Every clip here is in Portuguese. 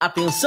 Atenção,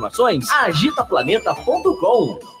agitaplaneta.com.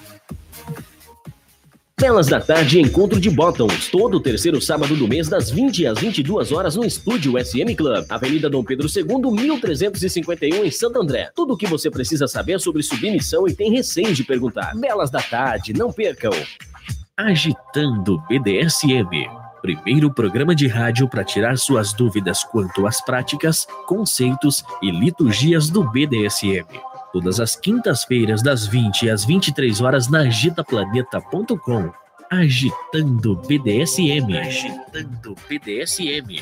Belas da Tarde Encontro de Bottoms, todo terceiro sábado do mês, das 20 às 22 horas, no estúdio SM Club, Avenida Dom Pedro II, 1351, em Santo André. Tudo o que você precisa saber sobre submissão e tem receio de perguntar. Belas da Tarde, não percam! Agitando BDSM. Primeiro programa de rádio para tirar suas dúvidas quanto às práticas, conceitos e liturgias do BDSM todas as quintas-feiras, das 20 às 23 horas, na agitaplaneta.com. Agitando BDSM. Agitando BDSM.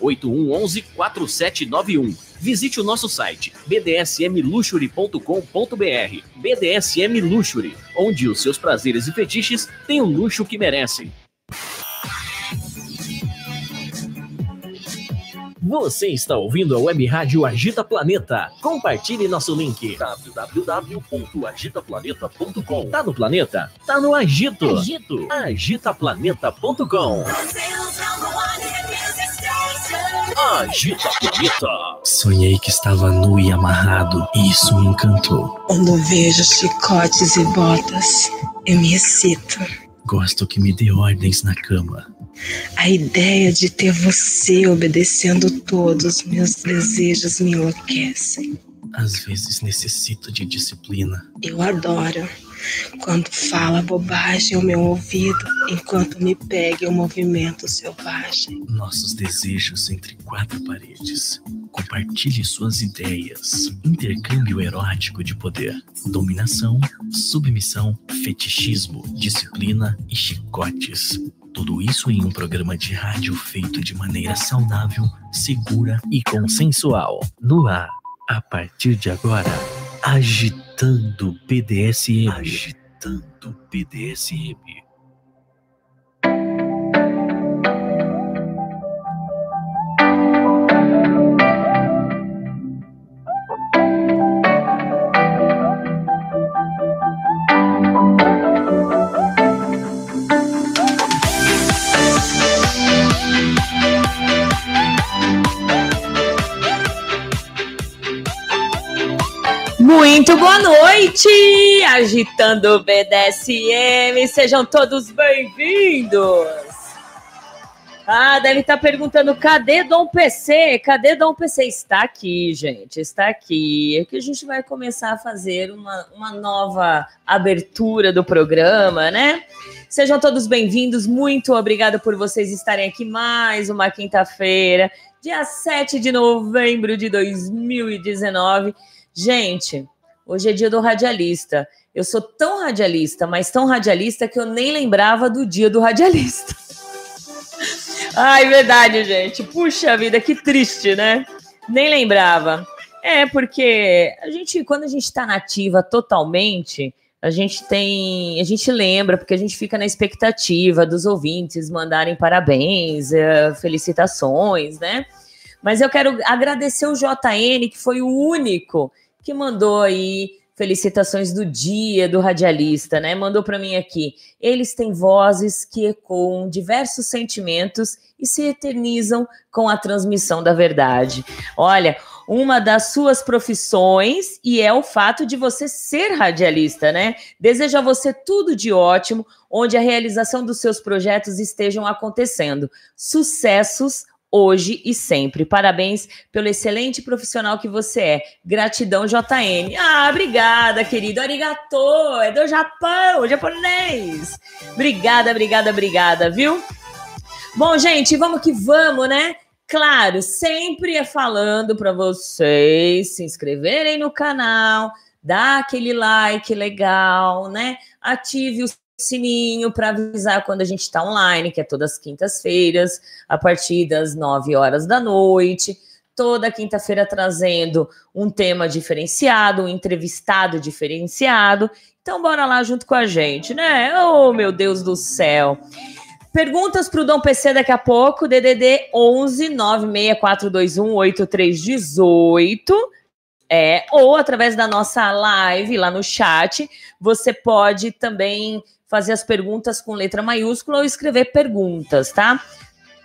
8111 4791. Visite o nosso site bdsmluxury.com.br. BDSM Luxury, onde os seus prazeres e fetiches têm o luxo que merecem. Você está ouvindo a Web Rádio Agita Planeta. Compartilhe nosso link www.agitaplaneta.com. Tá no planeta? Tá no Agito. Agito. Agitaplaneta.com. Agita Planeta. Sonhei que estava nu e amarrado, e isso me encantou. Quando vejo chicotes e botas, eu me excito. Gosto que me dê ordens na cama. A ideia de ter você obedecendo todos meus desejos me enlouquecem. Às vezes necessito de disciplina. Eu adoro quando fala bobagem ao meu ouvido enquanto me pega em um movimento selvagem. Nossos desejos entre quatro paredes. Compartilhe suas ideias. Intercâmbio erótico de poder. Dominação, submissão, fetichismo, disciplina e chicotes. Tudo isso em um programa de rádio feito de maneira saudável, segura e consensual. No ar, a partir de agora, agitando BDSM. Agitando BDSM. Muito boa noite, agitando o BDSM, sejam todos bem-vindos. Ah, deve estar tá perguntando, cadê Dom PC? Cadê Dom PC? Está aqui, gente, está aqui. É que a gente vai começar a fazer uma, uma nova abertura do programa, né? Sejam todos bem-vindos, muito obrigada por vocês estarem aqui mais uma quinta-feira, dia 7 de novembro de 2019. Gente, hoje é dia do radialista. Eu sou tão radialista, mas tão radialista que eu nem lembrava do dia do radialista. Ai, verdade, gente. Puxa vida, que triste, né? Nem lembrava. É, porque a gente, quando a gente está nativa totalmente, a gente tem, a gente lembra, porque a gente fica na expectativa dos ouvintes mandarem parabéns, é, felicitações, né? Mas eu quero agradecer o JN, que foi o único que mandou aí felicitações do dia do radialista, né? Mandou para mim aqui. Eles têm vozes que ecoam diversos sentimentos e se eternizam com a transmissão da verdade. Olha, uma das suas profissões e é o fato de você ser radialista, né? Desejo a você tudo de ótimo, onde a realização dos seus projetos estejam acontecendo. Sucessos hoje e sempre. Parabéns pelo excelente profissional que você é. Gratidão, JN. Ah, obrigada, querido. Arigato. É do Japão, japonês. Obrigada, obrigada, obrigada, viu? Bom, gente, vamos que vamos, né? Claro, sempre é falando para vocês se inscreverem no canal, dar aquele like legal, né? Ative o sininho para avisar quando a gente está online, que é todas as quintas-feiras, a partir das 9 horas da noite. Toda quinta-feira trazendo um tema diferenciado, um entrevistado diferenciado. Então, bora lá junto com a gente, né? Oh, meu Deus do céu! Perguntas para o Dom PC daqui a pouco, DDD 11 96421 8318. É, ou através da nossa live lá no chat, você pode também fazer as perguntas com letra maiúscula ou escrever perguntas, tá?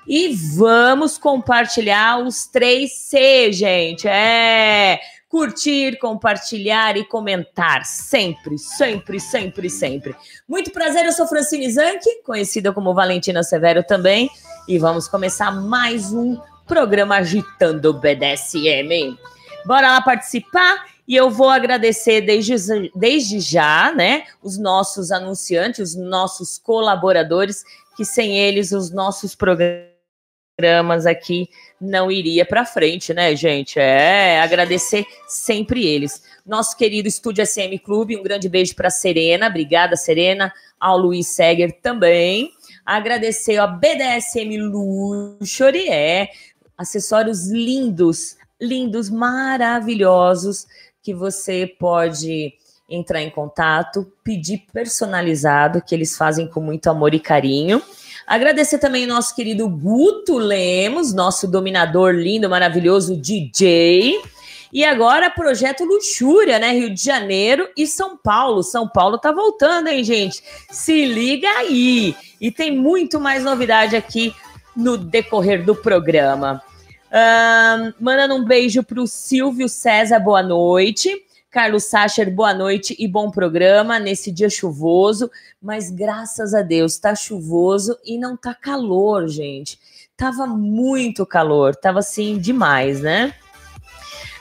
E vamos compartilhar os três C, gente. É curtir, compartilhar e comentar. Sempre, sempre, sempre, sempre. Muito prazer, eu sou Francine Zanke, conhecida como Valentina Severo também. E vamos começar mais um programa Agitando o BDSM. Bora lá participar? E eu vou agradecer desde, desde já, né, os nossos anunciantes, os nossos colaboradores, que sem eles os nossos programas aqui não iria para frente, né, gente? É, agradecer sempre eles. Nosso querido Estúdio SM Clube, um grande beijo para Serena, obrigada Serena, ao Luiz Seger também. Agradecer a BDSM Luxury, é, acessórios lindos, lindos, maravilhosos que você pode entrar em contato, pedir personalizado, que eles fazem com muito amor e carinho. Agradecer também o nosso querido Guto Lemos, nosso dominador lindo, maravilhoso DJ. E agora, projeto Luxúria, né? Rio de Janeiro e São Paulo. São Paulo tá voltando, hein, gente? Se liga aí! E tem muito mais novidade aqui no decorrer do programa. Mandando um beijo para o Silvio César, boa noite. Carlos Sacher, boa noite e bom programa nesse dia chuvoso. Mas graças a Deus, tá chuvoso e não tá calor, gente. Tava muito calor, tava assim demais, né?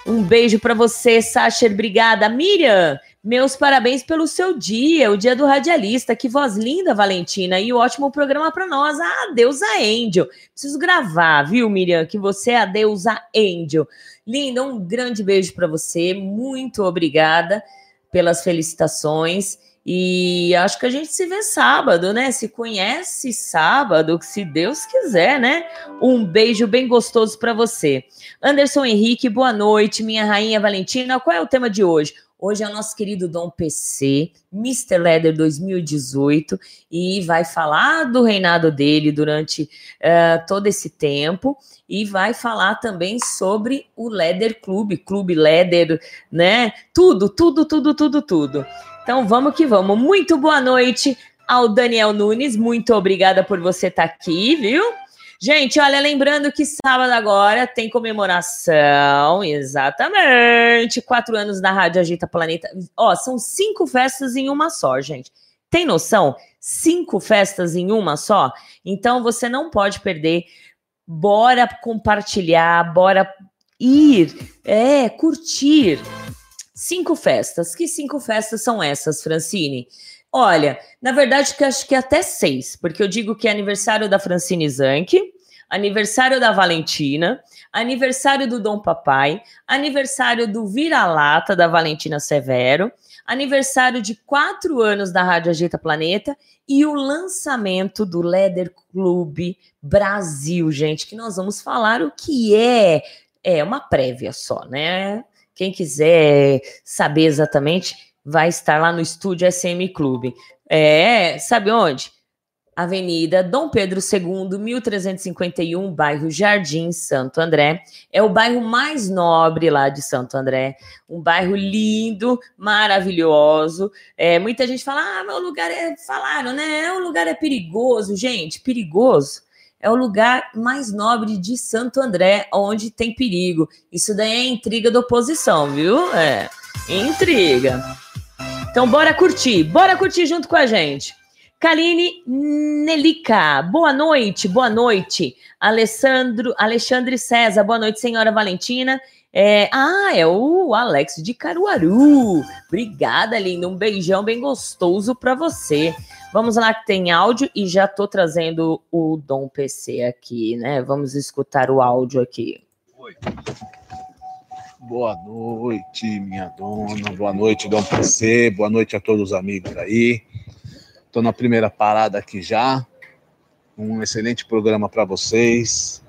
Um beijo para você, Sacher, obrigada. Miriam, meus parabéns pelo seu dia, o dia do radialista. Que voz linda, Valentina. E o ótimo programa para nós. Ah, deusa Angel. Preciso gravar, viu, Miriam? Que você é a deusa Angel. Linda, um grande beijo para você. Muito obrigada pelas felicitações. E acho que a gente se vê sábado, né? Se conhece sábado, se Deus quiser, né? Um beijo bem gostoso para você. Anderson Henrique, boa noite, minha rainha Valentina. Qual é o tema de hoje? Hoje é o nosso querido Dom PC, Mr. Leather 2018, e vai falar do reinado dele durante uh, todo esse tempo e vai falar também sobre o Leather Clube, Clube Leather, né? Tudo, tudo, tudo, tudo, tudo. Então vamos que vamos. Muito boa noite ao Daniel Nunes, muito obrigada por você estar tá aqui, viu? Gente, olha, lembrando que sábado agora tem comemoração, exatamente, quatro anos da Rádio Agita Planeta. Ó, são cinco festas em uma só, gente. Tem noção? cinco festas em uma só. Então você não pode perder. Bora compartilhar, bora ir, é, curtir. Cinco festas. Que cinco festas são essas, Francine? Olha, na verdade, que acho que até seis, porque eu digo que é aniversário da Francine Zanck, aniversário da Valentina, aniversário do Dom Papai, aniversário do Vira-Lata da Valentina Severo, aniversário de quatro anos da Rádio Agita Planeta e o lançamento do Leather Club Brasil, gente, que nós vamos falar o que é. É uma prévia só, né? Quem quiser saber exatamente, vai estar lá no estúdio SM Clube. É, sabe onde? Avenida Dom Pedro II, 1351, bairro Jardim, Santo André. É o bairro mais nobre lá de Santo André. Um bairro lindo, maravilhoso. É, muita gente fala: ah, meu lugar é. Falaram, né? O lugar é perigoso. Gente, perigoso é o lugar mais nobre de Santo André, onde tem perigo. Isso daí é intriga da oposição, viu? É, intriga. Então, bora curtir, bora curtir junto com a gente. Kaline Nelica, boa noite, boa noite. Alessandro, Alexandre César, boa noite, senhora Valentina. É, ah, é o Alex de Caruaru. Obrigada, lindo. Um beijão bem gostoso para você. Vamos lá que tem áudio e já tô trazendo o Dom PC aqui, né? Vamos escutar o áudio aqui. Oi. Boa noite, minha dona. Boa noite, Dom PC. Boa noite a todos os amigos aí. Estou na primeira parada aqui já. Um excelente programa para vocês.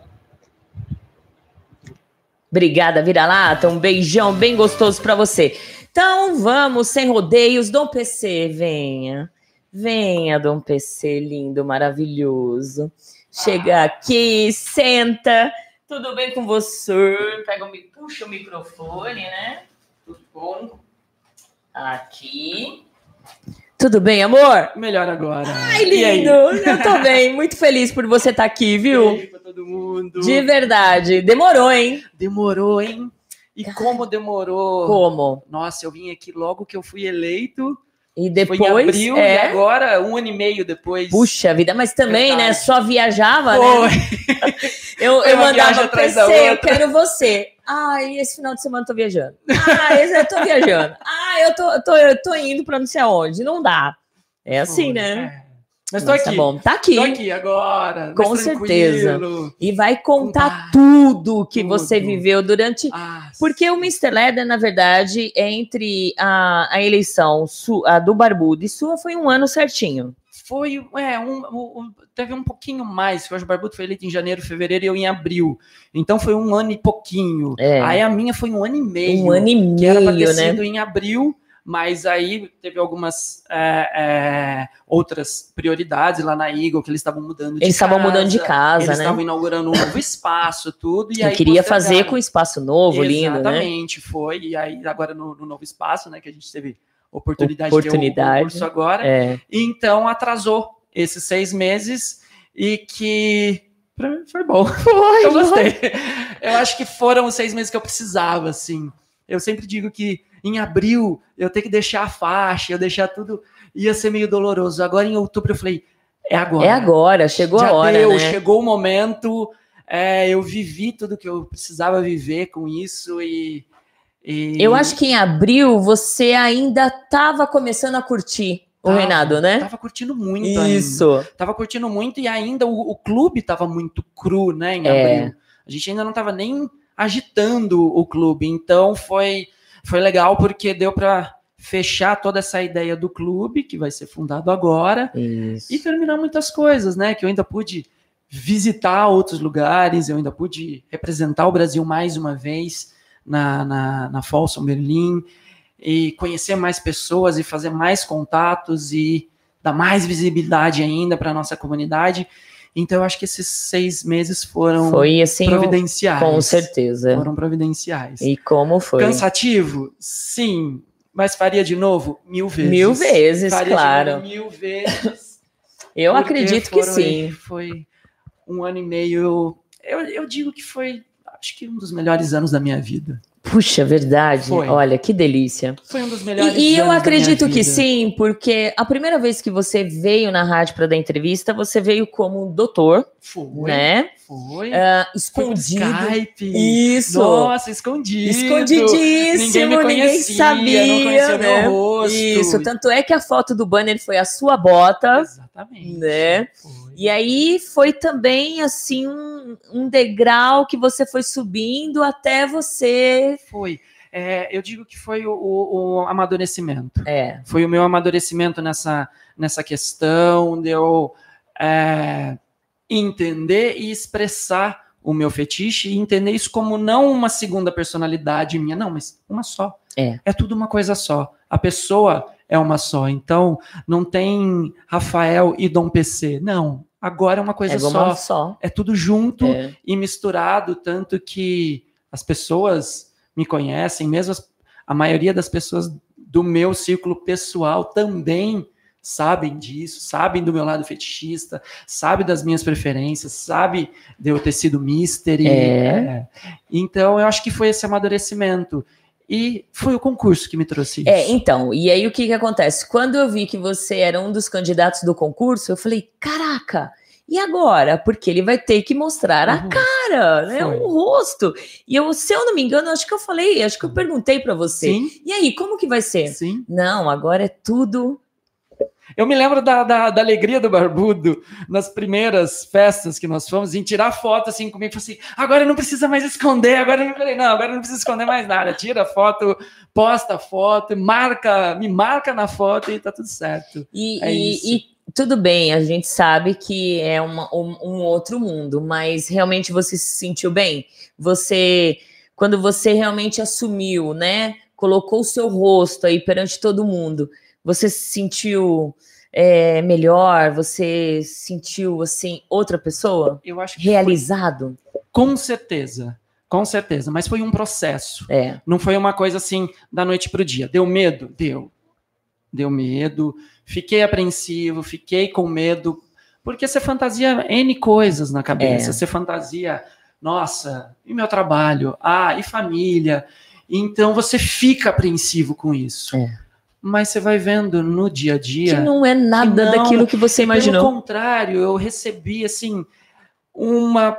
Obrigada, Vira-Lata. Um beijão bem gostoso para você. Então vamos, sem rodeios. Dom PC, venha. Venha, Dom PC, lindo, maravilhoso. Chega aqui, senta. Tudo bem com você? Pega o, puxa o microfone, né? Tudo bom? Aqui. Tudo bem, amor? Melhor agora. Ai, lindo! Eu tô bem, muito feliz por você estar tá aqui, viu? Beijo pra todo mundo. De verdade. Demorou, hein? Demorou, hein? E como demorou? Como? Nossa, eu vim aqui logo que eu fui eleito. E depois. Foi em abril, é... e agora, um ano e meio depois. Puxa vida, mas também, né, Verdade. né? Só viajava, Foi. né? eu, eu mandava PC, eu quero você. Ai, esse final de semana eu tô viajando. Ah, esse eu tô viajando. Ah, eu tô, eu tô, eu tô indo pra não sei aonde. Não dá. É assim, né? É. Mas tô aqui. Tá bom, tá aqui. Tô aqui agora. Com certeza. E vai contar tudo que tudo. você viveu durante. Ah, Porque o Mr. Leder, na verdade, entre a, a eleição a do Barbudo e sua, foi um ano certinho. Foi, é, um, um, teve um pouquinho mais. O Barbudo foi eleito em janeiro, fevereiro e eu em abril. Então foi um ano e pouquinho. É. Aí a minha foi um ano e meio. Um ano e meio, que era pra ter né? sido em abril mas aí teve algumas é, é, outras prioridades lá na Eagle, que eles estavam mudando de Eles estavam mudando de casa, eles né? estavam inaugurando um novo espaço, tudo. E Eu aí queria fazer com espaço novo, Exatamente, lindo, né? Exatamente, foi. E aí agora no, no, novo espaço, né, que a gente teve oportunidade, oportunidade de ter o concurso agora. É. Então atrasou esses seis meses e que pra mim foi bom. Foi, eu gostei. Eu acho que foram os seis meses que eu precisava, assim. Eu sempre digo que em abril eu ter que deixar a faixa, eu deixar tudo, ia ser meio doloroso. Agora em outubro eu falei, é agora. É agora, chegou Já a hora, deu, né? Chegou o momento, é, eu vivi tudo que eu precisava viver com isso e, e... Eu acho que em abril você ainda estava começando a curtir o tava, reinado, né? Tava curtindo muito Isso. Ainda. Tava curtindo muito e ainda o, o clube tava muito cru, né, em é. abril. A gente ainda não tava nem agitando o clube, então foi foi legal porque deu para fechar toda essa ideia do clube, que vai ser fundado agora, Isso. e terminar muitas coisas, né? Que eu ainda pude visitar outros lugares, eu ainda pude representar o Brasil mais uma vez na, na, na Folsom Berlim, e conhecer mais pessoas e fazer mais contatos e dar mais visibilidade ainda para a nossa comunidade. Então, eu acho que esses seis meses foram foi, assim, providenciais. Com certeza. Foram providenciais. E como foi? Cansativo? Sim. Mas faria de novo? Mil vezes. Mil vezes, faria claro. Novo, mil vezes. eu acredito que sim. Foi um ano e meio. Eu, eu digo que foi, acho que um dos melhores anos da minha vida. Puxa, verdade. Foi. Olha, que delícia. Foi um dos melhores E, e eu acredito que sim, porque a primeira vez que você veio na rádio para dar entrevista, você veio como doutor, Foi. né? Foi. Foi por escondido. Skype. Isso. Nossa, escondido. Escondidíssimo, Ninguém me ninguém conhecia, sabia, não conhecia né? meu rosto. Isso, tanto é que a foto do banner foi a sua bota, Exatamente. né? Foi. E aí foi também assim um, um degrau que você foi subindo até você. Foi. É, eu digo que foi o, o- o amadurecimento. É, Foi o meu amadurecimento nessa, nessa questão de eu é, entender e expressar o meu fetiche e entender isso como não uma segunda personalidade minha, não, mas uma só. É. É tudo uma coisa só. A pessoa é uma só. Então, não tem Rafael e Dom PC. Não. Agora é uma coisa é só. só. É tudo junto É. e misturado, tanto que as pessoas me conhecem, mesmo as- a maioria das pessoas do meu círculo pessoal também sabem disso, sabem do meu lado fetichista, sabe das minhas preferências, sabe de eu ter sido mystery. É. é. Então, eu acho que foi esse amadurecimento. E foi o concurso que me trouxe isso. É, então, e aí o que que acontece? Quando eu vi que você era um dos candidatos do concurso, eu falei, caraca, e agora? Porque ele vai ter que mostrar a Uhum. cara, né? Foi. O rosto. E eu, se eu não me engano, acho que eu falei, acho que eu perguntei pra você. Sim, E aí, como que vai ser? sim. Não, agora é tudo. Eu me lembro da, da, da alegria do Barbudo nas primeiras festas que nós fomos, em tirar foto assim comigo, assim, agora não precisa mais esconder, agora eu não falei, não, agora não precisa esconder mais nada, tira a foto, posta a foto, marca, me marca na foto e tá tudo certo. E, É e- e tudo bem, a gente sabe que é uma- um, um outro mundo, mas realmente você se sentiu bem? Você, quando você realmente assumiu, né? Colocou o seu rosto aí perante todo mundo, você se sentiu é, melhor? Você sentiu assim outra pessoa? Eu acho que foi- Realizado? com certeza, com certeza, mas foi um processo. É. Não foi uma coisa assim da noite para o dia. Deu medo? Deu. Deu medo. Fiquei apreensivo, fiquei com medo. Porque você fantasia N coisas na cabeça. É. Você fantasia, nossa, e meu trabalho? Ah, e família? Então você fica apreensivo com isso. É. Mas você vai vendo no dia a dia. Que não é nada não, daquilo que você imaginou. Pelo contrário, eu recebi assim uma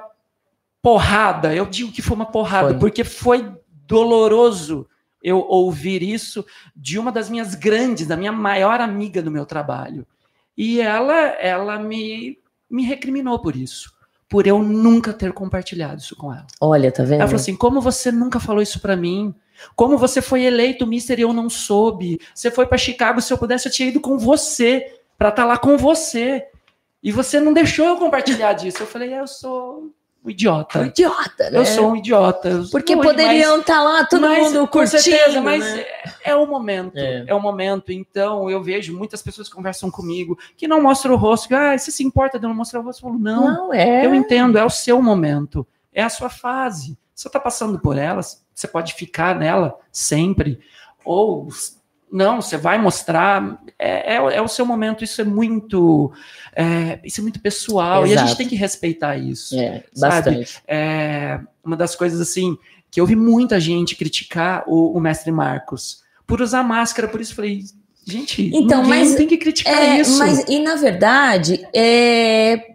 porrada. Eu digo que foi uma porrada, Foi. porque foi doloroso eu ouvir isso de uma das minhas grandes, da minha maior amiga do meu trabalho. E ela, ela me, me recriminou por isso, por eu nunca ter compartilhado isso com ela. Olha, tá vendo? Ela falou assim: como você nunca falou isso pra mim? Como você foi eleito Mister e eu não soube? Você foi pra Chicago, se eu pudesse, eu tinha ido com você, pra estar lá com você. E você não deixou eu compartilhar disso. Eu falei: é, eu sou um Um idiota. idiota, né? Eu sou um idiota. Porque poderiam estar lá todo mas, mundo com curtindo, certeza, mas né? é, é o momento. É. É. o momento. Então, eu vejo muitas pessoas que conversam comigo que não mostram o rosto. Que, ah, você se importa de eu não mostrar o rosto? Eu falo, não. Não, é. Eu entendo, é o seu momento, é a sua fase. Você está passando por ela, você pode ficar nela sempre, ou não, você vai mostrar. É, é, é o seu momento, isso é muito, é, isso é muito pessoal e a Exato. gente tem que respeitar isso. É, sabe? bastante. É, uma das coisas assim que eu vi muita gente criticar o, o mestre Marcos por usar máscara, por isso falei, gente, Então, mas- tem que criticar É, isso. mas e na verdade, é,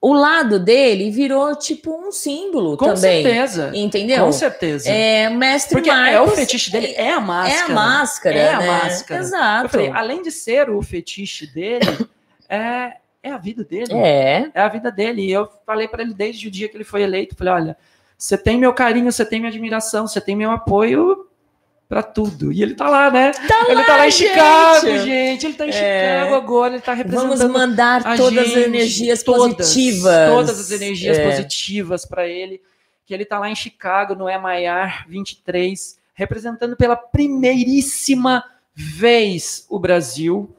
o lado dele virou tipo um símbolo Com também. certeza. Entendeu? Com certeza. É, mestre Porque Marcos. é o fetiche dele, é a máscara. É a máscara. É a né? máscara. Exato. Eu falei, além de ser o fetiche dele, é, é a vida dele. É. É a vida dele. E eu falei para ele desde o dia que ele foi eleito, falei, olha, você tem meu carinho, você tem minha admiração, você tem meu apoio para tudo. E ele tá lá, né? ele lá, tá lá em gente! Chicago, gente. Ele tá em É. Chicago agora, ele tá representando Vamos mandar a todas as gente, energias todas, positivas. Todas as energias É. positivas para ele. Que ele tá lá em Chicago, no EMAIAR 23, representando pela primeiríssima vez o Brasil,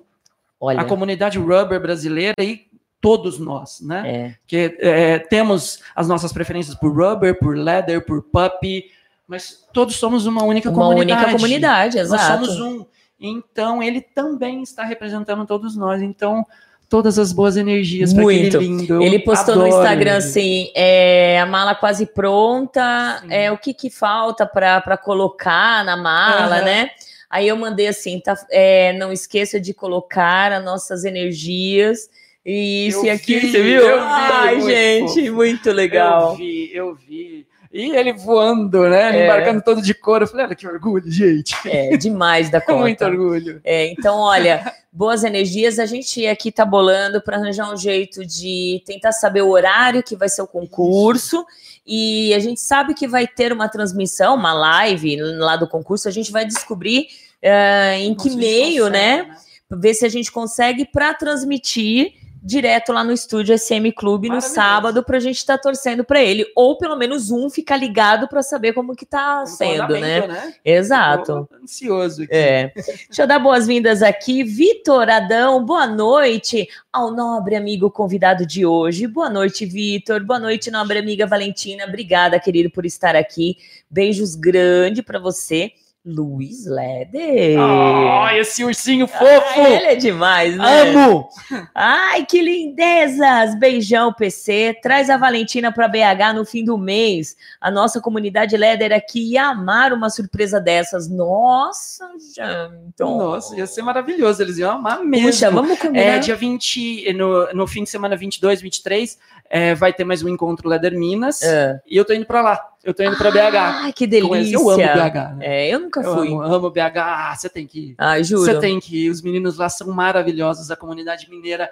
Olha, a comunidade rubber brasileira e todos nós, né? é. Que é, temos as nossas preferências por rubber, por leather, por puppy, mas todos somos uma única uma comunidade. única comunidade, Nós exato. somos um. Então, ele também está representando todos nós. Então, todas as boas energias para aquele Muito. lindo. Eu Ele postou no adoro Instagram ele. assim: é, a mala quase pronta, Sim. é, o que, que falta para colocar na mala, Aham. né? Aí eu mandei assim: tá, é, não esqueça de colocar as nossas energias. E isso Eu e aquilo, você viu? eu vi, Ai, muito gente, fofo. muito legal. Eu vi, eu vi. E ele voando, né? É. Embarcando todo de couro. Eu falei, olha que orgulho, gente. É demais da muito conta. orgulho. É, então, olha, boas energias. A gente aqui tá bolando para arranjar um jeito de tentar saber o horário que vai ser o concurso. E a gente sabe que vai ter uma transmissão, uma live lá do concurso. A gente vai descobrir eh, em que meio, consegue, né? Ver se a gente consegue para transmitir direto lá no estúdio SM Clube no sábado para a gente estar torcendo para ele ou pelo menos um ficar ligado para saber como que tá Como sendo, né? né? Exato. Ansioso aqui. É. Deixa eu dar boas-vindas aqui. Vitor Adão, boa noite ao nobre amigo convidado de hoje. Boa noite, Vitor. Boa noite, nobre amiga Valentina. Obrigada, querido, por estar aqui. Beijos grande para você. Luiz Leder. Oh, esse ursinho Ah, fofo! ele é demais, né? Amo! Ai, que lindezas! Beijão, PC. Traz a Valentina para BH no fim do mês. A nossa comunidade Leder aqui ia amar uma surpresa dessas. Nossa, gente. Nossa, ia ser maravilhoso. Eles iam amar mesmo. Puxa, vamos combinar. É, dia 20, no, no fim de semana 22, 23, é, vai ter mais um encontro Leder Minas. É. E eu tô indo pra lá. Eu tô indo pra BH. Ai, que delícia. Eu amo BH. Né? É, eu nunca Eu fui. amo, amo BH. Ah, você tem que ir. Ai, juro. Você tem que ir. Os meninos lá são maravilhosos. A comunidade mineira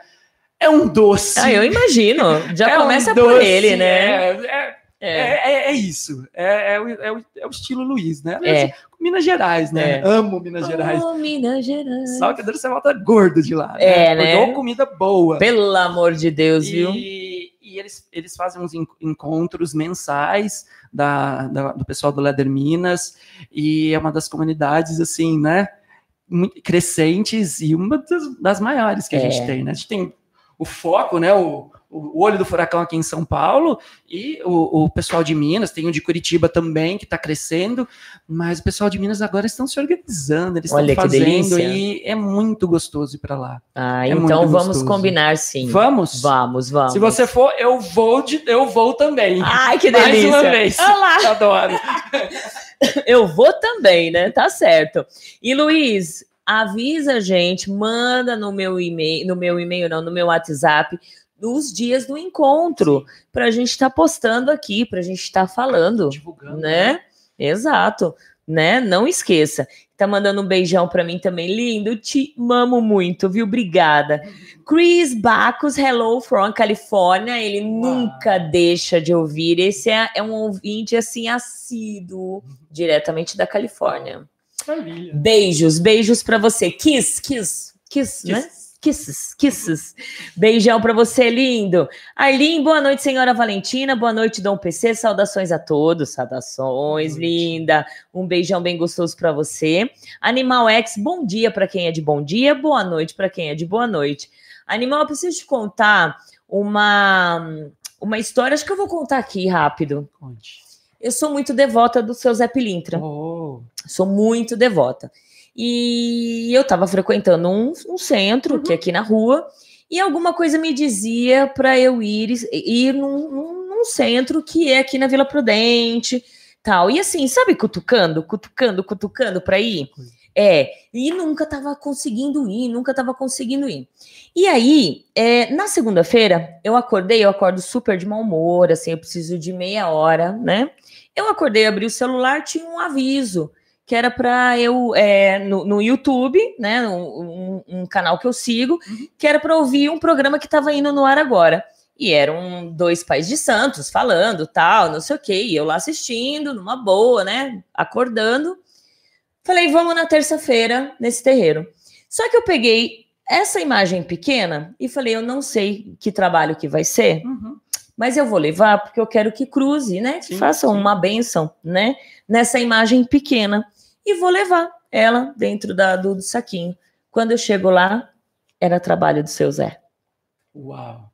é um doce. Ah, eu imagino. Já É um começa por doce, ele, né? É, é, É. é, é- é isso. É, é o, é o- é o estilo Luiz, né? É. Minas Gerais, né? É. Amo Minas Gerais. Oh, Minas Gerais. Só que você volta gordo de lá. É, né? né? Ou comida boa. Pelo amor de Deus, viu? E, eles, eles fazem uns en- encontros mensais da, da- do pessoal do Leder Minas, e é uma das comunidades, assim, né, crescentes e uma das, das maiores que a É. gente tem, né? A gente tem o foco, né, o, o olho do furacão aqui em São Paulo, e o, o pessoal de Minas, tem o de Curitiba também, que está crescendo, mas o pessoal de Minas agora estão se organizando, eles Olha estão fazendo, e é muito gostoso ir para lá. Ah, É então vamos gostoso. combinar sim. Vamos? Vamos, vamos. Se você for, eu vou, de, eu vou também. Ai, que Mais delícia. uma vez. Olha lá. Adoro. Eu vou também, né? Tá certo. E Luiz, avisa a gente, manda no meu e-mail, no meu e-mail não, no meu WhatsApp, nos dias do encontro, para a gente estar postando aqui, para a gente estar falando, Divulgando. né? Exato, né? Não esqueça. Tá mandando um beijão para mim também, lindo. Te amo muito, viu? Obrigada. Chris Bacos, hello from Califórnia. Ele nunca deixa de ouvir. Esse é, é um ouvinte assim assíduo, diretamente da Califórnia. Maravilha. Beijos, beijos para você. Kiss, kiss, kiss, né? Kisses, kisses. Beijão para você, lindo. Arlene, boa noite, senhora Valentina. Boa noite, Dom PC. Saudações a todos. Saudações, linda. Um beijão bem gostoso para você. Animal X, bom dia para quem é de bom dia, boa noite para quem é de boa noite. Animal, eu preciso te contar uma, uma história, acho que eu vou contar aqui rápido. Conte. Eu sou muito devota do seu Zé Pilintra. Oh, Sou muito devota. E eu estava frequentando um, um centro, que é aqui na rua, e alguma coisa me dizia para eu ir, ir num, num- num centro que é aqui na Vila Prudente, tal. E assim, sabe, cutucando, cutucando, cutucando para ir? É, e nunca estava conseguindo ir, nunca estava conseguindo ir. E aí, é, na segunda-feira, eu acordei, eu acordo super de mau humor, assim, eu preciso de meia hora, né? Eu acordei, abri o celular, tinha um aviso que era para eu é, no, no YouTube, né, um, um- canal que eu sigo, que era para ouvir um programa que estava indo no ar agora. E eram dois pais de santos falando, tal, não sei o quê, e eu lá assistindo, numa boa, né, acordando. Falei, vamos na terça-feira nesse terreiro. Só que eu peguei essa imagem pequena e falei, eu não sei que trabalho que vai ser, uhum. mas eu vou levar porque eu quero que cruze, né? Que Sim, faça sim. uma benção, né? Nessa imagem pequena. E vou levar ela dentro da, do, do saquinho. Quando eu chego lá, era trabalho do seu Zé. Uau.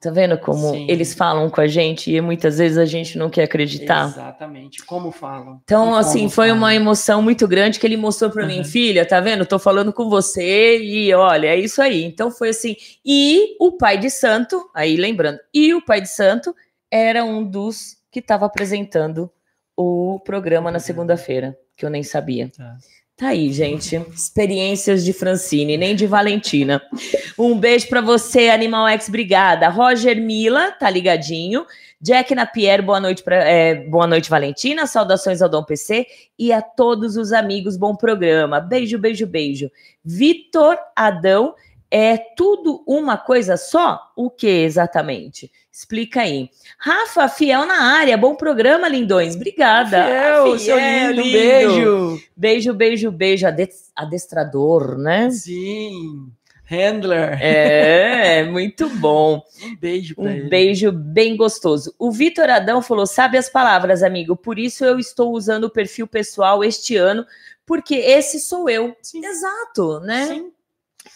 Tá vendo como Sim. eles falam com a gente e muitas vezes a gente não quer acreditar? Exatamente. Como falam. Então, E assim, foi falam. uma emoção muito grande que ele mostrou para mim, Uhum. filha, tá vendo? Tô falando com você e olha, é isso aí. Então foi assim. E o pai de santo, aí lembrando, e o pai de santo era um dos que estava apresentando o programa na segunda-feira, que eu nem sabia. Tá. Tá aí, gente. Experiências de Francine, nem de Valentina. Um beijo pra você, Animal X, obrigada. Roger Mila, tá ligadinho. Jack Napier, boa noite, pra, é, boa noite, Valentina. Saudações ao Dom PC e a todos os amigos. Bom programa. Beijo, beijo, beijo. Vitor Adão, é tudo uma coisa só? O que exatamente? Explica aí. Rafa, fiel na área. Bom programa, lindões. Obrigada. Fiel, seu Fiel, lindo, lindo. beijo. Beijo, beijo, beijo. Ades- Adestrador, né? Sim. Handler. É, muito bom. Um beijo pra ele. Um beijo bem gostoso. O Vitor Adão falou: sabe as palavras, amigo. Por isso eu estou usando o perfil pessoal este ano, porque esse sou eu. Sim. Exato, né? Sim.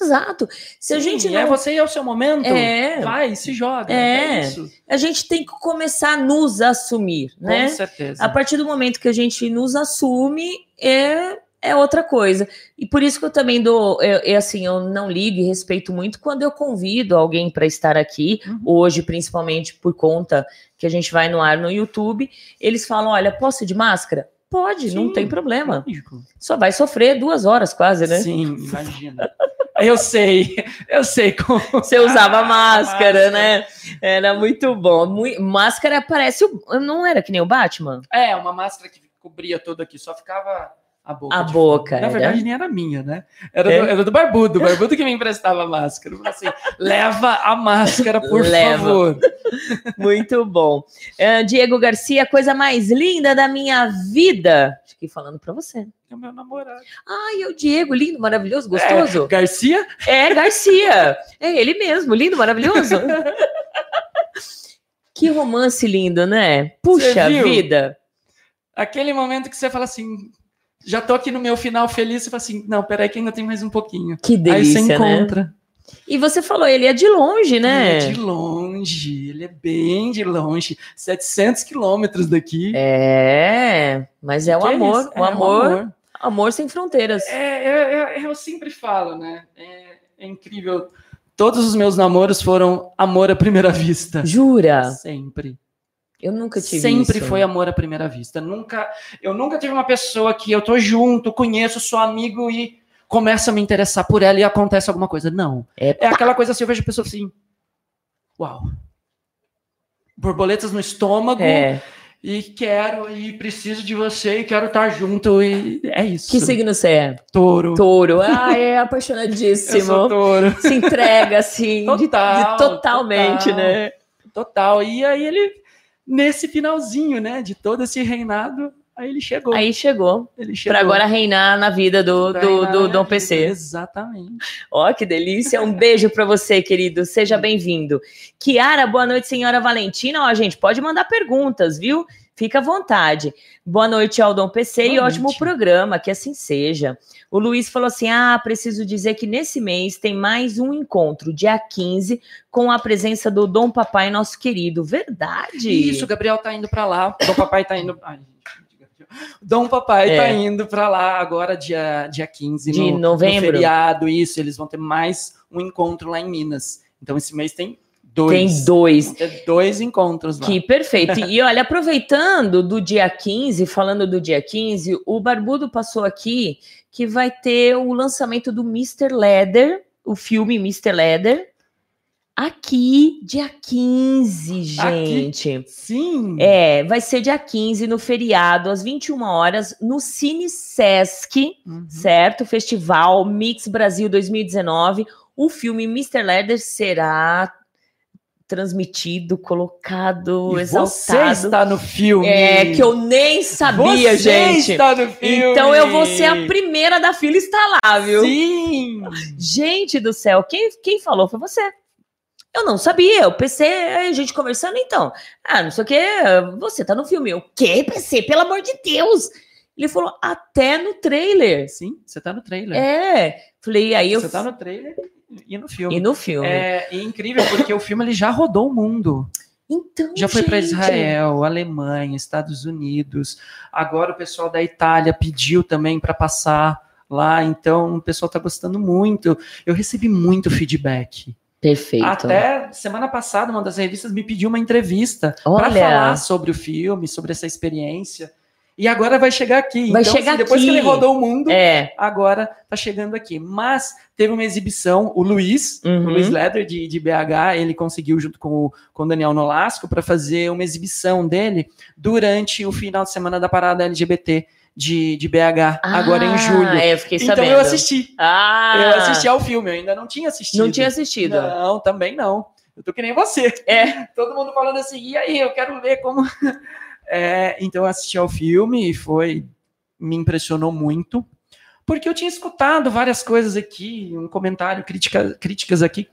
Exato. Se a Sim, gente é não. você e é o seu momento. É. Vai, se joga. É. É, isso. A gente tem que começar a nos assumir, né? Com certeza. A partir do momento que a gente nos assume, é, é outra coisa. E por isso que eu também dou, é, é assim, eu não ligo e respeito muito quando eu convido alguém para estar aqui, Uhum. hoje, principalmente por conta que a gente vai no ar no YouTube, eles falam: olha, posso ir de máscara? Pode, não Sim, tem problema. Lógico. Só vai sofrer duas horas quase, né? Sim, imagina. Eu sei, eu sei como. Você usava Ah, máscara, máscara. né? Era muito bom. Máscara parece o. Não era que nem o Batman? É, uma máscara que cobria tudo aqui, só ficava a boca. A boca. Na era? verdade, nem era minha, né? Era, É? do, era do Barbudo, o Barbudo que me emprestava a máscara. Eu falei assim: leva a máscara, por Leva. favor. Muito bom. Ah, Diego Garcia, coisa mais linda da minha vida. Fiquei falando pra você. É o meu namorado. Ai, é o Diego, lindo, maravilhoso, gostoso. É, Garcia? É, Garcia. É ele mesmo, lindo, maravilhoso. que romance lindo, né? Puxa vida. Aquele momento que você fala assim. Já tô aqui no meu final feliz, você fala assim: não, peraí, que ainda tem mais um pouquinho. Que Aí você delícia, né? encontra. E você falou, ele é de longe, né? Ele é de longe, ele é bem de longe. 700 quilômetros daqui. É, mas é o Que amor, isso? o É, amor, amor sem fronteiras. É, eu, eu- eu sempre falo, né? É, é incrível. Todos os meus namoros foram amor à primeira vista. Jura? Sempre. Eu nunca tive Sempre isso. foi amor à primeira vista. Nunca, eu nunca tive uma pessoa que eu tô junto, conheço, sou amigo e começa a me interessar por ela e acontece alguma coisa. Não. É, É aquela coisa assim, eu vejo a pessoa assim. Uau. Borboletas no estômago É. e quero e preciso de você e quero estar junto e é isso. Que signo você é? Touro. Touro. Ah, é Eu sou apaixonadíssimo. touro. Se entrega, assim, de- de, Total, totalmente, total. né? Total. E aí ele, nesse finalzinho, né, de todo esse reinado, aí ele chegou. Aí chegou. ele chegou. Pra agora reinar na vida do, Pra do, do Dom vida. PC. Exatamente. Ó, que delícia. Um beijo pra você, querido. Seja bem-vindo. Kiara, boa noite, senhora Valentina. Ó, gente, pode mandar perguntas, viu? Fica à vontade. Boa noite ao Dom PC e Boa ótimo noite. programa, que assim seja. O Luiz falou assim: ah, preciso dizer que nesse mês tem mais um encontro, dia 15, com a presença do Dom Papai, nosso querido. Verdade. Isso, o Gabriel tá indo pra lá. Dom Papai tá indo. Ai, Dom Papai É. tá indo pra lá agora, dia, dia 15 De no, novembro. No feriado, isso. Eles vão ter mais um encontro lá em Minas. Então, esse mês tem dois. Tem dois. Ter dois encontros lá. Que perfeito. E olha, aproveitando do dia 15, falando do dia 15, o Barbudo passou aqui que vai ter o lançamento do Mr. Leather, o filme Mr. Leather, aqui, dia 15, Aqui? gente. Sim. É, vai ser dia 15, no feriado, às 21 horas, no Cine Sesc, Uhum. certo? Festival Mix Brasil 2019. O filme Mr. Leather será transmitido, colocado, E exaltado. Você está no filme. É, que eu nem sabia, Você gente. está no filme. Então eu vou ser a primeira da fila estar lá, viu? Sim. Gente do céu, quem, quem falou foi você. Eu não sabia, o PC, a gente conversando então. Ah, não sei o que, você tá no filme. O quê, PC? Pelo amor de Deus! Ele falou, até no trailer. Sim, você tá no trailer. É. Falei, aí eu. Você tá no trailer e no filme. E no filme. É, é incrível porque o filme ele já rodou o mundo. Então, Já foi para Israel, Alemanha, Estados Unidos. Agora o pessoal da Itália pediu também para passar lá. Então o pessoal está gostando muito. Eu recebi muito feedback. Perfeito. Até semana passada, uma das revistas me pediu uma entrevista para falar sobre o filme, sobre essa experiência. E agora vai chegar aqui. Vai então, chegar assim, depois aqui. que ele rodou o mundo, É. agora tá chegando aqui. Mas teve uma exibição, o Luiz, Uhum. o Luiz Leder de, de BH, ele conseguiu junto com o, com o Daniel Nolasco para fazer uma exibição dele durante o final de semana da parada LGBT de, de BH, agora em Ah, julho. É, eu fiquei então sabendo. eu assisti. Ah, Eu assisti ao filme, eu ainda não tinha assistido. Não tinha assistido. Não, também não. Eu tô que nem você. É. Todo mundo falando assim, e aí, eu quero ver como. É, então eu assisti ao filme e foi. Me impressionou muito. Porque eu tinha escutado várias coisas aqui, um comentário, crítica, críticas aqui.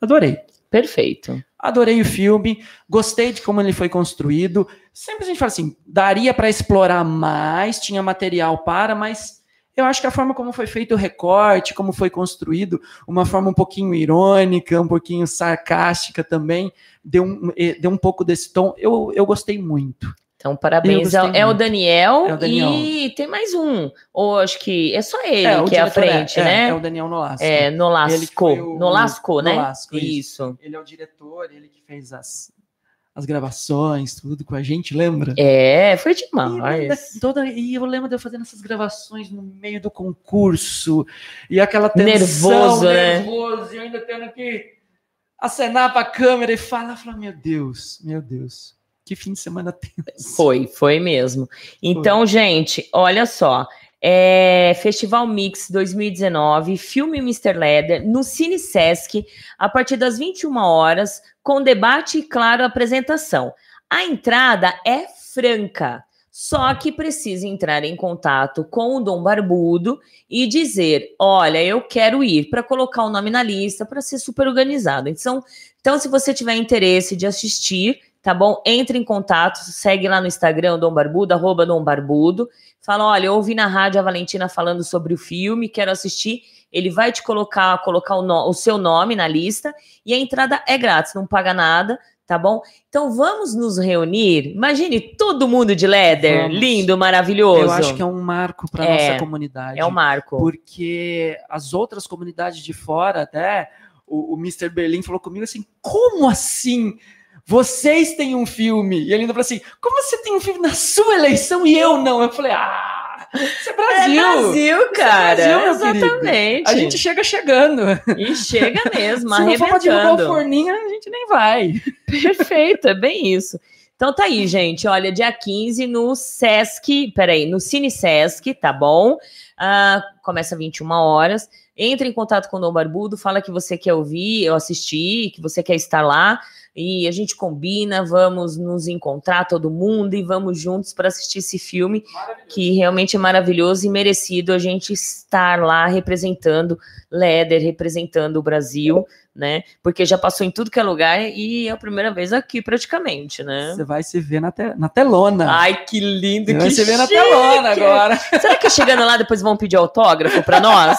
Adorei. Perfeito. Adorei o filme, gostei de como ele foi construído. Sempre a gente fala assim, daria para explorar mais, tinha material para, mas eu acho que a forma como foi feito o recorte, como foi construído, uma forma um pouquinho irônica, um pouquinho sarcástica também, deu um, deu um pouco desse tom. Eu, eu gostei muito. Então, parabéns. É, é o muito. Daniel, É o Daniel. e tem mais um. Ou acho que é só ele É, que é à é- frente, é, né? É o Daniel Nolasco. É, Nolasco. o- Nolasco, né? Nolasco, isso. isso. Ele é o diretor, ele que fez as, as gravações, tudo com a gente, lembra? É, foi E, demais. toda, e eu lembro de eu fazendo essas gravações no meio do concurso e aquela tensão, Nervoso, né? nervoso, e eu ainda tendo que acenar para a câmera e falar, falar, meu Deus, meu Deus, que fim de semana tenso. Foi, foi mesmo. Então, gente, olha só. É, Festival Mix 2019, filme Mr. Leather, no Cine Sesc, a partir das 21 horas, com debate e, claro, apresentação. A entrada é franca, só que precisa entrar em contato com o Dom Barbudo e dizer: olha, eu quero ir, para colocar o nome na lista, para ser super organizado. Então, então, se você tiver interesse de assistir, tá bom? Entre em contato, segue lá no Instagram, Dom Barbudo, arroba Dom Barbudo. Fala, olha, eu ouvi na rádio a Valentina falando sobre o filme, quero assistir. Ele vai te colocar, colocar o, no- o seu nome na lista e a entrada é grátis, não paga nada, tá bom? Então vamos nos reunir. Imagine todo mundo de leather, Vamos. lindo, maravilhoso. Eu acho que é um marco para É, nossa comunidade. é o marco. porque as outras comunidades de fora, até o, o Mr. Berlim falou comigo assim: como assim? Vocês têm um filme. E ele ainda falou assim: como você tem um filme na sua eleição e eu não? Eu falei: ah, isso é É Brasil. Brasil, cara. Brasil, meu querido. Exatamente. A gente chega chegando. E chega mesmo, Se não for divulgar o forninho, a gente nem vai. Perfeito, é bem isso. Então tá aí, gente. Olha, dia 15 no Sesc, peraí, no Cine Sesc, tá bom? Ah, começa 21 horas. Entre em contato com o Dom Barbudo, fala que você quer ouvir, eu assistir, que você quer estar lá. E a gente combina, vamos nos encontrar todo mundo e vamos juntos para assistir esse filme que realmente é maravilhoso e merecido a gente estar lá representando Leder, representando o Brasil, né? Porque já passou em tudo que é lugar e é a primeira vez aqui praticamente, né? Você vai se ver na, te- na telona. Ai, que lindo, Você que vai se ver na telona agora. Será que chegando lá depois vão pedir autógrafo para nós?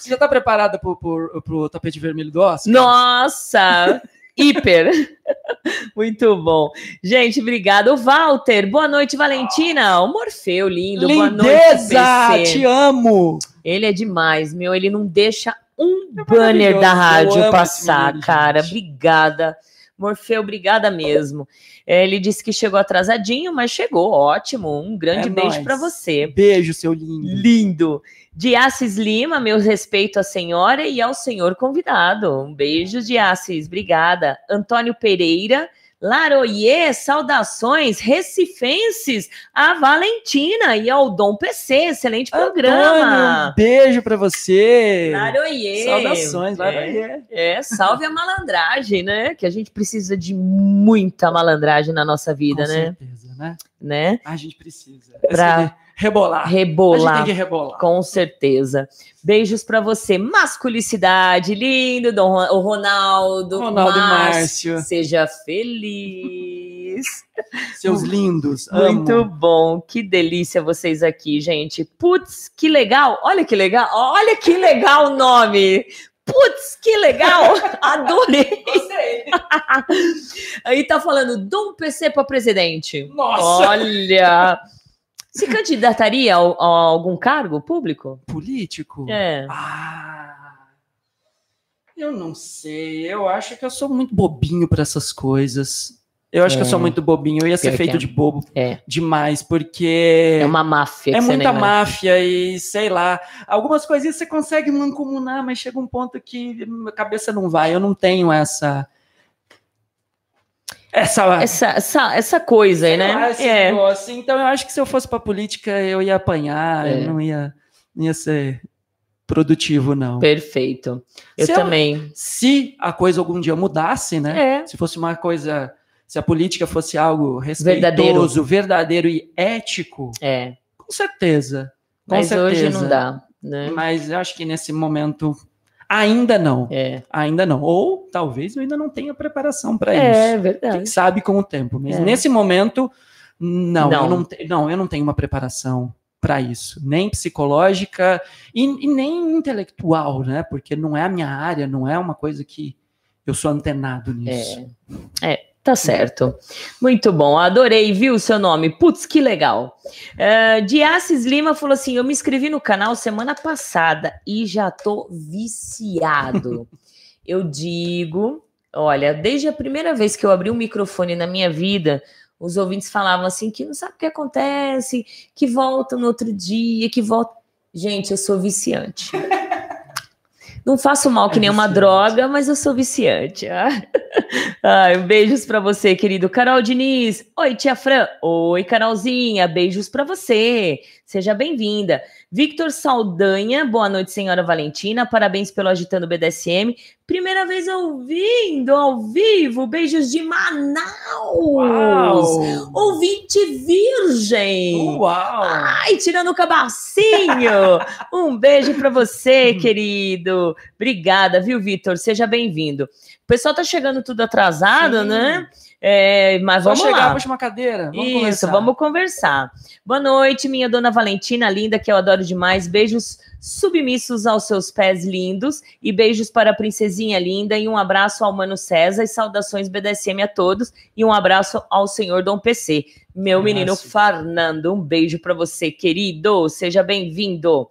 Você já tá preparada pro, pro, pro tapete vermelho do Oscar? Nossa! Hiper! Muito bom. Gente, obrigado. Walter, boa noite, Valentina. O Morfeu, lindo. Boa noite, Lindeza! PC. Te amo! Ele é demais, meu. Ele não deixa um É banner da rádio passar, menino, cara. gente. Obrigada. Morfeu, obrigada mesmo. É, Ele disse que chegou atrasadinho, mas chegou. Ótimo. Um grande É beijo para você. Beijo, seu lindo. Lindo. Diassis Lima, meu respeito à senhora e ao senhor convidado. Um beijo, Diassis. Obrigada. Antônio Pereira. Laroyer, saudações recifenses à Valentina e ao Dom PC. Excelente programa. Antônio, um beijo pra você. Laroyer. Saudações, É, Laroyer. é, salve a malandragem, né? Que a gente precisa de muita malandragem na nossa vida, Com né? certeza, né? né? A gente precisa. Pra Esse- Rebolar. A gente Rebolar. tem que rebolar. Com certeza. Beijos pra você. Masculicidade, lindo, Dom o Ronaldo. Ronaldo e Márcio. Seja feliz. Seus lindos. Muito amo. bom. Que delícia vocês aqui, gente. Putz, que legal. Olha que legal. Olha que legal o nome. Putz, que legal! Adorei! Gostei. Aí tá falando Dom PC para presidente. Nossa! Olha! Se candidataria a, a algum cargo público? Político? É. Ah, eu não sei. Eu acho que eu sou muito bobinho para essas coisas. Eu acho que eu sou É. muito bobinho. Eu ia ser Pior feito é. de bobo É. demais, porque É uma máfia. é muita máfia e sei lá. Algumas coisinhas você consegue mancomunar, mas chega um ponto que minha cabeça não vai. Eu não tenho essa. Essa. Essa, essa, essa coisa aí, lá, né? esse É. negócio. Então eu acho que se eu fosse pra política, eu ia apanhar, É. eu não ia, não ia ser produtivo, não. Perfeito. Eu Se eu- também. Se a coisa algum dia mudasse, né? É. Se fosse uma coisa. Se a política fosse algo respeitoso, verdadeiro, e ético, É. com certeza. Com Mas certeza. hoje não dá, né? Mas eu acho que nesse momento ainda não. É. Ainda não. Ou talvez eu ainda não tenha preparação para É isso. Quem verdade. sabe com o tempo. Mas É. nesse momento, não, Não. Eu não, te- não, eu não tenho uma preparação para isso, nem psicológica e, e nem intelectual, né? Porque não é a minha área, não é uma coisa que eu sou antenado nisso. É. É, tá certo. Muito bom. Adorei, viu o seu nome? Putz, que legal. Uh, Diassis Lima falou assim: eu me inscrevi no canal semana passada e já tô viciado. eu digo, olha, desde a primeira vez que eu abri um microfone na minha vida. Os ouvintes falavam assim que não sabe o que acontece, que volta no outro dia, que volta. Gente, eu sou viciante. Não faço mal que É nem uma droga, mas eu sou viciante. Ai, beijos pra você, querido. Carol Diniz. Oi, tia Fran. Oi, Carolzinha. Beijos pra você. Seja bem-vinda. Victor Saldanha. Boa noite, senhora Valentina. Parabéns pelo Agitando BDSM. Primeira vez ouvindo ao vivo. Beijos de Manaus. Ouvinte virgem. Uau! Ai, tirando o cabacinho! um beijo pra você, querido. Obrigada, viu, Vitor? Seja bem-vindo. O pessoal tá chegando tudo atrasado, Sim. né? É, mas vamos chegar, lá. uma cadeira. Vamos Isso, conversar. vamos conversar. Boa noite, minha dona Valentina linda, que eu adoro demais. Beijos submissos aos seus pés lindos e beijos para a princesinha linda e um abraço ao Mano César e saudações BDSM a todos e um abraço ao senhor Dom PC. Meu menino Abraço. Fernando, um beijo para você, querido. Seja bem-vindo.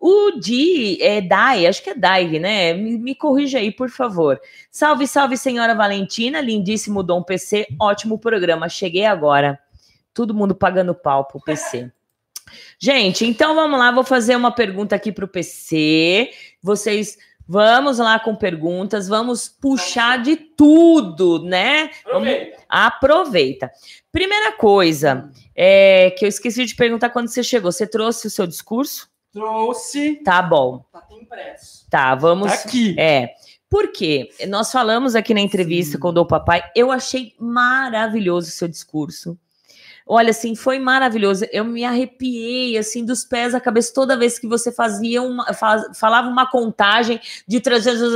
O Di é Dai, acho que é Dai, né? Me, me corrija aí, por favor. Salve, salve, senhora Valentina, lindíssimo Dom PC, ótimo programa. Cheguei agora. Todo mundo pagando pau pro PC. Gente, então vamos lá, vou fazer uma pergunta aqui pro PC. Vocês vamos lá com perguntas, vamos puxar de tudo, né? Vamos, aproveita. Primeira coisa, é, que eu esqueci de perguntar quando você chegou. Você trouxe o seu discurso? Trouxe. Tá bom. Tá impresso. Tá, vamos. Tá aqui. É. Por quê? Nós falamos aqui na entrevista Sim. com o Dom Papai, eu achei maravilhoso o seu discurso. Olha, assim, foi maravilhoso. Eu me arrepiei, assim, dos pés à cabeça toda vez que você fazia uma, fa- falava uma contagem de 300,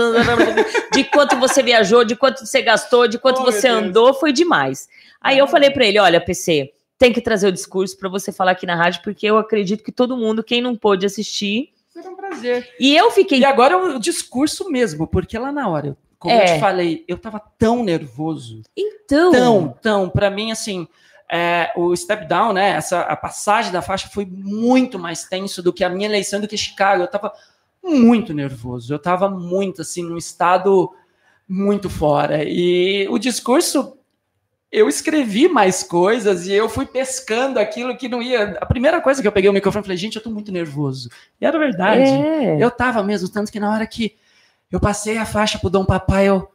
de quanto você viajou, de quanto você gastou, de quanto Oh, você andou, foi demais. Aí eu falei para ele, olha, PC, tem que trazer o discurso para você falar aqui na rádio, porque eu acredito que todo mundo, quem não pôde assistir, Será um prazer. e eu fiquei E agora o discurso mesmo, porque lá na hora, como eu É. te falei, eu tava tão nervoso. então, Tão, tão. Pra mim, assim, é, o step down, né? Essa, a passagem da faixa foi muito mais tenso do que a minha eleição do que Chicago. Eu tava muito nervoso. Eu tava muito, assim, num estado muito fora. E o discurso. Eu escrevi mais coisas e eu fui pescando aquilo que não ia. A primeira coisa que eu peguei o microfone e falei, gente, eu tô muito nervoso. E era verdade. é. Eu tava mesmo, tanto que na hora que eu passei a faixa pro Dom Papai, eu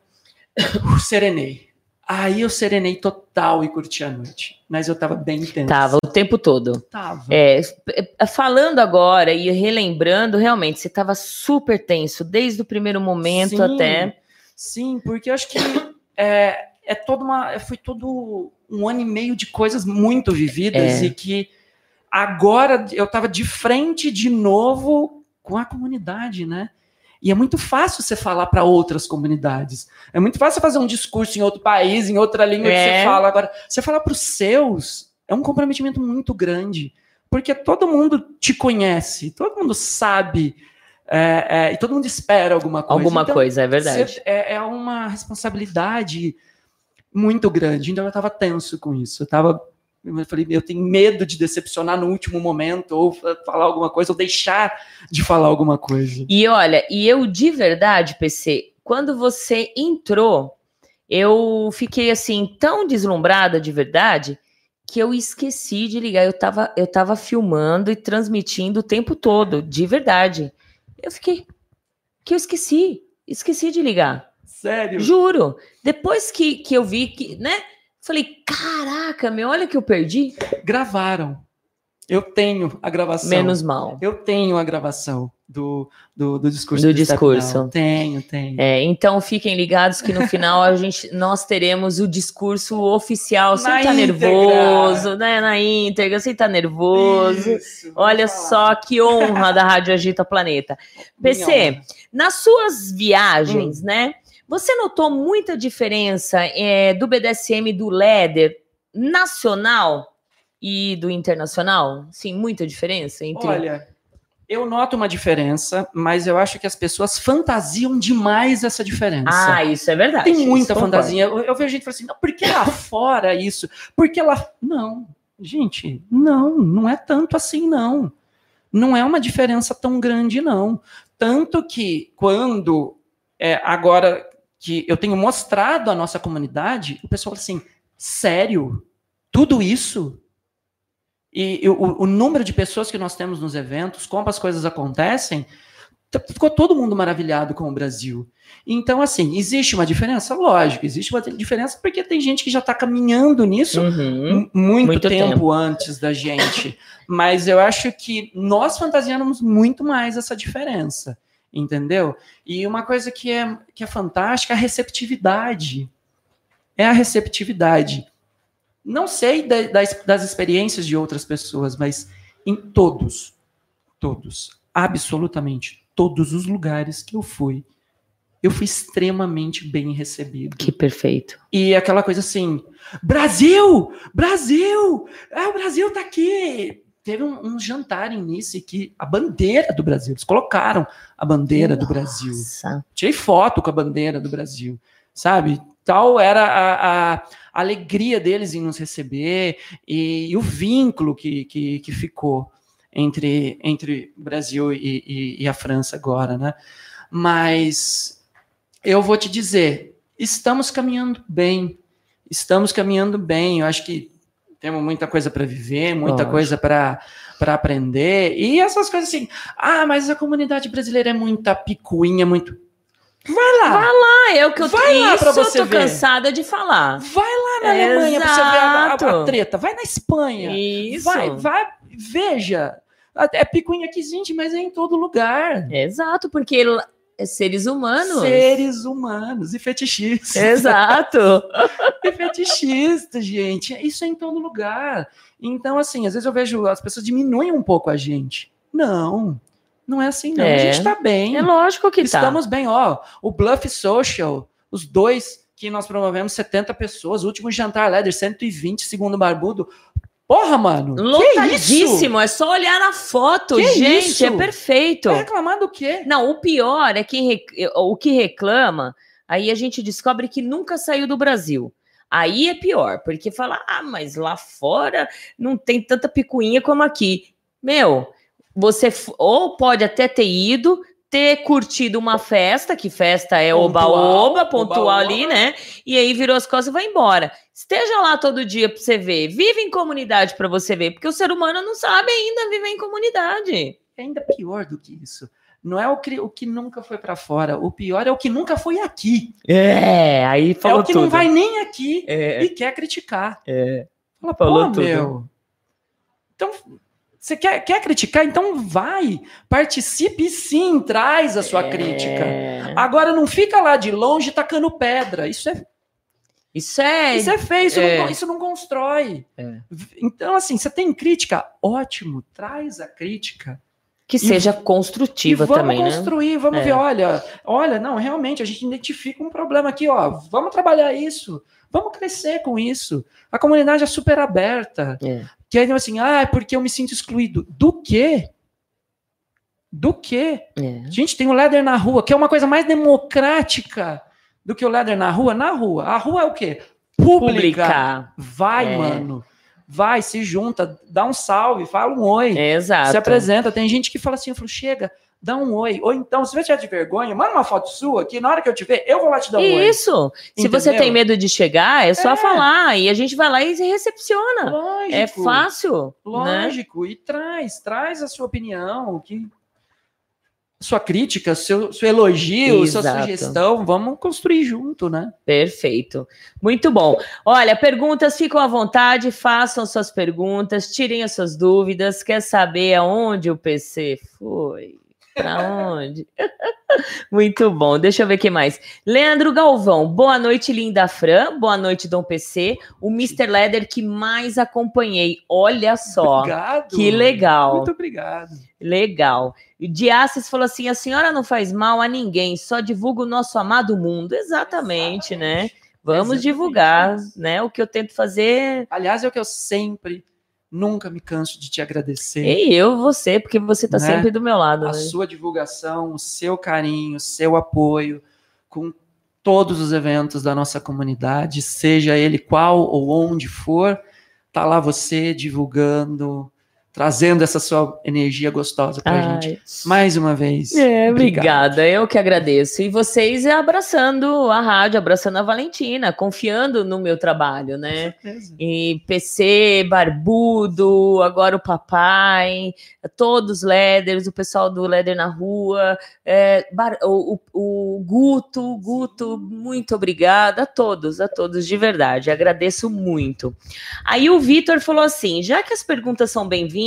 uh, serenei. Aí eu serenei total e curti a noite. Mas eu tava bem intenso. Tava o tempo todo. Tava. É, é, falando agora e relembrando, realmente, você estava super tenso, desde o primeiro momento Sim. até. Sim, porque eu acho que é, é toda uma. Foi todo um ano e meio de coisas muito vividas É. e que agora eu tava de frente de novo com a comunidade, né? E é muito fácil você falar para outras comunidades. É muito fácil fazer um discurso em outro país, em outra língua que É. você fala. Agora, você falar para os seus é um comprometimento muito grande, porque todo mundo te conhece, todo mundo sabe É, é, e todo mundo espera alguma coisa. Alguma Então, coisa, é verdade. você- é, é uma responsabilidade muito grande. Então eu estava tenso com isso. Eu tava. Eu falei, eu tenho medo de decepcionar no último momento, ou fa- falar alguma coisa, ou deixar de falar alguma coisa. E olha, e eu de verdade, PC, quando você entrou, eu fiquei assim tão deslumbrada de verdade que eu esqueci de ligar. Eu tava, eu tava filmando e transmitindo o tempo todo, de verdade. Eu fiquei que eu esqueci, esqueci de ligar. Sério? Juro. Depois que, que eu vi que, né? Falei, caraca, meu, olha que eu perdi. Gravaram. Eu tenho a gravação. Menos mal. Eu tenho a gravação do, do, do discurso. Do Step discurso. Tenho, tenho. É, então fiquem ligados que no final a gente, nós teremos o discurso oficial. Você Na tá íntegra. nervoso, né? Na íntegra, você tá nervoso. Isso, Olha só que honra da Rádio Agita Planeta. PC, nas suas Hum. viagens, né? Você notou muita diferença é, do BDSM do Leder nacional e do internacional? Sim, muita diferença entre. Olha, eu noto uma diferença, mas eu acho que as pessoas fantasiam demais essa diferença. ah, isso é verdade. Tem muita isso fantasia. Eu, eu vejo gente falando assim, não, por que lá fora isso? Por que lá. Não, gente, não, não é tanto assim, não. Não é uma diferença tão grande, não. Tanto que quando é, agora que eu tenho mostrado a nossa comunidade, o pessoal fala assim: sério? Tudo isso? E, e o, o número de pessoas que nós temos nos eventos, como as coisas acontecem, ficou todo mundo maravilhado com o Brasil. Então, assim, existe uma diferença? Lógico, existe uma diferença porque tem gente que já está caminhando nisso Uhum. muito, muito tempo, tempo. antes da gente. Mas eu acho que nós fantasiamos muito mais essa diferença, entendeu? E uma coisa que é, que é fantástica é a receptividade. É a receptividade. Não sei da- das, das experiências de outras pessoas, mas em todos, todos, absolutamente todos os lugares que eu fui, eu fui extremamente bem recebido. Que perfeito. E aquela coisa assim, Brasil! Brasil! Ah, o Brasil tá aqui! Teve um, um jantar em Nice que a bandeira do Brasil, eles colocaram a bandeira do Brasil. Nossa. Tirei foto com a bandeira do Brasil, sabe? Tal era a, a alegria deles em nos receber e, e o vínculo que, que, que ficou entre, entre o Brasil e, e- e a França agora, né? Mas eu vou te dizer, estamos caminhando bem, estamos caminhando bem. Eu acho que temos muita coisa para viver, muita coisa para aprender e essas coisas assim. Ah, mas a comunidade brasileira é muita picuinha, muito. Vai lá, Ah, é o que eu Vai lá pra você eu tô ver. cansada de falar. vai lá na Alemanha para você ver a, a- a Exato. treta, vai na Espanha, Isso. vai, vai, veja. É picuinha aqui, gente, mas é em todo lugar. Exato, porque lá- seres humanos. Seres humanos e fetichistas. Exato. é fetichista, gente. Isso é em todo lugar. Então, assim, às vezes eu vejo as pessoas diminuem um pouco a gente. Não, não é assim, não. A É. gente tá bem. É lógico que tá. Estamos bem, ó. O Bluff Social, os dois que nós promovemos 70 pessoas, o último jantar Leder, 120, segundo Barbudo. Porra, mano. que? Lotadíssimo, é só olhar na foto, Que gente, isso? é perfeito. Vai reclamar do quê? Não, o pior é quem rec- o que reclama, aí a gente descobre que nunca saiu do Brasil. Aí é pior, porque fala, ah, mas lá fora não tem tanta picuinha como aqui. Meu, você ou pode até ter ido, ter curtido uma festa, que festa é oba-oba, pontual ali, né? E aí virou as costas e vai embora. Esteja lá todo dia para você ver. Vive em comunidade para você ver, porque o ser humano não sabe ainda viver em comunidade. É ainda pior do que isso. Não é o que, o que nunca foi pra fora. O pior é o que nunca foi aqui. É, aí é falou o que tudo. não vai nem aqui É, e quer criticar. é. Fala, Falou pô, tudo. meu. Então, você quer, quer criticar? Então vai. Participe sim, traz a sua crítica. É. Agora não fica lá de longe tacando pedra. Isso é, Isso é. isso é feio, isso, é. Não, isso não constrói. É. Então, assim, você tem crítica? Ótimo, traz a crítica. Que seja construtiva e vamos também, né? construir, vamos É. ver, olha, olha, não, realmente, a gente identifica um problema aqui, ó, vamos trabalhar isso, vamos crescer com isso. A comunidade é super aberta. É. Que aí, assim, ah, é porque eu me sinto excluído. Do quê? do que É. a gente tem o Leder na rua, que é uma coisa mais democrática do que o Leder na rua. Na rua. A rua é o quê? Pública. Publicar. Vai, É. mano. Vai, se junta, dá um salve, fala um oi. Exato. se apresenta. Tem gente que fala assim, eu falo, chega, dá um oi. Ou então, se você tiver de vergonha, manda uma foto sua, que na hora que eu te ver, eu vou lá te dar um oi. Isso. Se você tem medo de chegar, é só É. falar e a gente vai lá e recepciona. Lógico. É fácil, né? Lógico. E traz, traz a sua opinião, que sua crítica, seu, seu elogio, sua Exato. sugestão, vamos construir junto, né? Perfeito. Muito bom. Olha, perguntas ficam à vontade, façam suas perguntas, tirem as suas dúvidas. Quer saber aonde o PC foi? Para onde? Muito bom. Deixa eu ver o que mais. Leandro Galvão, boa noite, linda Fran. Boa noite, Dom PC. O Mr. Leder que mais acompanhei. Olha só. Obrigado. Que legal. Muito obrigado. Legal. O Diassis falou assim: a senhora não faz mal a ninguém, só divulga o nosso amado mundo. Exatamente, né? Vamos Exatamente divulgar, né? O que eu tento fazer. Aliás, é o que eu sempre, nunca me canso de te agradecer. E eu, você, porque você tá Né? sempre do meu lado. a né? sua divulgação, o seu carinho, o seu apoio com todos os eventos da nossa comunidade, seja ele qual ou onde for, tá lá você divulgando, trazendo essa sua energia gostosa pra Ai, gente. Mais uma vez. É, Obrigado. obrigada, eu que agradeço. E vocês abraçando a rádio, abraçando a Valentina, confiando no meu trabalho, né? Certeza. E PC, Barbudo, agora o papai, todos os Leders, o pessoal do Leder na rua, é, Bar- o, o- o Guto, Guto, muito obrigada a todos, a todos de verdade, agradeço muito. Aí o Vitor falou assim: já que as perguntas são bem-vindas,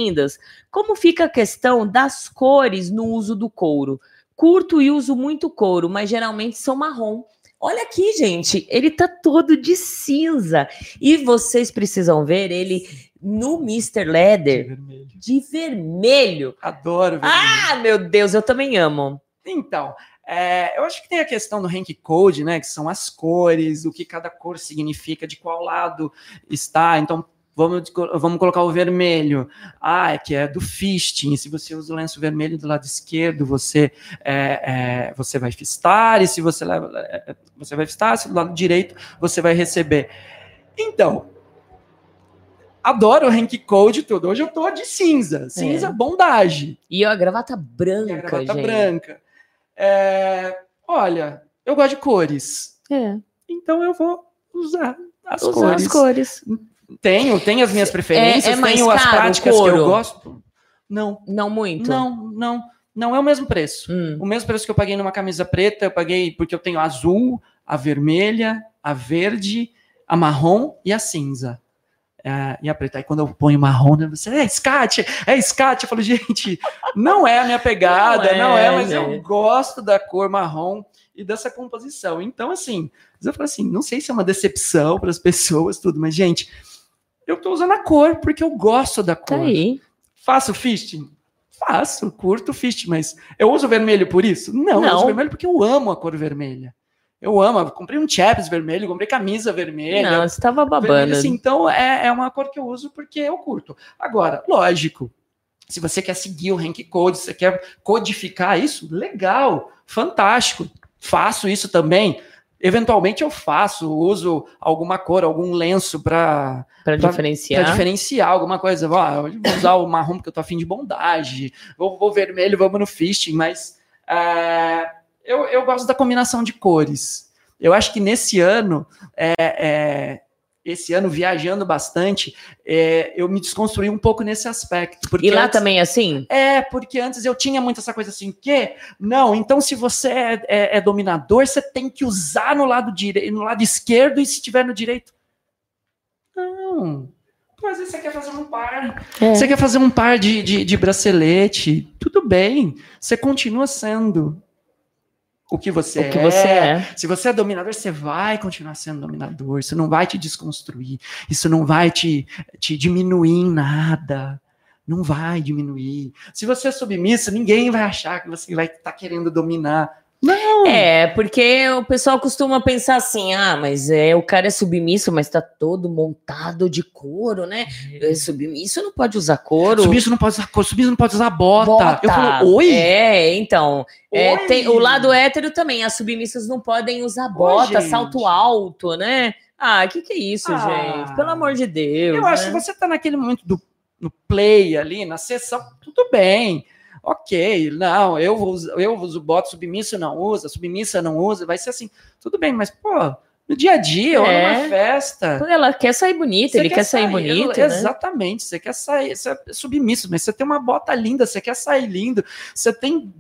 como fica a questão das cores no uso do couro? Curto e uso muito couro, mas geralmente são marrom. Olha aqui, gente, ele tá todo de cinza. E vocês precisam ver ele no Mr. Leather Vermelho. de vermelho. Adoro vermelho. Ah, meu Deus, eu também amo. Então, é, eu acho que tem a questão do rank code, né? Que são as cores, o que cada cor significa, de qual lado está. Então, vamos, vamos colocar o vermelho. Ah, é que é do fisting. Se você usa o lenço vermelho do lado esquerdo, você, é, é, você vai fistar, e se você leva, é, você vai fistar, se do lado direito, você vai receber. Então, adoro o rank code e tudo. Hoje eu tô de cinza. Cinza, É. bondade. E a gravata E a branca, gravata gente. branca. É, olha, eu gosto de cores, É, então eu vou usar as usar cores. as cores. Tenho, tenho as minhas preferências, é mais tenho as práticas que eu gosto. Não, Não muito? não, não, não é o mesmo preço. Hum. O mesmo preço que eu paguei numa camisa preta, eu paguei porque eu tenho a azul, a vermelha, a verde, a marrom e a cinza. É, e a preta. Aí quando eu ponho marrom, né, você é scat, é scat. Eu falo, gente, não é a minha pegada, Não não é, é, mas eu gente. gosto da cor marrom e dessa composição. Então, assim, eu falo assim, não sei se é uma decepção para as pessoas, tudo, mas, gente, eu tô usando a cor porque eu gosto da Tá cor. aí. Faço fisting? Faço, curto fisting, mas eu uso vermelho por isso? Não, eu Não. uso vermelho porque eu amo a cor vermelha. Eu amo, eu comprei um chaps vermelho, comprei camisa vermelha. Não, você tava vermelho, babando. assim, então é, é uma cor que eu uso porque eu curto. Agora, lógico, se você quer seguir o rank code, você quer codificar isso, legal, fantástico. Faço isso também. Eventualmente eu faço, uso alguma cor, algum lenço para Pra pra- diferenciar. diferenciar alguma coisa. Ah, vou usar o marrom porque eu tô afim de bondade, vou, vou vermelho, vamos no fisting, mas é, eu, eu gosto da combinação de cores. Eu acho que nesse ano, é, é, esse ano viajando bastante, é, eu me desconstruí um pouco nesse aspecto. Porque E lá antes- também é assim? é, porque antes eu tinha muito essa coisa assim, que não, então se você é, é- é dominador, você tem que usar no lado direito, no lado esquerdo, e se tiver no direito. Não. Vezes você quer fazer um par. É. Você quer fazer um par de, de, de bracelete. Tudo bem. Você continua sendo o que você O que é. você é. Se você é dominador, você vai continuar sendo dominador. Isso não vai te desconstruir. Isso não vai te, te diminuir em nada. Não vai diminuir. Se você é submisso, ninguém vai achar que você vai estar querendo dominar. Não. É, porque o pessoal costuma pensar assim: ah, mas é, o cara é submisso, mas tá todo montado de couro, né? É submisso não pode usar couro. Submisso não pode usar couro, submisso não pode usar bota. Bota. Eu falo, oi? É, então. é, Oi? tem, o lado hétero também, as submissas não podem usar bota, gente. salto alto, né? Ah, o que, que é isso, Ah. gente? Pelo amor de Deus. Eu acho né? que você tá naquele momento do no play ali, na sessão, tudo bem. Ok, não, eu uso, eu uso bota, submisso não usa, submissa não usa, vai ser assim, tudo bem, mas, pô, no dia a dia, ou É. numa festa. Ela quer sair bonita, ele quer, sair, bonito. né? Exatamente, você quer sair, você é submisso, mas você tem uma bota linda, você quer sair lindo, você tem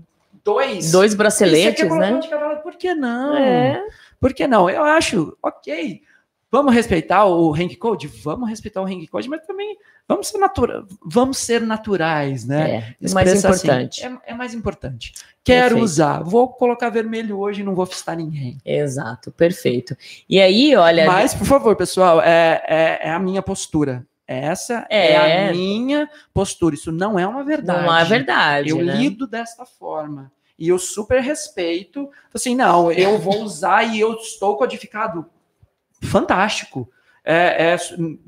dois. Dois você quer braceletes, colocar um né? de cada lado, por que não? É. Por que não? Eu acho, ok. Vamos respeitar o rank code? Vamos respeitar o rank code, mas também vamos ser, natura vamos ser naturais, né? É, mais assim, importante. é, é mais importante. Quero Perfeito. usar, vou colocar vermelho hoje e não vou fistar ninguém. Exato, perfeito. E aí, olha. Mas, por favor, pessoal, é, é, é a minha postura. Essa é. É. a minha postura. Isso não é uma verdade. não é verdade. Eu né? lido desta forma. E eu super respeito. Assim, não, eu vou usar e eu estou codificado. Fantástico. É, é,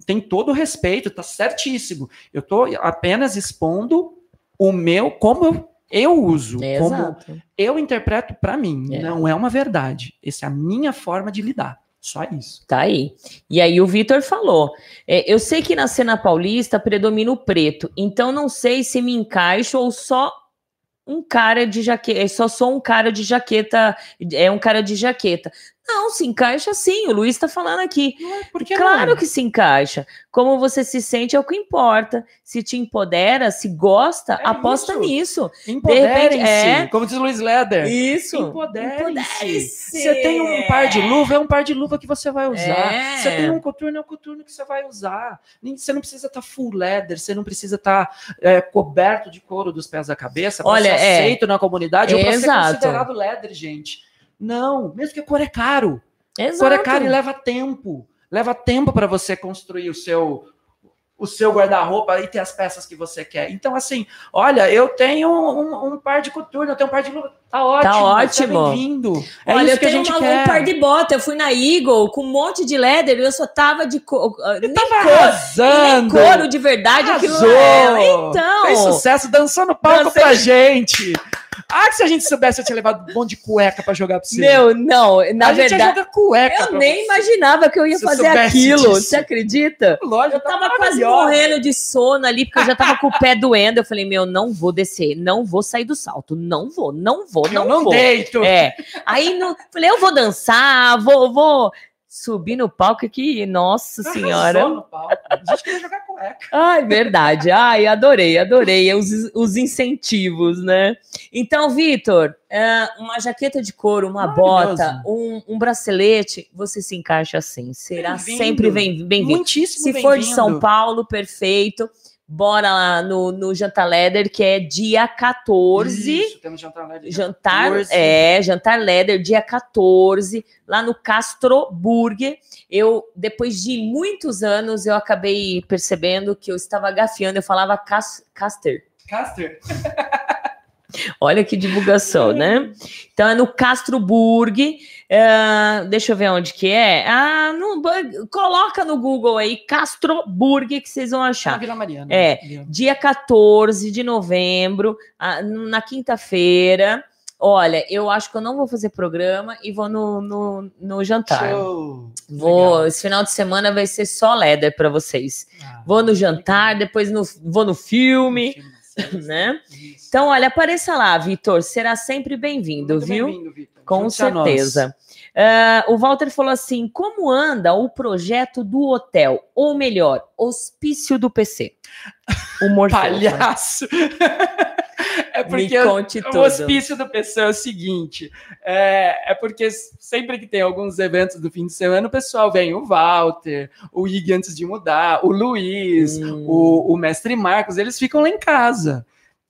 tem todo o respeito, tá certíssimo. Eu estou apenas expondo o meu, como eu, eu uso, É, como Exato. eu interpreto para mim. É. Não é uma verdade. Essa é a minha forma de lidar. Só isso. Tá aí. E aí o Vitor falou: é, eu sei que na cena paulista predomina o preto, então não sei se me encaixo ou só um cara de jaqueta, só sou um cara de jaqueta, é um cara de jaqueta. Não, se encaixa sim, o Luiz tá falando aqui. Por que claro não? que se encaixa. Como você se sente é o que importa. Se te empodera, se gosta, É aposta isso. nisso. Empoderem-se. é. Como diz Luiz Leder. Isso. Empoderem-se. Você tem um par de luva, é um par de luva que você vai usar. É. Você tem um coturno, é um coturno que você vai usar. Você não precisa estar full leather, você não precisa estar é, coberto de couro dos pés à cabeça Olha, ser é. aceito na comunidade ou para ser considerado leather, gente. Não, mesmo que a cor é caro. Exato. Cor é caro e leva tempo. Leva tempo para você construir o seu o seu guarda-roupa e ter as peças que você quer. Então, assim, olha, eu tenho um, um par de coturno, eu tenho um par de luva. Tá ótimo. seja ótimo. Bem-vindo. É Olha, isso eu tenho uma- um par de bota. Eu fui na Eagle com um monte de leather e eu só tava de co nem Tava couro. Nem arrasando. couro de verdade aquilo Arrasou. é. Então. Fez sucesso, dançou no palco Dancei. pra gente. Ah, que se a gente soubesse, eu tinha levado um monte de cueca pra jogar pra você. Meu, não, na a gente verdade. joga cueca. Eu nem você. imaginava que eu ia Se fazer aquilo. disso. Você acredita? Lógico, Eu tava tá quase maravilhosa. morrendo de sono ali, porque eu já tava com o pé doendo. Eu falei, meu, não vou descer, não vou sair do salto, não vou, não vou, Eu não, não vou. deito. É. Aí no, falei, eu vou dançar, vou, vou subir no palco aqui. Nossa senhora. Arrasou no palco. A gente queria jogar cueca. Ai, verdade. Ai, adorei, adorei os, os incentivos, né? Então, Vitor, é, uma jaqueta de couro, uma bota, um, um bracelete, você se encaixa assim. Será Bem-vindo. sempre bem- bem-vindo. Muitíssimo Se for de. São Paulo, perfeito. Bora lá no, no Jantar Leather, que é dia 14. Isso, temos jantar de Jantar, 14. é, Jantar Leather, dia 14, lá no Castro Burger. Eu, depois de muitos anos, eu acabei percebendo que eu estava gafiando, eu falava cas, Caster. Caster. Olha que divulgação, né? Então é no Castro Burg. é, deixa eu ver onde que é. Ah, no, coloca no Google aí, Castro Burg, que vocês vão Na achar. Vila Mariana. É. Ali, Dia 14 de novembro, na quinta-feira. Olha, eu acho que eu não vou fazer programa e vou no, no, no jantar. Show. Vou, Legal. esse final de semana vai ser só leather para vocês. Ah, Vou no jantar, depois no, vou no filme, filme, série, né? isso. Então, olha, apareça lá, Vitor. Será sempre bem-vindo, viu? Vitor. Com nós. certeza. Ah, o Walter falou assim: como anda o projeto do hotel? Ou melhor, hospício do PC? Fofo. Palhaço. É porque Me o- hospício do PC é o seguinte: é, é porque sempre que tem alguns eventos do fim de semana, o pessoal vem o Walter, o Ig antes de mudar, o Luiz, Hum. o, o mestre Marcos, eles ficam lá em casa.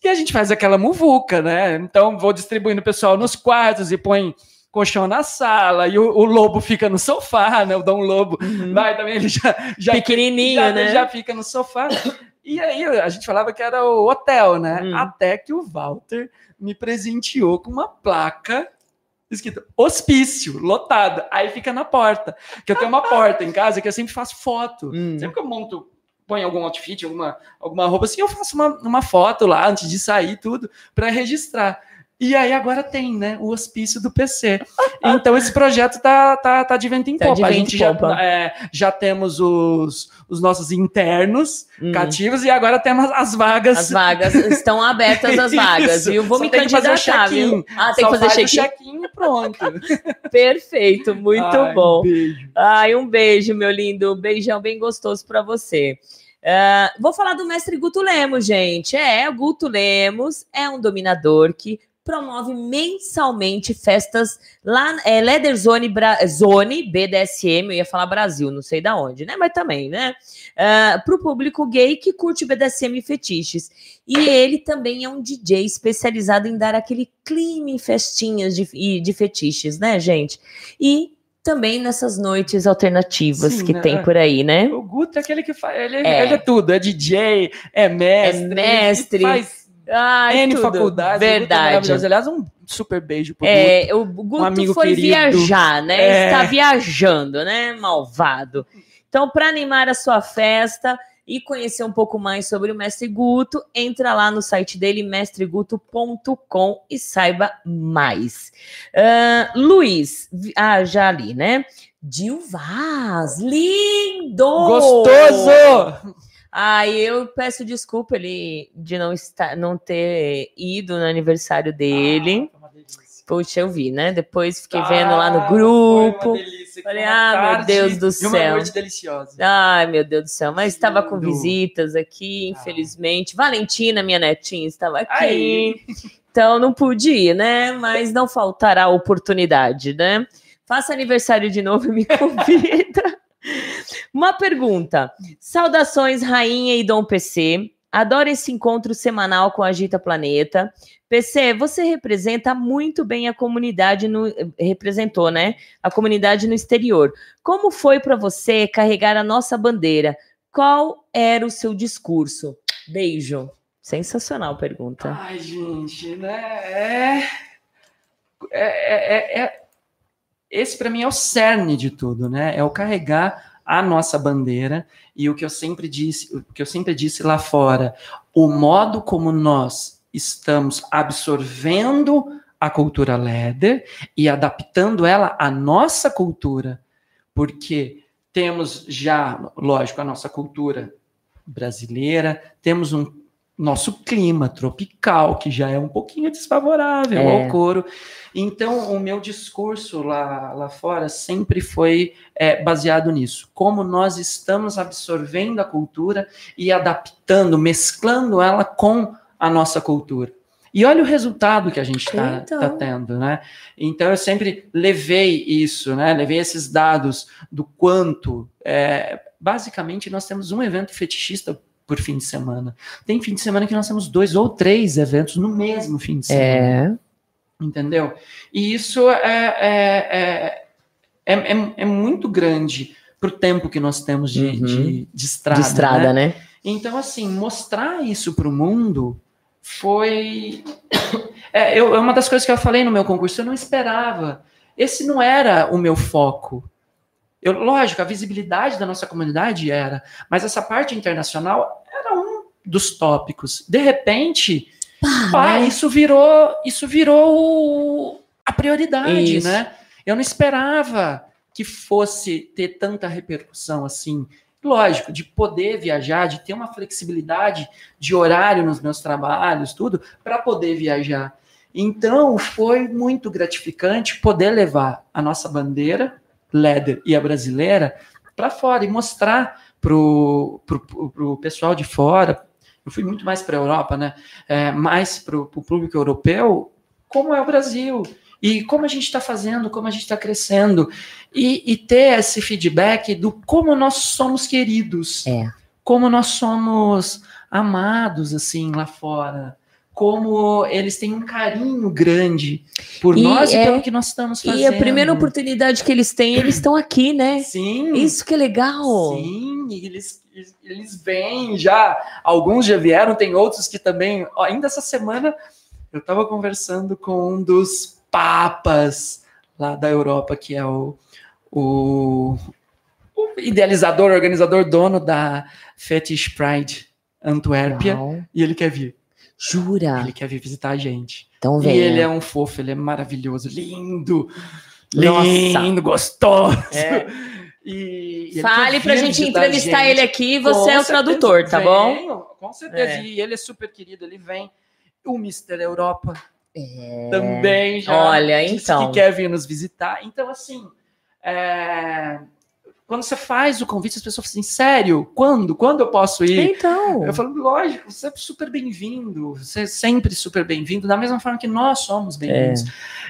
E a gente faz aquela muvuca, né? Então vou distribuindo o pessoal nos quartos e põe colchão na sala, e o, o lobo fica no sofá, né? O Dom Lobo Uhum. vai também, ele já, já Pequenininho, já, né? já fica no sofá. E aí a gente falava que era o hotel, né? Hum. Até que o Walter me presenteou com uma placa escrito hospício, lotado. Aí fica na porta. Que eu tenho uma porta em casa que eu sempre faço foto. Hum. Sempre que eu monto, ponho algum outfit, alguma, alguma roupa assim, eu faço uma, uma foto lá antes de sair, tudo, para registrar. E aí agora tem, né, o hospício do PC. Então esse projeto tá, tá, tá de vento em Tá popa. A gente já, é, já temos os, os nossos internos Hum. cativos e agora temos as vagas. As vagas estão abertas as vagas, viu? Vou Só me candidatar, viu? Ah, tem Só que fazer check-in. pronto. Perfeito, muito Ai, bom. beijo. Ai, um beijo, meu lindo. Um beijão bem gostoso para você. Ah, vou falar do mestre Guto Lemos, gente. É, o Guto Lemos é um dominador que promove mensalmente festas lá, é, Leather Zone, Bra- Zone BDSM, eu ia falar Brasil, não sei da onde, né? Mas também, né? para o público gay que curte BDSM e fetiches. E ele também é um DJ especializado em dar aquele clima em festinhas de, e de fetiches, né, gente? E também nessas noites alternativas Sim, que né? tem por aí, né? O Guto é aquele que faz. Ele É. ele é tudo, é DJ, é mestre. É mestre. Faz Ai, N tudo. faculdades. Guto é Verdade. Aliás, um super beijo pro Guto. É, o Guto amigo foi querido. viajar, né? É. Está viajando, né? Malvado. Então, para animar a sua festa e conhecer um pouco mais sobre o Mestre Guto, entra lá no site dele, mestreguto.com e saiba mais. Ah, Luiz, ah, já li, né? Dil Vaz, lindo! Gostoso! Ah, eu peço desculpa ele de não estar, não ter ido no aniversário dele. Ah. Puxa, eu vi, né? Depois fiquei vendo lá Ah, no grupo. delícia. Falei, ah, meu Deus do e uma céu. noite deliciosa. Ai, meu Deus do céu. Mas estava com visitas aqui, infelizmente. Valentina, minha netinha, estava aqui. Aí. Então não pude ir, né? Mas não faltará oportunidade, né? Faça aniversário de novo e me convida. Uma pergunta. Saudações, Rainha e Dom PC. Adoro esse encontro semanal com a Agita Planeta. PC, você representa muito bem a comunidade no representou, né? A comunidade no exterior. Como foi para você carregar a nossa bandeira? Qual era o seu discurso? Beijo. Sensacional pergunta. Ai, gente, né? É, é, é- é- esse para mim é o cerne de tudo, né? É o carregar a nossa bandeira e o que eu sempre disse, o que eu sempre disse lá fora, o modo como nós estamos absorvendo a cultura leather e adaptando ela à nossa cultura, porque temos já, lógico, a nossa cultura brasileira, temos um nosso clima tropical, que já é um pouquinho desfavorável É. ao couro. Então, o meu discurso lá, lá fora sempre foi é, baseado nisso. Como nós estamos absorvendo a cultura e adaptando, mesclando ela com a nossa cultura. E olha o resultado que a gente está Então. tendo, né? Então, eu sempre levei isso, né? Levei esses dados do quanto. é, basicamente, nós temos um evento fetichista por fim de semana. Tem fim de semana que nós temos dois ou três eventos no mesmo fim de semana. É. Entendeu? E isso é, é, é, é, é- muito grande para o tempo que nós temos de, Uhum. de, de estrada. de estrada, né? né? Então, assim, mostrar isso para o mundo foi. É, eu, é uma das coisas que eu falei no meu concurso, eu não esperava. Esse não era o meu foco. Eu, lógico, a visibilidade da nossa comunidade era, mas essa parte internacional dos tópicos. De repente, pá, isso virou, isso virou a prioridade, Isso. né? Eu não esperava que fosse ter tanta repercussão assim. Lógico, de poder viajar, de ter uma flexibilidade de horário nos meus trabalhos, tudo, para poder viajar. Então, foi muito gratificante poder levar a nossa bandeira, Leather e a brasileira, para fora e mostrar para o pessoal de fora. Eu fui muito mais para a Europa, né? É, mais para o público europeu, como é o Brasil. E como a gente está fazendo, como a gente está crescendo. E, e ter esse feedback do como nós somos queridos. É. Como nós somos amados, assim, lá fora. Como eles têm um carinho grande por E nós é- e pelo que nós estamos fazendo. E a primeira oportunidade que eles têm, eles estão aqui, né? Sim. Isso que é legal. Sim, eles, eles- eles vêm já. Alguns já vieram, tem outros que também. ó, ainda essa semana eu estava conversando com um dos papas lá da Europa, que é o, o, o idealizador, organizador, dono da Fetish Pride Antuérpia, Uau. e ele quer vir. Jura? Ele quer vir visitar a gente. Então E vem. ele é um fofo, ele é maravilhoso, lindo, Nossa. lindo, gostoso. É. E, e Fale pra gente entrevistar gente. ele aqui e você é Com o tradutor, tá certeza. bom? Com certeza. É. E ele é super querido, ele vem. O Mr. Europa É. também já Olha, disse então. que quer vir nos visitar. Então, assim, é, quando você faz o convite, as pessoas falam assim, sério? Quando? Quando eu posso ir? Então. Eu falo, lógico, você é super bem-vindo, você é sempre super bem-vindo, da mesma forma que nós somos bem-vindos.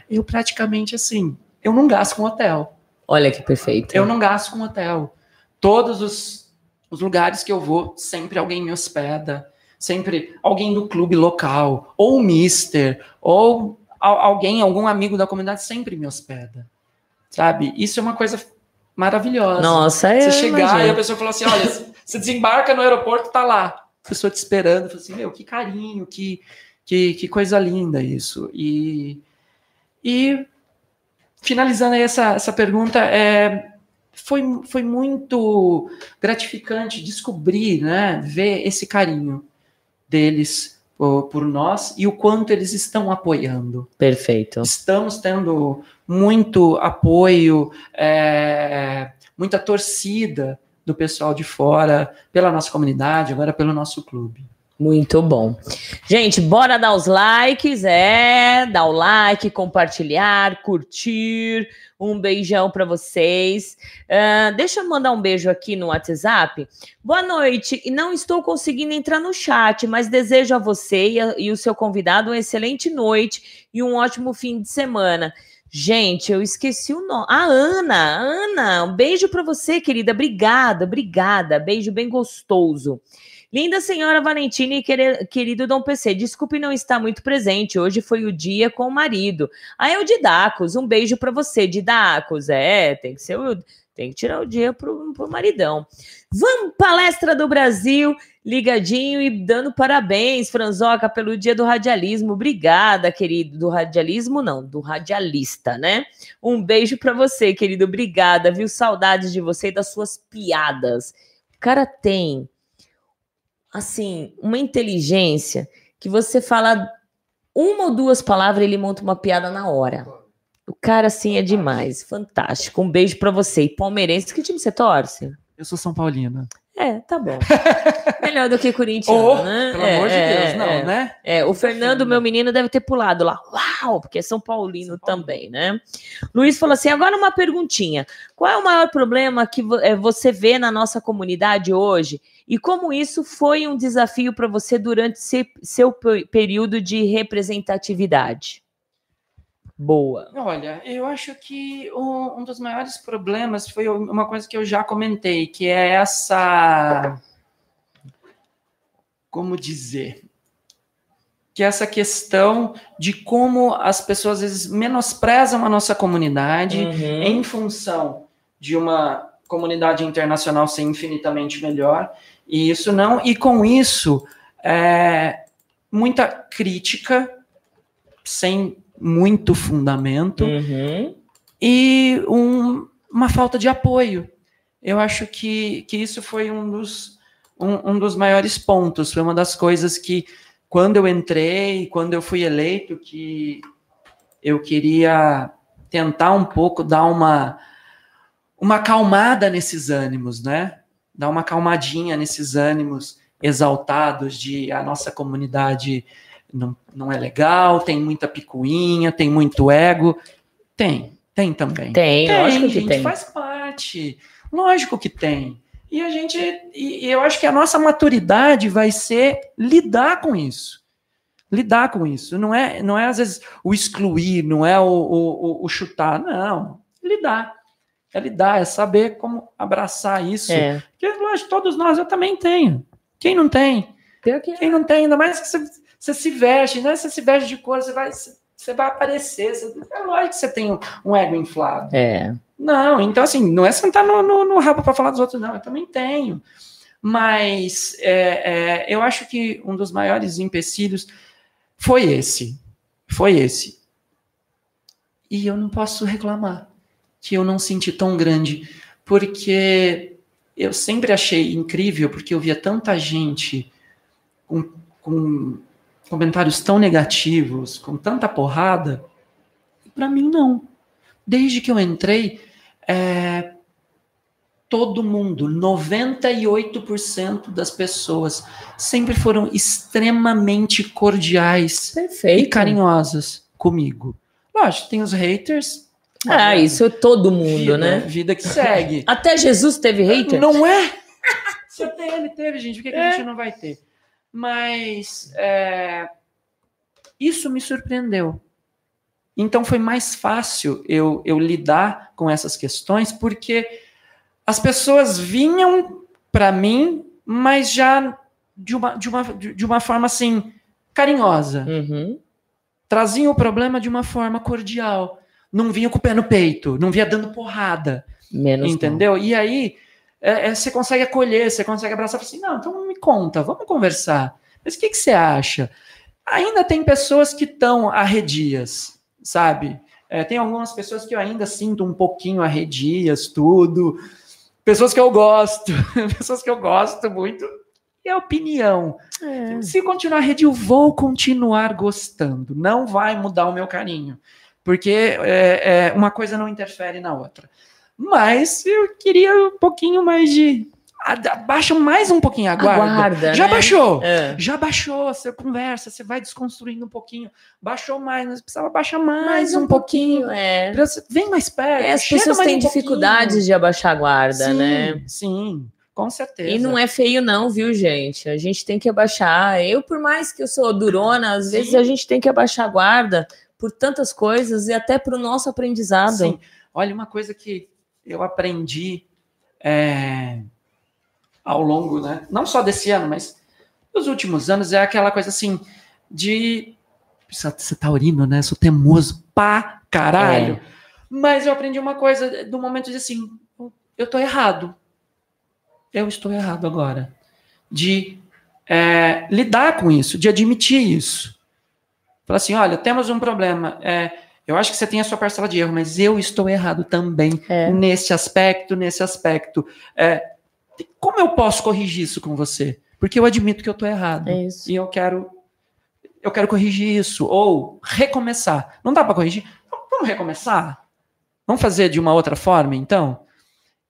Eu praticamente, assim, eu não gasto com hotel. Olha que perfeito. Eu não gasto com hotel. Todos os, os lugares que eu vou, sempre alguém me hospeda. Sempre alguém do clube local, ou o mister, ou al- alguém, algum amigo da comunidade sempre me hospeda. Sabe? Isso é uma coisa maravilhosa. Nossa, é. Você chegar e a pessoa fala assim: olha, você desembarca no aeroporto, tá lá. A pessoa te esperando. Fala assim: meu, que carinho, que, que, que coisa linda isso. E, e finalizando aí essa, essa pergunta, é, foi, foi muito gratificante descobrir, né, ver esse carinho deles por, por nós e o quanto eles estão apoiando. Perfeito. Estamos tendo muito apoio, é, muita torcida do pessoal de fora, pela nossa comunidade, agora pelo nosso clube. Muito bom. Gente, bora dar os likes, é, dar o like, compartilhar, curtir. Um beijão para vocês. Ah, deixa eu mandar um beijo aqui no WhatsApp. Boa noite. E não estou conseguindo entrar no chat, mas desejo a você e, a- e o seu convidado uma excelente noite e um ótimo fim de semana. Gente, eu esqueci o nome. A Ana, Ana, um beijo para você, querida. Obrigada, obrigada. Beijo bem gostoso. Linda senhora Valentina e querido Dom PC, desculpe não estar muito presente. Hoje foi o dia com o marido. Ah, é o Didacos. Um beijo para você, Didacos. É, tem que ser o, tem que tirar o dia pro, pro maridão. Vamos, palestra do Brasil, ligadinho e dando parabéns, Franzoca, pelo dia do radialismo. Obrigada, querido. Do radialismo, não, do radialista, né? Um beijo para você, querido. Obrigada, viu? Saudades de você e das suas piadas. O cara tem assim, uma inteligência que você fala uma ou duas palavras, ele monta uma piada na hora. O cara, assim, é demais. Fantástico. Um beijo pra você. E palmeirense, que time você torce? Eu sou São Paulino. É, tá bom. Melhor do que corintiano, Oh, né? pelo É, amor de é, Deus, não, é. né? É, o Fernando, meu menino, deve ter pulado lá. Uau! Porque é São Paulino também, né? Luiz falou assim: agora uma perguntinha. Qual é o maior problema que eh, você vê na nossa comunidade hoje? E como isso foi um desafio para você durante se- seu pe- período de representatividade? Boa. Olha, eu acho que um, um dos maiores problemas foi uma coisa que eu já comentei, que é essa. Como dizer? Que é essa questão de como as pessoas às vezes menosprezam a nossa comunidade Uhum. em função de uma comunidade internacional ser infinitamente melhor. E isso não. E com isso, é, muita crítica sem muito fundamento Uhum. e um- uma falta de apoio. Eu acho que, que isso foi um dos, um, um dos maiores pontos, foi uma das coisas que, quando eu entrei, quando eu fui eleito, que eu queria tentar um pouco dar uma, uma acalmada nesses ânimos, né? Dar uma acalmadinha nesses ânimos exaltados de a nossa comunidade não, não é legal, tem muita picuinha, tem muito ego. Tem, tem também. Tem, lógico que gente, tem. Faz parte. Lógico que tem. E a gente, e, eu acho que a nossa maturidade vai ser lidar com isso. Lidar com isso. Não é, não é às vezes o excluir, não é o, o, o- chutar, não. Lidar. É lidar, é saber como abraçar isso. É. Porque, lógico, todos nós, eu também tenho. Quem não tem? Que é. Quem não tem, ainda mais que você, você se veste, né? Você se veste de cor, você vai, você vai aparecer. Você, é lógico que você tem um, ego inflado. É. Não, então assim, não é sentar no, no, no rabo para falar dos outros, não. Eu também tenho. Mas é, é, eu acho que um dos maiores empecilhos foi esse. Foi esse. E eu não posso reclamar que eu não senti tão grande, porque eu sempre achei incrível, porque eu via tanta gente com, com comentários tão negativos, com tanta porrada, para mim não. Desde que eu entrei, é, todo mundo, 98% das pessoas sempre foram extremamente cordiais Perfeito. e carinhosas comigo. Lógico, tem os haters. Ah, isso é todo mundo, vida, né? Vida que segue. Até Jesus teve hater? Não é? Se até ele teve, gente, por que, que É. a gente não vai ter? Mas é, isso me surpreendeu. Então foi mais fácil eu, eu lidar com essas questões, porque as pessoas vinham para mim, mas já de uma, de, uma, de uma forma assim, carinhosa. Uhum. Traziam o problema de uma forma cordial. Não vinha com o pé no peito, não vinha dando porrada. Menos. Entendeu? E aí é, é, você consegue acolher, você consegue abraçar assim: não, então me conta, vamos conversar. Mas o que, que você acha? Ainda tem pessoas que estão arredias, sabe? É, tem algumas pessoas que eu ainda sinto um pouquinho arredias, tudo. Pessoas que eu gosto, pessoas que eu gosto muito. E a opinião. É. Se continuar arredio, eu vou continuar gostando. Não vai mudar o meu carinho. Porque é, é, uma coisa não interfere na outra. Mas eu queria um pouquinho mais de. Abaixa mais um pouquinho a guarda. Aguarda, Já né? baixou. É. Já baixou, você conversa, você vai desconstruindo um pouquinho. Baixou mais, mas precisava baixar mais, Mais um, um pouquinho, é. Pra você- Vem mais perto. É, As pessoas têm um pouquinho. dificuldades de abaixar a guarda, sim, né? Sim, com certeza. E não é feio, não, viu, gente? A gente tem que abaixar. Eu, por mais que eu sou durona, às Sim. vezes a gente tem que abaixar a guarda por tantas coisas e até para o nosso aprendizado. Sim. Olha, uma coisa que eu aprendi é, ao longo, né? Não só desse ano, mas dos últimos anos, é aquela coisa assim de. Você tá taurino, né? Sou teimoso pra caralho. É. Mas eu aprendi uma coisa do momento de assim, eu tô errado. Eu estou errado agora. De é, lidar com isso, de admitir isso. Falar assim, olha, temos um problema. É, eu acho que você tem a sua parcela de erro, mas eu estou errado também É. nesse aspecto, nesse aspecto. É, como eu posso corrigir isso com você? Porque eu admito que eu estou errado. É. E eu quero eu quero corrigir isso ou recomeçar. Não dá para corrigir? Vamos recomeçar? Vamos fazer de uma outra forma, então?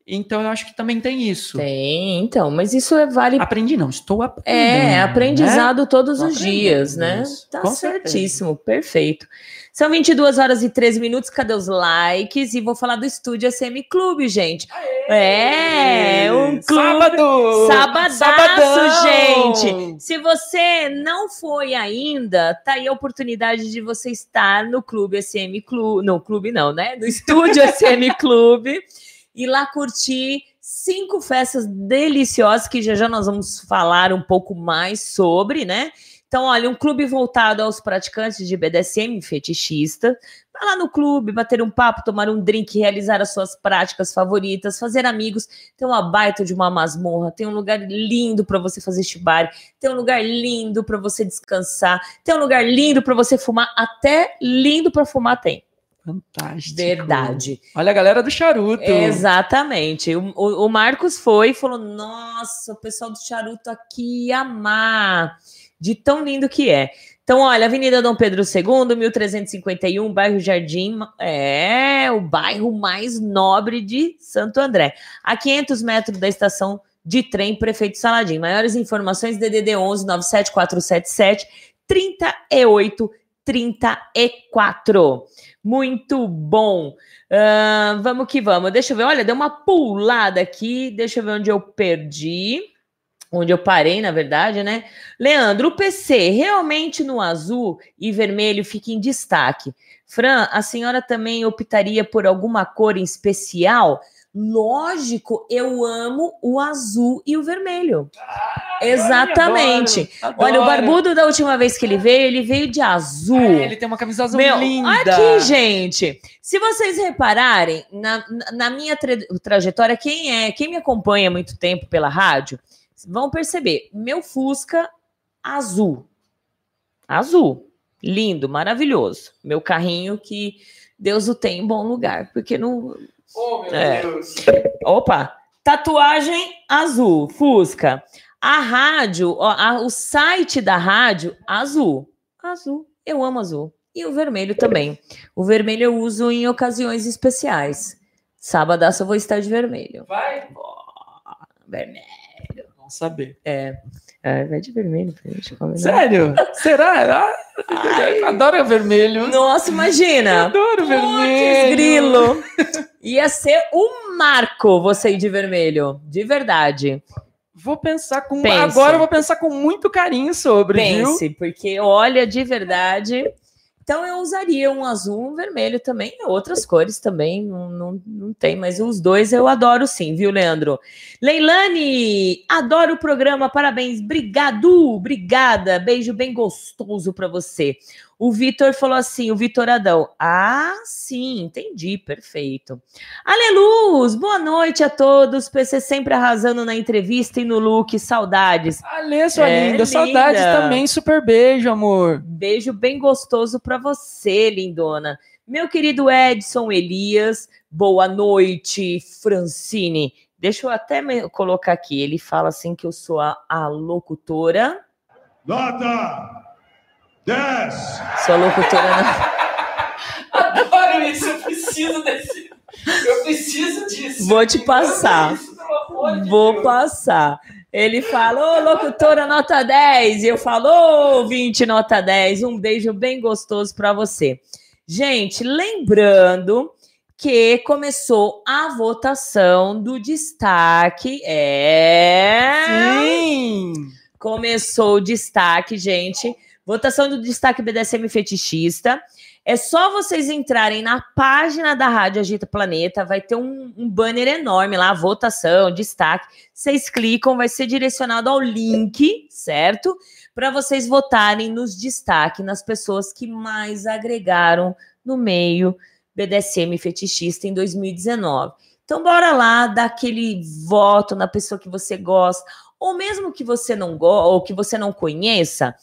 Então eu acho que também tem isso. Tem, então, mas isso é vale. Aprendi não, estou aprendendo. É, né? aprendizado todos Tô os dias, né? isso, Tá com certeza. certíssimo, perfeito. São 22 horas e 13 minutos, cadê os likes? E vou falar do Estúdio SM Clube, gente. É, um clube. Sábado! Sabadaço, Sabadão! gente! Se você não foi ainda, tá aí a oportunidade de você estar no Clube SM Clube. No clube não, né? No Estúdio SM Clube. E lá curtir cinco festas deliciosas que já já nós vamos falar um pouco mais sobre, né? Então, olha, um clube voltado aos praticantes de BDSM fetichista. Vai lá no clube, bater um papo, tomar um drink, realizar as suas práticas favoritas, fazer amigos. Tem uma baita de uma masmorra, tem um lugar lindo para você fazer shibari, tem um lugar lindo para você descansar, tem um lugar lindo para você fumar, até lindo para fumar tem. Fantástico. Verdade. Olha a galera do charuto. Exatamente. O, o- o Marcos foi e falou: Nossa, o pessoal do Charuto aqui ia amar, de tão lindo que é. Então, olha, Avenida Dom Pedro II, 1351, bairro Jardim, é o bairro mais nobre de Santo André, a 500 metros da estação de trem Prefeito Saladim. Maiores informações, DDD 11 97477 38 34. Muito bom. Ah, vamos que vamos. Deixa eu ver. Olha, deu uma pulada aqui. Deixa eu ver onde eu perdi. Onde eu parei, na verdade, né? Leandro, o PC realmente no azul e vermelho fica em destaque. Fran, a senhora também optaria por alguma cor em especial? Lógico, eu amo o azul e o vermelho. Exatamente. Adoro, Olha, o adoro. Barbudo, da última vez que ele veio, ele veio de azul. É, ele tem uma camisa azul Meu, linda. aqui, gente, se vocês repararem, na, na- na minha tra- trajetória, quem é, quem me acompanha há muito tempo pela rádio, vão perceber, meu Fusca azul. Azul. Lindo, maravilhoso. Meu carrinho que Deus o tem em bom lugar, porque não. Oh, meu É. Deus. Opa! Tatuagem azul, Fusca. A rádio, ó, a- o site da rádio, azul. Azul. Eu amo azul. E o vermelho também. O vermelho eu uso em ocasiões especiais. Sábadaço eu vou estar de vermelho. Vai? Vermelho. Vamos saber. É, vai de vermelho pra gente combinar. Sério? Será? Ah, eu adoro vermelho. Nossa, Eu imagina! adoro Putz, vermelho. grilo! Ia ser um marco você ir de vermelho. De verdade. Vou pensar com. Pense. Agora eu vou pensar com muito carinho sobre, Pense, porque olha, de verdade. Então eu usaria um azul, um vermelho também, outras cores também, não, não, não tem, mas os dois eu adoro sim, viu, Leandro? Leilane, adoro o programa, parabéns, obrigado, obrigada, beijo bem gostoso para você. O Vitor falou assim, o Vitor Adão, ah, sim, entendi, perfeito. Aleluz, boa noite a todos, PC sempre arrasando na entrevista e no look, saudades. Alê, sua É, linda. Saudades linda. também. Super beijo, amor. Beijo bem gostoso para você, lindona. Meu querido Edson Elias, boa noite, Francine. Deixa eu até me colocar aqui. Ele fala assim que eu sou a, a locutora. Nota 10. Sou a locutora. na- Adoro isso. Eu preciso desse. Eu preciso disso. Vou te passar. Isso, de Vou Deus. passar. Ele fala, ô locutora nota 10. E eu falo, ô 20 nota 10. Um beijo bem gostoso para você. Gente, lembrando que começou a votação do destaque. É. Sim. Começou o destaque, gente. Votação do destaque BDSM fetichista. É só vocês entrarem na página da Rádio Agita Planeta, vai ter um, um banner enorme lá, votação, destaque. Vocês clicam, vai ser direcionado ao link, certo? Para vocês votarem nos destaques, nas pessoas que mais agregaram no meio BDSM fetichista em 2019. Então, bora lá, dar aquele voto na pessoa que você gosta, ou mesmo que você não gosta, ou que você não conheça,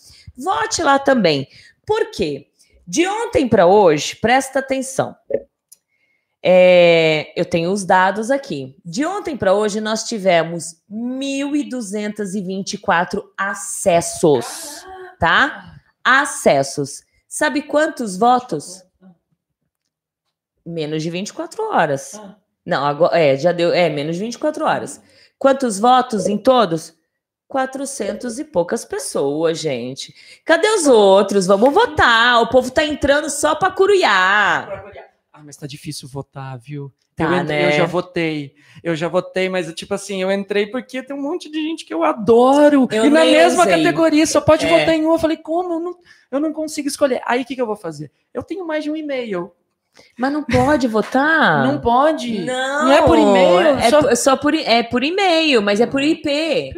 vote lá também. Por quê? De ontem para hoje, presta atenção. É, eu tenho os dados aqui. De ontem para hoje, nós tivemos 1.224 acessos, tá? Acessos. Sabe quantos votos? Menos de 24 horas. Ah. Não, agora é, já deu, é menos de 24 horas. Quantos votos em todos? 400 e poucas pessoas, gente. Cadê os outros? Vamos votar. O povo tá entrando só para curuiar. Ah, mas tá difícil votar, viu? Tá, eu, entrei- né? eu já votei. Eu já votei, mas tipo assim, eu entrei porque tem um monte de gente que eu adoro. Eu e na mesma usei. categoria, só pode É. votar em um. Eu falei, como? Eu não, eu não consigo escolher. Aí o que, que eu vou fazer? Eu tenho mais de um e-mail. Mas não pode votar? Não pode. Não, Não é por e-mail? É, Só- só por, é por e-mail, mas é por IP.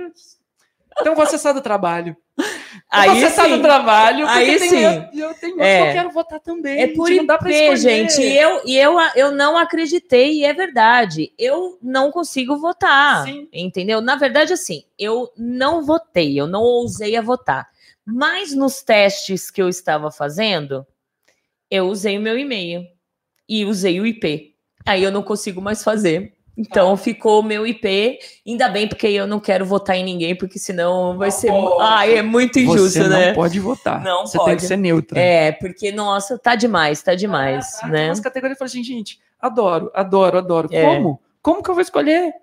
Então vou acessar do trabalho. Eu vou Aí acessar do trabalho, porque Aí tem sim. eu, eu tenho É. que eu quero votar também. É por gente, não dá pra IP, escolher. gente. E eu, e eu, eu não acreditei, e é verdade. Eu não consigo votar. Sim. Entendeu? Na verdade, assim, eu não votei, eu não ousei a votar. Mas nos testes que eu estava fazendo, eu usei o meu e-mail e usei o IP. Aí eu não consigo mais fazer. Então ficou o meu IP. Ainda bem, porque eu não quero votar em ninguém, porque senão vai Não ser. pode. Ai, é muito injusto, Você né? não pode votar. Não Você tem pode. que ser neutra. É, porque, nossa, tá demais, tá demais, Ah, né? Umas categorias falei assim, gente, adoro, adoro, adoro. É. Como? Como que eu vou escolher?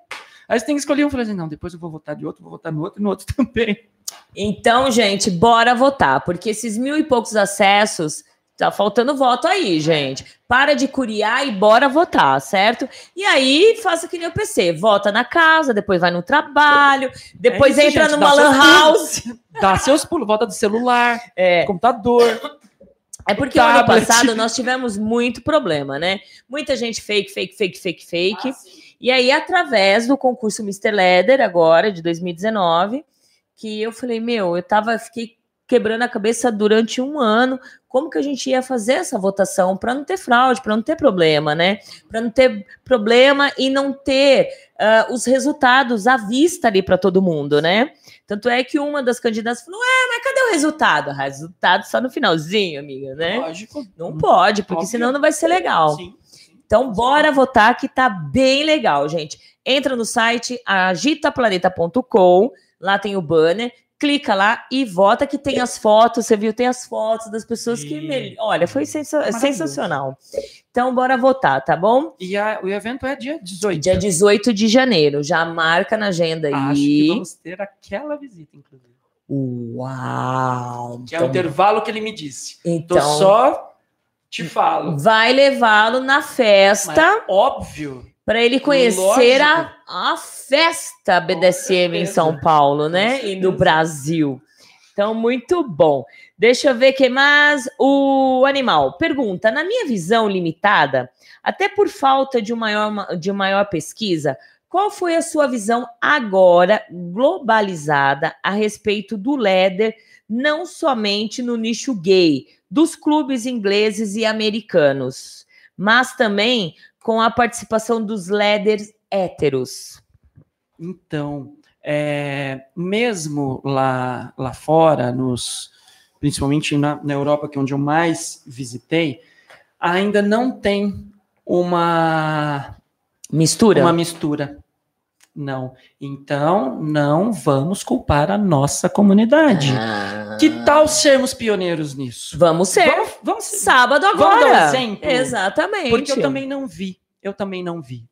Aí você tem que escolher. Eu falei assim, não, depois eu vou votar de outro, vou votar no outro e no outro também. Então, gente, bora votar, porque esses mil e poucos acessos, tá faltando voto aí, gente. Para de curiar e bora votar, certo? E aí, faça que nem o PC, vota na casa, depois vai no trabalho, depois É isso, entra gente, numa dá lan seus house. Dá seus pulos, volta do celular, É, computador. é porque o ano Tablet. passado nós tivemos muito problema, né? Muita gente fake, fake, fake, fake, fake. E aí, através do concurso Mr. Leather, agora, de 2019, que eu falei, meu, eu tava, fiquei quebrando a cabeça durante um ano, como que a gente ia fazer essa votação para não ter fraude, para não ter problema, né? Para não ter problema e não ter ah, os resultados à vista ali para todo mundo, né? Tanto é que uma das candidatas falou: é, mas cadê o resultado? Resultado só no finalzinho, amiga, né? Lógico. Não pode, porque Óbvio. senão não vai ser legal. Sim. Então, bora votar que tá bem legal, gente. Entra no site agitaplaneta.com, lá tem o banner, clica lá e vota que tem as fotos, você viu, tem as fotos das pessoas que... Sim. mel- Olha, foi sensa- sensacional. Então, bora votar, tá bom? E a- o evento é dia 18. Dia 18 de janeiro, já marca na agenda Acho que aí. vamos ter aquela visita, inclusive. Uau! Que é o intervalo que ele me disse. então, Tô só te falo. vai levá-lo na festa. Mas, óbvio. Para ele conhecer a, a festa BDSM em. São Paulo, né? E no. Brasil. Então, muito bom. Deixa eu ver que mais. O animal pergunta: na minha visão limitada, até por falta de, um maior, de maior pesquisa, qual foi a sua visão agora globalizada a respeito do leather, não somente no nicho gay, dos clubes ingleses e americanos, mas também com a participação dos leathers héteros? Então, é, mesmo lá, lá fora, nos, principalmente na, na Europa, que é onde eu mais visitei, ainda não tem uma, Mistura? uma mistura. Não. Então, não vamos culpar a nossa comunidade. Ah. Que tal sermos pioneiros nisso? Vamos ser. Vamos, vamos ser- Sábado Vamos agora. dar um exemplo? Exatamente. Porque eu também não vi. Eu também não vi,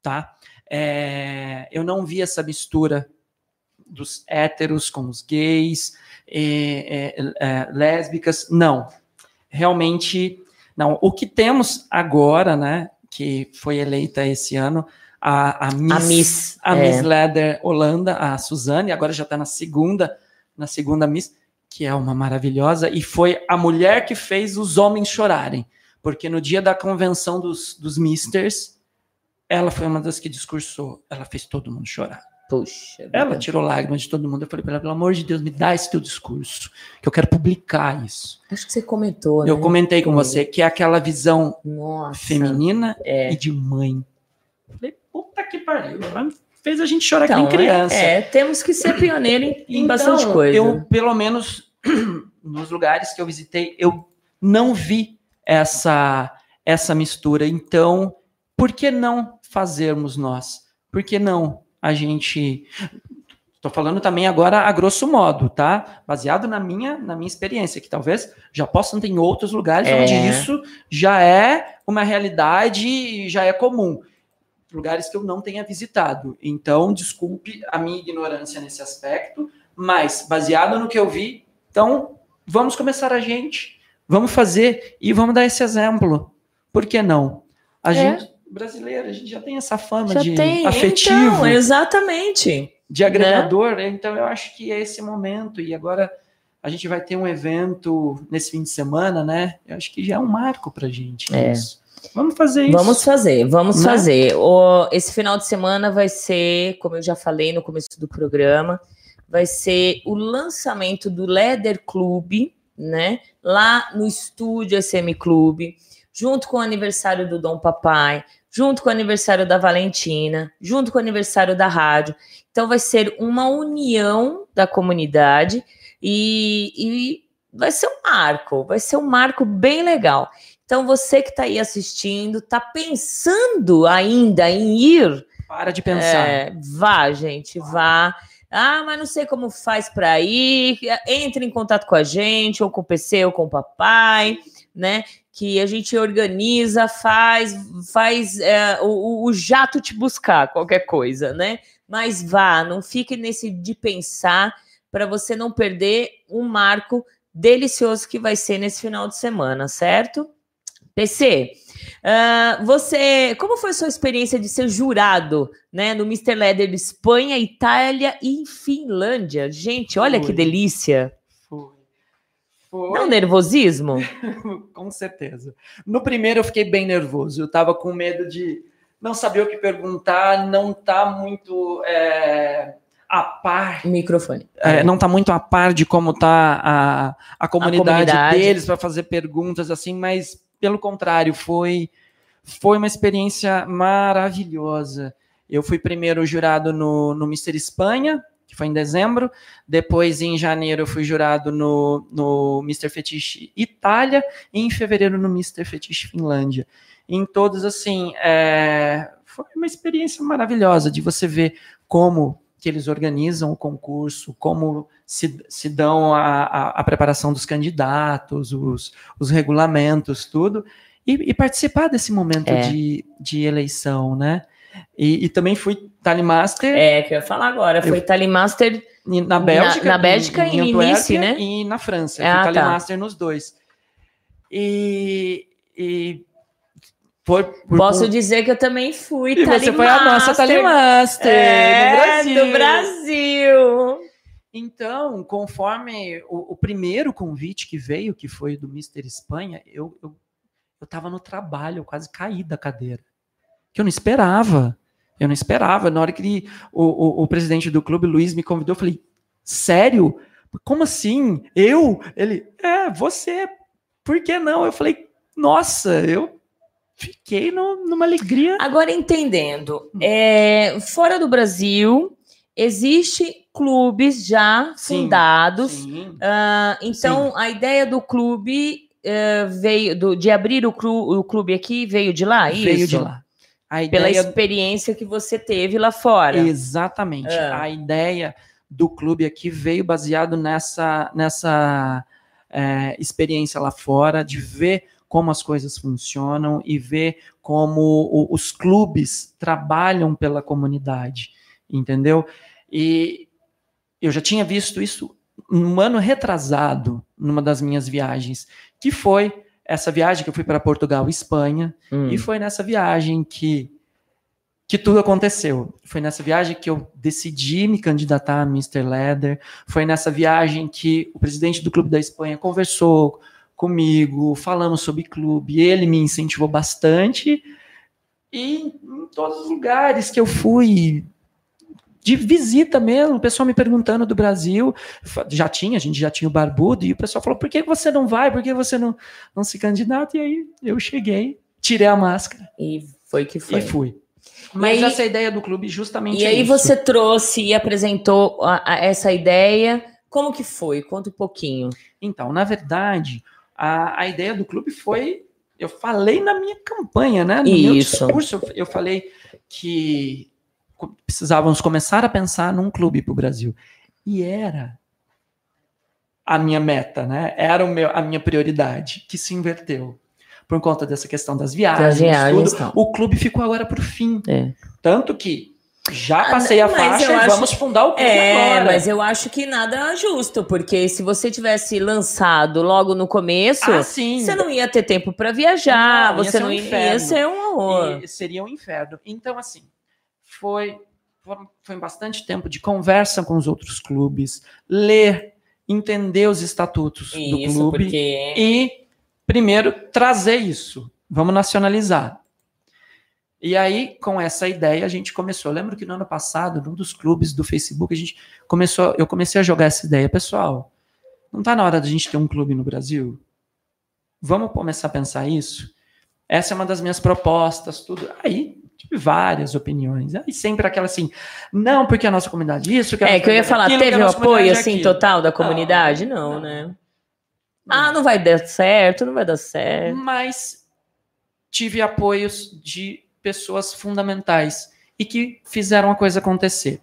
tá? É, eu não vi essa mistura dos héteros com os gays, é, é, é, lésbicas. Não. Realmente, não. O que temos agora, né? Que foi eleita esse ano, a, a Miss, A Miss. a é. Miss Leather Holanda, a Suzane, agora já está na segunda, na segunda Miss, que é uma maravilhosa, e foi a mulher que fez os homens chorarem. Porque no dia da convenção dos, dos Misters, ela foi uma das que discursou. Ela fez todo mundo chorar. Puxa. Ela tirou lágrimas de todo mundo. Eu falei para ela, pelo amor de Deus, me dá esse teu discurso, que eu quero publicar isso. Acho que você comentou, Eu né? comentei com você que é aquela visão Nossa. feminina É. e de mãe. Falei, puta que pariu. Ela fez a gente chorar Então, que nem criança. É, é, temos que ser pioneiro em, em Então, bastante coisa. Eu, pelo menos, nos lugares que eu visitei, eu não vi essa, essa mistura. Então, por que não fazermos nós? Por que não a gente. Estou falando também agora a grosso modo, tá? Baseado na minha, na minha experiência, que talvez já possam ter em outros lugares É. onde isso já é uma realidade e já é comum. Lugares que eu não tenha visitado. Então, desculpe a minha ignorância nesse aspecto, mas baseado no que eu vi, então vamos começar a gente, vamos fazer e vamos dar esse exemplo. Por que não? A É. gente brasileira, a gente já tem essa fama Já de tem. afetivo, Então, exatamente. de agregador, então eu acho que é esse momento e agora a gente vai ter um evento nesse fim de semana, né? Eu acho que já é um marco pra gente. É. isso. Vamos fazer isso. Vamos fazer, vamos Né? fazer. O, esse final de semana vai ser, como eu já falei no começo do programa, vai ser o lançamento do Leather Club, né? Lá no estúdio SM Clube, junto com o aniversário do Dom Papai, junto com o aniversário da Valentina, junto com o aniversário da rádio. Então vai ser uma união da comunidade e, e vai ser um marco, vai ser um marco bem legal. Então, você que está aí assistindo, está pensando ainda em ir, Para de pensar. é, vá, gente, vá. Ah, mas não sei como faz para ir. Entre em contato com a gente, ou com o PC, ou com o papai, né? Que a gente organiza, faz, faz é, o, o jato te buscar, qualquer coisa, né? Mas vá, não fique nesse de pensar para você não perder um marco delicioso que vai ser nesse final de semana, certo? PC, ah, você, como foi a sua experiência de ser jurado, né, no Mr. Leather de Espanha, Itália e Finlândia? Gente, olha que Foi. delícia! Foi. Foi. Não nervosismo? Com certeza. No primeiro eu fiquei bem nervoso. Eu tava com medo de não saber o que perguntar, não tá muito é, a par, Microfone. é, não tá muito a par de como tá a, a comunidade, comunidade. deles para fazer perguntas assim, mas pelo contrário, foi foi uma experiência maravilhosa. Eu fui primeiro jurado no, no Mister Espanha, que foi em dezembro. Depois, em janeiro, eu fui jurado no, no Mr. Fetiche Itália. E em fevereiro, no Mr. Fetiche Finlândia. Em todos, assim, é, foi uma experiência maravilhosa de você ver como que eles organizam o concurso, como se, se dão a, a, a preparação dos candidatos, os, os regulamentos, tudo, e, e participar desse momento É. de, de eleição, né? E, e também fui Tally Master É, que eu ia falar agora. Foi Tally Master. e na Bélgica, na Bélgica e em Antuérpia Nice, né? E na França, Ah, fui Tally tá. Nos dois. E, e por, por- Posso por- dizer que eu também fui e você foi a nossa Tally Master é, no Brasil. do Brasil. Então, conforme o, o primeiro convite que veio, que foi do Mr. Espanha, eu, eu, eu tava no trabalho, eu quase caí da cadeira. Que eu não esperava. Eu não esperava. Na hora que ele- o, o, o presidente do clube, Luiz, me convidou, eu falei, sério? Como assim? Eu? Ele, é, você. Por que não? Eu falei, nossa, eu fiquei no- numa alegria. Agora entendendo, é, fora do Brasil, existe clubes já Sim, fundados. Sim. Ah, então, a ideia do clube eh, veio do- de abrir o, clu- o clube aqui veio de lá, veio isso? de lá. A Pela ideia experiência que você teve lá fora. Exatamente. É. A ideia do clube aqui veio baseado nessa, nessa é, experiência lá fora, de ver como as coisas funcionam e ver como os clubes trabalham pela comunidade, entendeu? E eu já tinha visto isso um ano retrasado, numa das minhas viagens, que foi essa viagem que eu fui para Portugal e Espanha, Hum. e foi nessa viagem que, que tudo aconteceu. Foi nessa viagem que eu decidi me candidatar a Mr. Leather. Foi nessa viagem que o presidente do Clube da Espanha conversou comigo, falamos sobre clube, ele me incentivou bastante. E em todos os lugares que eu fui, de visita mesmo, o pessoal me perguntando do Brasil, já tinha, a gente já tinha o Barbudo, e o pessoal falou, por que você não vai, por que você não, não se candidata? E aí eu cheguei, tirei a máscara E foi que foi. e fui. Mas aí- essa ideia do clube justamente E é aí isso. você trouxe e apresentou a- a- essa ideia. Como que foi? Conta um pouquinho. Então, na verdade, a, a ideia do clube foi. Eu falei na minha campanha, né? No meu Isso. discurso, eu, falei que precisávamos começar a pensar num clube para o Brasil. E era a minha meta, né? Era o meu, a minha prioridade, que se inverteu. Por conta dessa questão das viagens, Das viagens, tudo, tal. o clube ficou agora para o fim. É. Tanto que já Ah, passei a mas faixa e acho- vamos fundar o clube É, agora. mas eu acho que nada justo, porque se você tivesse lançado logo no começo, Ah, sim. você não ia ter tempo para viajar, Não, você ser um não ia, inferno. ser um horror. E seria um inferno. Então, assim, foi, foi bastante tempo de conversa com os outros clubes, ler, entender os estatutos do Isso, clube porque e, primeiro, trazer isso. Vamos nacionalizar. E aí, com essa ideia, a gente começou. Eu lembro que no ano passado, num dos clubes do Facebook, a gente começou, eu comecei a jogar essa ideia. Pessoal, não está na hora da gente ter um clube no Brasil? Vamos começar a pensar isso? Essa é uma das minhas propostas, tudo. Aí, tive várias opiniões. Aí sempre aquela assim, não, porque a nossa comunidade isso, que a É, que eu ia comunidade falar, aquilo, teve o apoio é assim aquilo. total da comunidade? Não, não. né? Ah, não vai dar certo, não vai dar certo. mas tive apoios de pessoas fundamentais e que fizeram a coisa acontecer.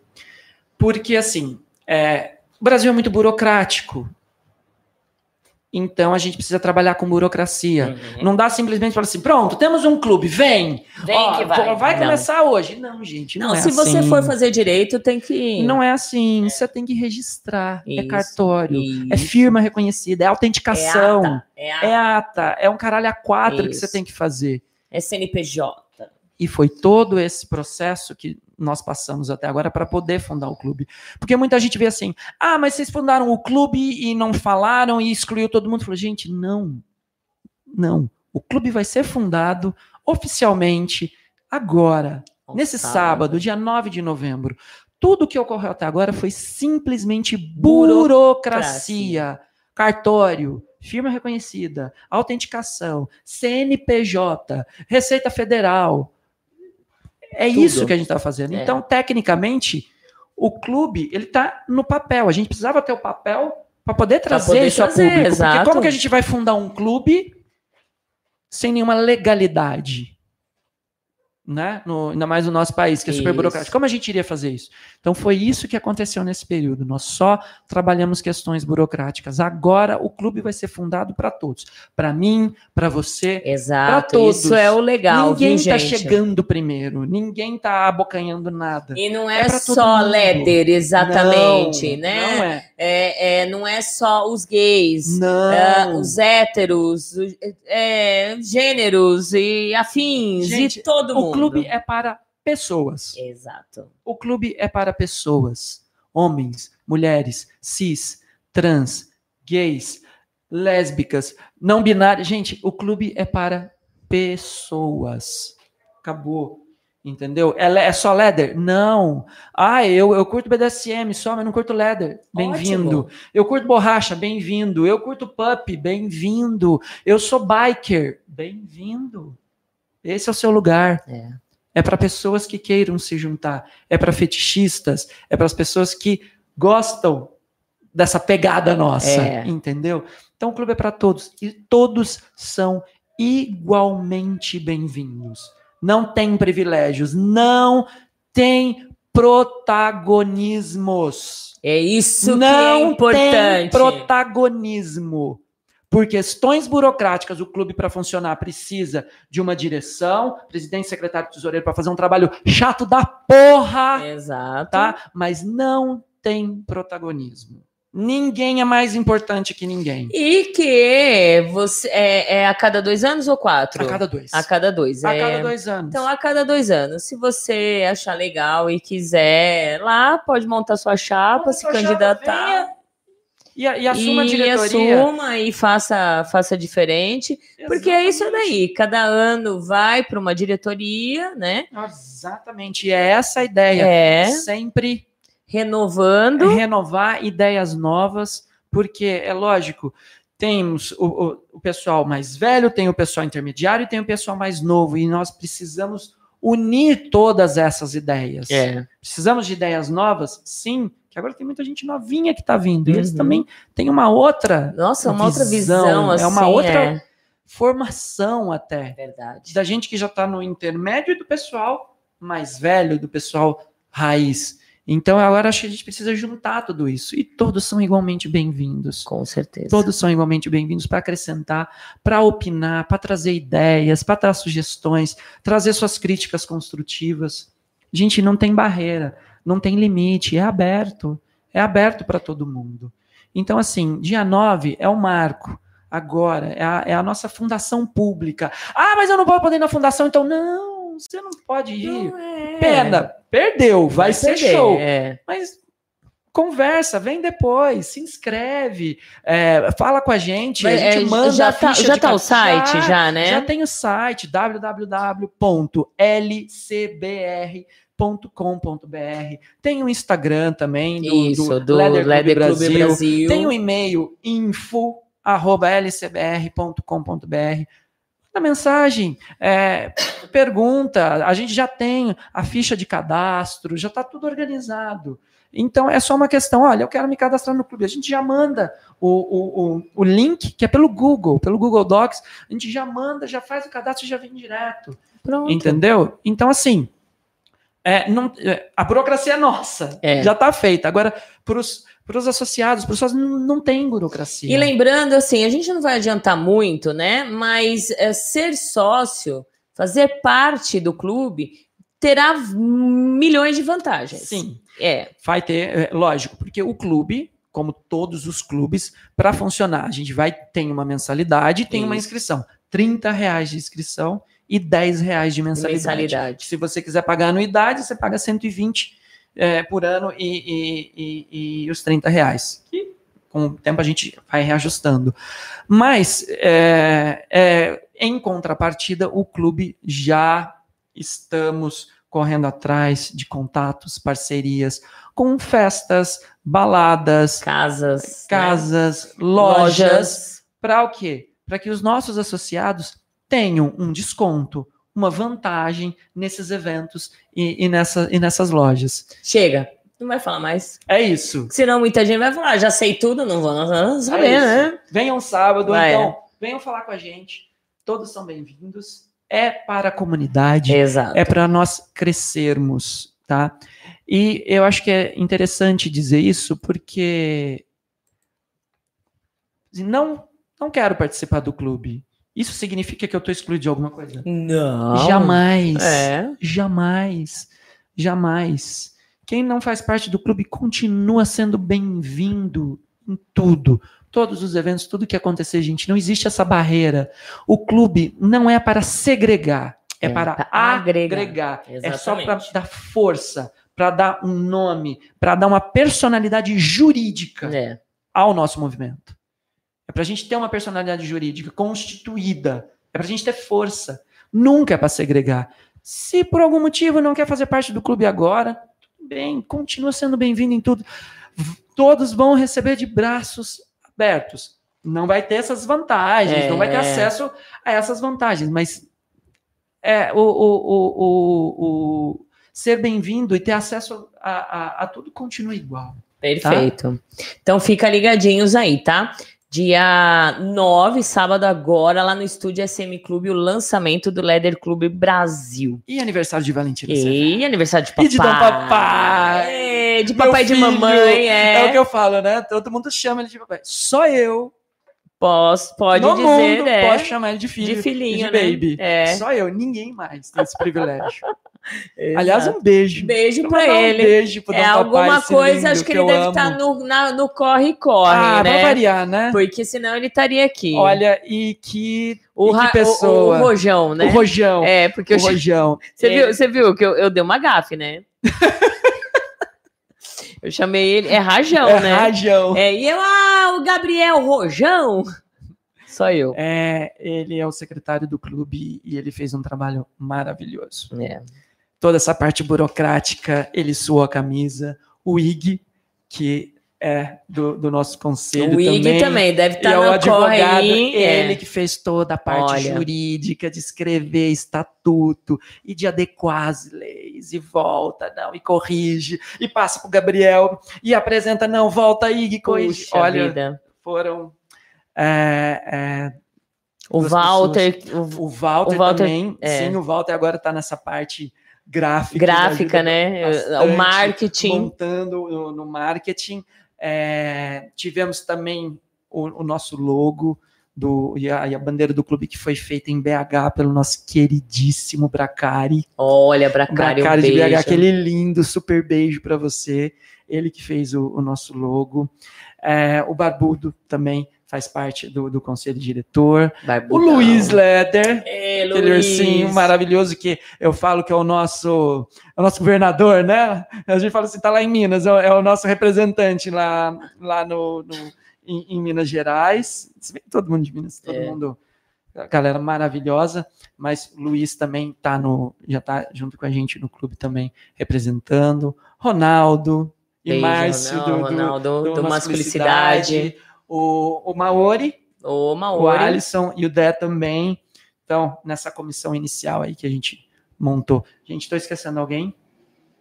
Porque, assim, é, o Brasil é muito burocrático. Então, a gente precisa trabalhar com burocracia. Uhum. Não dá simplesmente falar assim, pronto, temos um clube, vem. Vem Ó, que vai. Vai Não. começar hoje. Não, gente, não, Não, é se você assim. for fazer direito, tem que. Não é assim, você tem que registrar. É Isso, cartório, é isso. firma reconhecida, é autenticação. É ata, é, ata, É ata, é um caralho a quatro que Isso. você tem que fazer. é CNPJ. E foi todo esse processo que nós passamos até agora para poder fundar o clube. Porque muita gente vê assim: ah, mas vocês fundaram o clube e não falaram e excluiu todo mundo. Falou, gente, não. Não. O clube vai ser fundado oficialmente agora, nesse sábado, dia 9 de novembro. Tudo que ocorreu até agora foi simplesmente burocracia. Cartório, firma reconhecida, autenticação, CNPJ, Receita Federal. É Tudo. isso que a gente está fazendo. É. Então, tecnicamente, o clube, ele tá no papel. A gente precisava ter o papel para poder trazer poder isso a trazer, público. exato. Porque como que a gente vai fundar um clube sem nenhuma legalidade? Né? No- ainda mais no nosso país, que é super Isso. burocrático. Como a gente iria fazer isso? Então foi isso que aconteceu nesse período. Nós só trabalhamos questões burocráticas. Agora o clube vai ser fundado para todos. Para mim, para você, Exato. todos. Isso é o legal, Ninguém está chegando primeiro, ninguém está abocanhando nada. E não É é, só. Léder, exatamente, Não, né? Não é. É, é, não é só os gays, Não. é, os héteros, os, é, gêneros e afins, Gente, e todo mundo. Clube é para pessoas. Exato. O clube é para pessoas. Homens, mulheres, cis, trans, gays, lésbicas, não binárias. Gente, o clube é para pessoas. Acabou. Entendeu? É, é só leather? Não. Ah, eu, eu curto BDSM só, mas não curto leather. Bem-vindo. Eu curto borracha, bem-vindo. Eu curto pup, bem-vindo. Eu sou biker, bem-vindo. Esse é o seu lugar. É. É para pessoas que queiram se juntar. É para fetichistas. É para as pessoas que gostam dessa pegada nossa. É. Entendeu? Então o clube é para todos. E todos são igualmente bem-vindos. Não tem privilégios. Não tem protagonismos É isso não que é tem importante. protagonismo. Por questões burocráticas, o clube, para funcionar, precisa de uma direção, presidente, secretário, tesoureiro, para fazer um trabalho chato da porra, Exato. tá? Mas não tem protagonismo. Ninguém é mais importante que ninguém. E que você é, é a cada dois anos ou quatro? A cada dois. A cada dois. A é. cada dois anos. Então, a cada dois anos. Se você achar legal e quiser lá, pode montar sua chapa, Monta se sua chapa, candidatar. venha E, e assuma a e diretoria. assuma e faça, faça diferente. Porque é isso daí. Cada ano vai para uma diretoria, né? Exatamente. E é essa a ideia. É. Sempre Renovando. renovar ideias novas, porque é lógico, temos o, o- o pessoal mais velho, tem o pessoal intermediário e tem o pessoal mais novo, e nós precisamos unir todas essas ideias. É. Precisamos de ideias novas? Sim, que agora tem muita gente novinha que está vindo, e eles Uhum. também têm uma outra Nossa, uma outra visão, visão, é assim. uma outra- é. formação até, Verdade. da gente que já está no intermédio do pessoal mais velho, do pessoal raiz. Então agora acho que a gente precisa juntar tudo isso. E todos são igualmente bem-vindos. Com certeza. Todos são igualmente bem-vindos para acrescentar, para opinar, para trazer ideias, para dar sugestões, trazer suas críticas construtivas. Gente, não tem barreira, não tem limite, é aberto. É aberto para todo mundo. Então, assim, dia 9 é o marco. Agora, é a, é a nossa fundação pública. Ah, mas eu não vou poder ir na fundação, então não, você não pode ir. Não é. Pena, perdeu, vai, ser perder, show. É. Mas conversa, vem depois, se inscreve, é, fala com a gente, a Mas, gente é, manda já a tá, já tá o site, já, Já, né? já tem o site www.lcbr.com.br. Tem o Instagram também do, Isso, do Leather Club Leather Club Brasil. Brasil. Tem o e-mail info arroba lcbr.com.br. Manda mensagem, é, pergunta. A gente já tem a ficha de cadastro, já está tudo organizado. Então é só uma questão: olha, eu quero me cadastrar no clube. A gente já manda o, o, o, o link, que é pelo Google, pelo Google Docs, a gente já manda, já faz o cadastro e já vem direto. Pronto. Entendeu? Então, assim, é, não- é, a burocracia é nossa, É. já está feita. Agora, para os associados, para os sócios, não, não tem burocracia. E lembrando, assim, a gente não vai adiantar muito, né? Mas é, ser sócio, fazer parte do clube, terá milhões de vantagens. Sim, É, vai ter, é, lógico, porque o clube, como todos os clubes, para funcionar, a gente vai ter uma mensalidade e tem uma Isso. inscrição. 30 reais de inscrição e 10 reais de mensalidade. mensalidade. Se você quiser pagar anuidade, você paga 120 é, por ano e, e- e- e os 30 reais. Que com o tempo a gente vai reajustando. Mas, é, é, em contrapartida, o clube já estamos correndo atrás de contatos, parcerias com festas, baladas, Casas. né? casas, lojas, para o quê? Para que os nossos associados tenham um desconto, uma vantagem nesses eventos e, e nessa, e nessas lojas. Chega. Não vai falar mais. É isso. Senão muita gente vai falar, "Ah, já sei tudo, não vou não saber, É né? Venham sábado, Vai, então, venham falar com a gente. Todos são bem-vindos. É para a comunidade. Exato. é para nós crescermos, tá? E eu acho que é interessante dizer isso porque não não quero participar do clube. Isso significa que eu estou excluído de alguma coisa? Não. Jamais. É. Jamais. Jamais. Quem não faz parte do clube continua sendo bem-vindo em tudo. Todos os eventos, tudo que acontecer, gente. Não existe essa barreira. O clube não é para segregar, é, É, para agregar. agregar. É só para dar força, para dar um nome, para dar uma personalidade jurídica É. ao nosso movimento. É para a gente ter uma personalidade jurídica constituída. É para a gente ter força. Nunca é para segregar. Se por algum motivo não quer fazer parte do clube agora, tudo bem, continua sendo bem-vindo em tudo. Todos vão receber de braços abertos. Não vai ter essas vantagens, não vai ter É. acesso a essas vantagens, mas é, o, o, o, o, ser bem-vindo e ter acesso a, a, a tudo continua igual. Perfeito. Então fica ligadinhos aí, tá? Dia 9, sábado agora, lá no Estúdio SM Clube, o lançamento do Leather Clube Brasil. E aniversário de Valentina? E aniversário de papai. E de Dom Papai. É, de papai e de mamãe, É. é. o que eu falo, né? Todo mundo chama ele de papai. Só eu, Posso, pode no dizer, mundo, é. posso chamar ele de filho. de filhinho, de né? baby. É. Só eu, ninguém mais tem esse privilégio. Aliás, um beijo. beijo Vou pra ele. Um beijo pro é Papai, alguma coisa, acho que, ele eu deve amo. estar no, na- no corre-corre, Ah, pra né? variar, né? Porque senão ele estaria aqui. Olha, e que, o, e que ra- o- pessoa. O, Rojão, né? O Rojão. É, porque o eu Rojão. Você É, viu, você viu que eu, eu dei uma gafe, né? eu chamei ele, é Rajão, é né? Rajão. É, e eu, ah, o Gabriel Rojão. Só eu. É, ele é o secretário do clube e ele fez um trabalho maravilhoso. É. Toda essa parte burocrática, ele suou a camisa. O IG, que é do, do nosso conselho O IG também. também, deve estar é o no advogado, aí. ele é. que fez toda a parte Olha. jurídica de escrever estatuto e de adequar as leis e volta, não, e corrige, e passa para o Gabriel e apresenta, não, volta aí e corrige. Puxa Olha, vida. foram é, é, O Walter, o- o Walter, O Walter, também, é. sim, o Walter agora está nessa parte gráfica. gráfica, né? bastante, O marketing. Montando no, no marketing. É, tivemos também o, o nosso logo do, e, a, e a bandeira do clube que foi feita em BH pelo nosso queridíssimo Bracari. Olha, Bracari, um Bracari de beijo. BH, aquele lindo, super beijo para você. Ele que fez o, o nosso logo. É, o Barbudo também faz parte do, do conselho diretor. O Barbudão. Luiz Leder, aquele Luiz. ursinho maravilhoso que eu falo que é o nosso, é o nosso governador, né? A gente fala assim, tá lá em Minas, é o, é o nosso representante lá, lá no, no- em, em Minas Gerais. Todo mundo de Minas, todo É. mundo, galera maravilhosa, mas o Luiz também tá no, já tá junto com a gente no clube também, representando. Ronaldo e Beijo, Márcio do, do, Ronaldo, do do Masculicidade. Masculicidade. O, o Maori, o Maori. Alisson e o Dé também. Então, nessa comissão inicial aí que a gente montou. Gente, estou esquecendo alguém?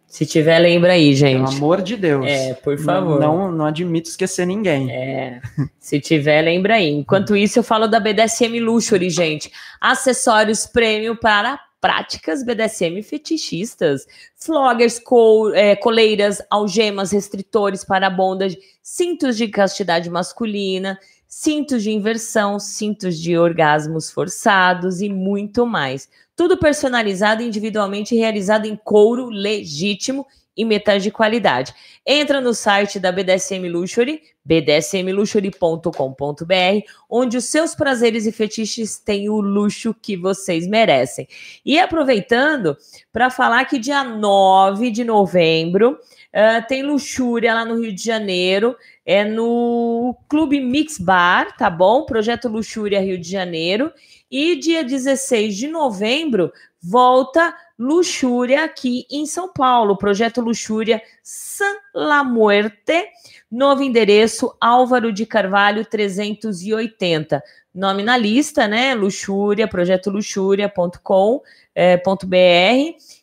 Se tiver, lembra aí, gente. Pelo amor de Deus. É, por favor. Não, não admito esquecer ninguém. É, se tiver, lembra aí. Enquanto isso, eu falo da BDSM Luxury, gente. Acessórios prêmio para práticas BDSM fetichistas. Floggers, col- é, coleiras, algemas, restritores para bondage, cintos de castidade masculina, cintos de inversão, cintos de orgasmos forçados e muito mais. Tudo personalizado, individualmente realizado em couro legítimo e metais de qualidade. Entra no site da BDSM Luxury, bdsmluxury.com.br, onde os seus prazeres e fetiches têm o luxo que vocês merecem. E aproveitando para falar que dia 9 de novembro ah, tem luxúria lá no Rio de Janeiro, é no Clube Mix Bar, tá bom? Projeto Luxúria Rio de Janeiro. E dia 16 de novembro volta Luxúria aqui em São Paulo, projeto Luxúria San La Muerte, novo endereço Álvaro de Carvalho 380. Nome na lista, né? Luxúria, projeto luxúria.com.br.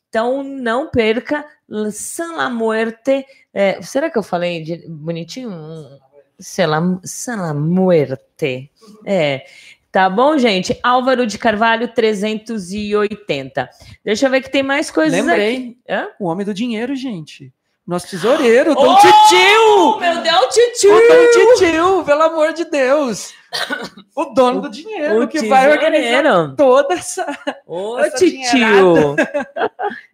Então não perca San La Muerte. É, será que eu falei de, bonitinho? San La, San La Muerte. É. Tá bom, gente? Álvaro de Carvalho, 380. Deixa eu ver que tem mais coisas Lembrei. aqui. Hã? O homem do dinheiro, gente. Nosso tesoureiro, Dom Oh, Titio! Meu Deus, titio! O Dom Titio, pelo amor de Deus! O dono do dinheiro, O que vai organizar tesoureiro. toda essa. Ô, titio!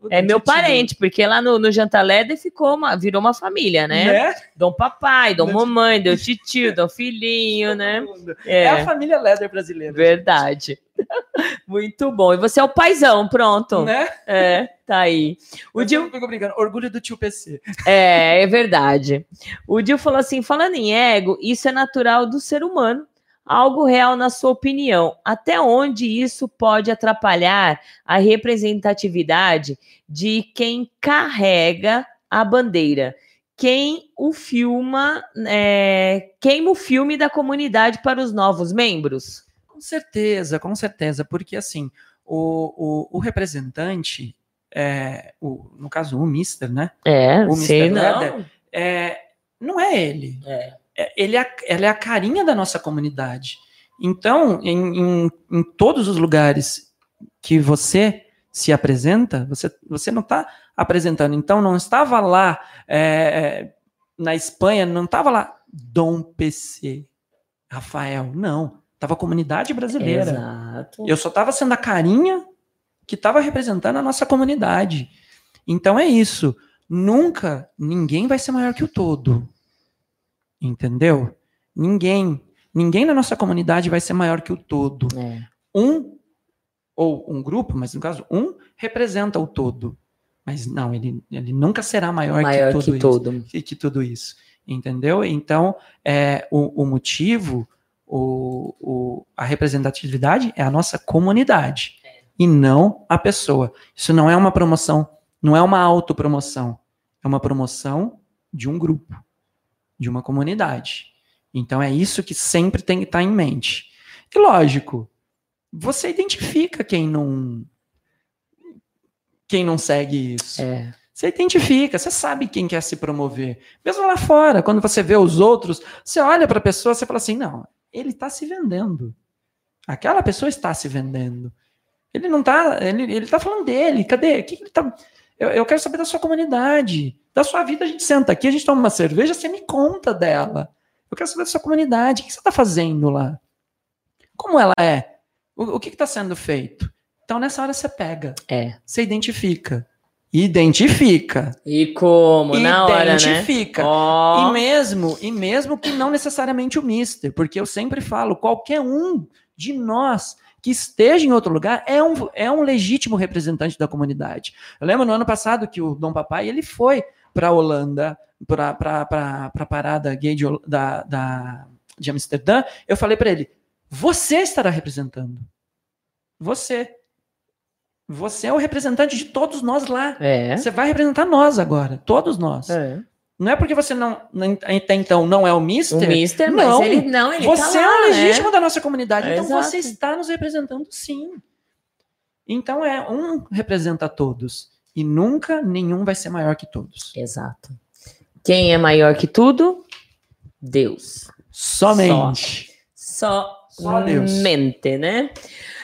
o É meu parente, porque lá no, no Janta Leder ficou uma, virou uma família, né? Né? Dom papai, dom mamãe, dom titio, dom filhinho, né? É. É, a família Leather brasileira. verdade. Muito bom. E você é o paizão, pronto. Né? É, tá aí. O O Dil, Dil... Fico brincando. Orgulho do tio PC. é, é verdade. O Dil falou assim: falando em ego, isso é natural do ser humano. Algo real na sua opinião. Até onde isso pode atrapalhar a representatividade de quem carrega a bandeira? Quem o filma, é, queima o filme da comunidade para os novos membros? Com certeza, com certeza. Porque, assim, o, o, o representante, é, o, no caso, o Mister, né? É, O sei Mr. não. Leder. É, não é ele. É. É, ele é, ela é a carinha da nossa comunidade. Então, em, em, em todos os lugares que você se apresenta, você, você não está apresentando. Então, não estava lá é, é, na Espanha, não estava lá Dom PC, Rafael. Não. Estava a comunidade brasileira. Exato. Eu só estava sendo a carinha que estava representando a nossa comunidade. Então é isso. Nunca ninguém vai ser maior que o todo. Entendeu? Ninguém. Ninguém na nossa comunidade vai ser maior que o todo. É. Um, ou um grupo, mas no caso, um representa o todo. Mas não, ele, ele nunca será maior, Maior que tudo que isso todo. que, tudo isso. Entendeu? Então, é, o, o motivo, o, o- a representatividade é a nossa comunidade e não a pessoa. Isso não é uma promoção, não é uma autopromoção. É uma promoção de um grupo, de uma comunidade. Então, é isso que sempre tem que estar em mente. E lógico, você identifica quem não. Quem não segue isso. É. Você identifica, você sabe quem quer se promover. Mesmo lá fora, quando você vê os outros, você olha para a pessoa, você fala assim: não, ele está se vendendo. Aquela pessoa está se vendendo. Ele não está, ele, ele tá falando dele. Cadê? O que que ele tá? Eu, eu quero saber da sua comunidade, da sua vida. A gente senta aqui, a gente toma uma cerveja, você me conta dela. Eu quero saber da sua comunidade. O que você está fazendo lá? Como ela é? O, o que está sendo feito? Então, nessa hora, você pega, É. você identifica. Identifica. E como? Na hora, né? identifica. Ó. E mesmo, e mesmo que não necessariamente o mister, porque eu sempre falo, qualquer um de nós que esteja em outro lugar é um, é um legítimo representante da comunidade. Eu lembro no ano passado que o Dom Papai ele foi para a Holanda, para a parada gay de, da, da, de Amsterdã. Eu falei para ele: você estará representando. Você. Você é o representante de todos nós lá. É. Você vai representar nós agora, todos nós. É. Não é porque você não, até então não é o mister. O Mister, Não. mas ele não, ele você tá é lá, o legítimo né? da nossa comunidade. É, então exato. você está nos representando sim. Então é um representa todos. E nunca nenhum vai ser maior que todos. Exato. Quem é maior que tudo? Deus. Somente. Só, Só Deus. mente, né?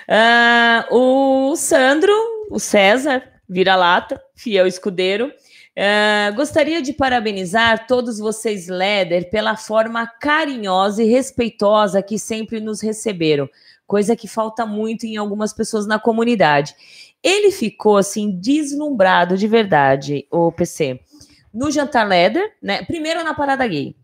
Ah, o Sandro, o César, vira-lata, fiel escudeiro. Ah, gostaria de parabenizar todos vocês, Leder, pela forma carinhosa e respeitosa que sempre nos receberam, coisa que falta muito em algumas pessoas na comunidade. Ele ficou assim deslumbrado de verdade, o PC. No jantar Leder, né? Primeiro na parada gay.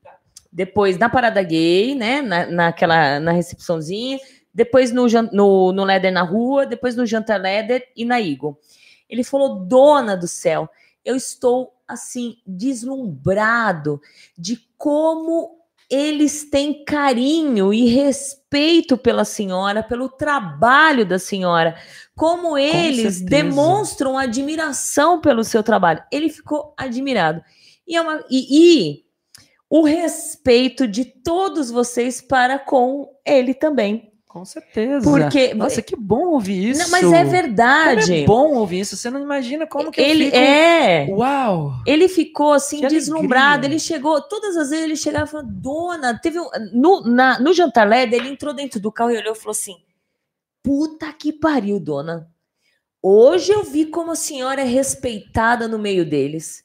Depois na parada gay, né? Na, naquela na recepçãozinha. Depois no, no, no Leder na rua. Depois no jantar Leder e na Eagle. Ele falou: Dona do céu, eu estou assim deslumbrado de como eles têm carinho e respeito pela senhora, pelo trabalho da senhora, como eles certeza. demonstram admiração pelo seu trabalho. Ele ficou admirado. E, é uma- e- e o respeito de todos vocês para com ele também. Com certeza. Porque- Nossa, que bom ouvir isso. Não, mas é Como verdade. é bom ouvir isso. Você não imagina como que ele fico... é. Uau! Ele ficou assim, Que deslumbrado. alegria. Ele chegou, todas as vezes ele chegava e falava, dona, teve um. No, na- no jantar LED, ele entrou dentro do carro e olhou e falou assim: Puta que pariu, dona. Hoje eu vi como a senhora é respeitada no meio deles.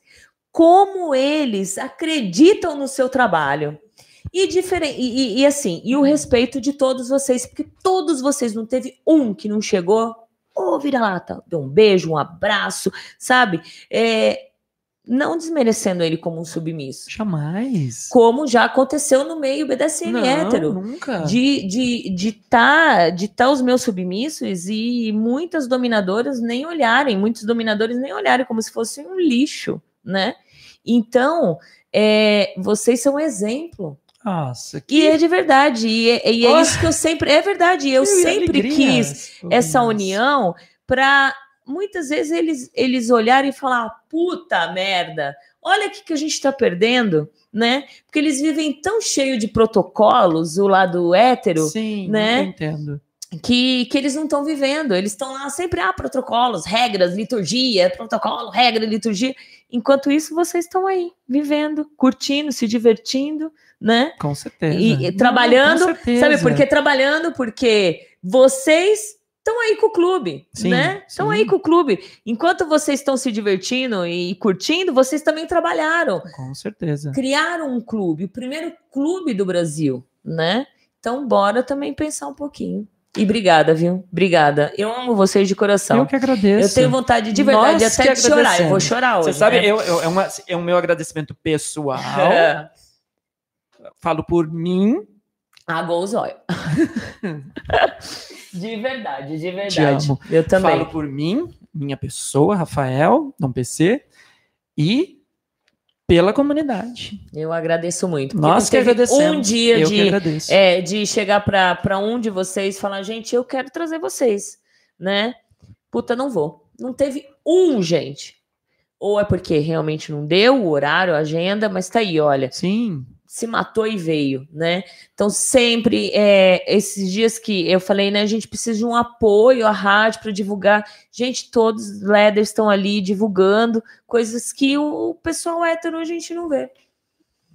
Como eles acreditam no seu trabalho. E, diferen- e, e- assim, e o respeito de todos vocês, porque todos vocês, não teve um que não chegou. Ô, vira-lata, deu um beijo, um abraço, sabe? É, não desmerecendo ele como um submisso. Jamais. Como já aconteceu no meio BDSM não, hétero. nunca. De de de tá, de tá os meus submissos e muitas dominadoras nem olharem, muitos dominadores nem olharem como se fosse um lixo, né? Então, é, vocês são um exemplo. Nossa, E é de verdade. E é, e é isso que eu sempre. É verdade. Eu que sempre alegria quis essa isso. união para muitas vezes eles, eles olharem e falar: puta merda, olha o que, que a gente está perdendo, né? Porque eles vivem tão cheio de protocolos, o lado hétero, Sim, né? eu entendo. que, que eles não estão vivendo. Eles estão lá sempre, ah, protocolos, regras, liturgia, protocolo, regra, liturgia. Enquanto isso, vocês estão aí, vivendo, curtindo, se divertindo, né? Com certeza. E, e Não, trabalhando, com certeza. sabe por que trabalhando? Porque vocês estão aí com o clube, Sim, né? Estão aí com o clube. Enquanto vocês estão se divertindo e curtindo, vocês também trabalharam. Com certeza. Criaram um clube, o primeiro clube do Brasil, né? Então, bora também pensar um pouquinho. E obrigada, viu? Obrigada. Eu amo vocês de coração. Eu que agradeço. Eu tenho vontade de verdade Nós até que de chorar. Eu vou chorar hoje. Você sabe, né? eu, eu- é, uma, é o meu agradecimento pessoal. É. Falo por mim. Água os olhos. de verdade, de verdade. Eu também. Falo por mim, minha pessoa, Rafael, Dom PC, e pela comunidade. Eu agradeço muito. Nós que agradecemos. Um dia eu de, é, de chegar para um de vocês e falar, gente, eu quero trazer vocês, né? Puta, não vou. Não teve um, gente. Ou é porque realmente não deu o horário, a agenda, mas tá aí, olha. Sim, se matou e veio, né? Então, sempre, é, esses dias que eu falei, né, a gente precisa de um apoio à rádio para divulgar. Gente, todos os leaders estão ali divulgando coisas que o, pessoal hétero a gente não vê.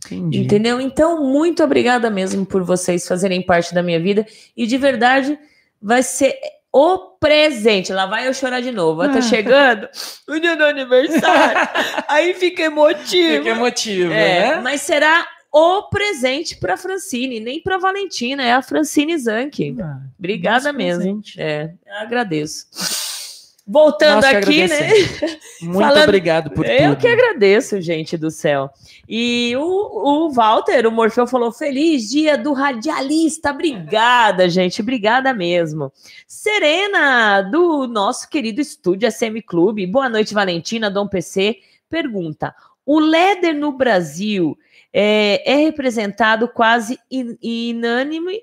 entendi. Entendeu? Então, muito obrigada mesmo por vocês fazerem parte da minha vida. E de verdade, vai ser o presente. Lá vai eu chorar de novo. Tá Ah. chegando o dia do aniversário. Aí fica emotivo. Fica emotivo, É, né? mas será o presente para Francine, nem para Valentina, é a Francine Zanck. Ah, Obrigada mesmo. presente. É, agradeço. Voltando que aqui, né? Muito Falando- obrigado por Eu tudo. que agradeço, gente do céu. E o, o Walter, o Morfeu, falou: Feliz dia do radialista. Obrigada, gente. Obrigada mesmo. Serena, do nosso querido estúdio SM Clube. Boa noite, Valentina, Dom PC. Pergunta: o Leder no Brasil é, é representado quase in- inânime.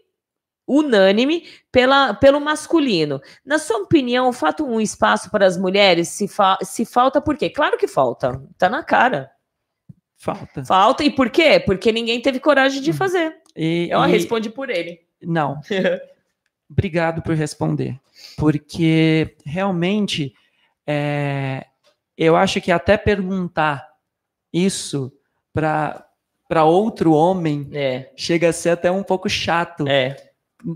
Unânime pela, pelo masculino. Na sua opinião, falta um espaço para as mulheres? Se, fa- se falta, por quê? Claro que falta. Tá na cara. Falta. Falta. E por quê? Porque ninguém teve coragem de fazer. E, Eu e- respondi por ele. Não. Obrigado por responder. Porque realmente é, eu acho que até perguntar isso para outro homem É, chega a ser até um pouco chato. é.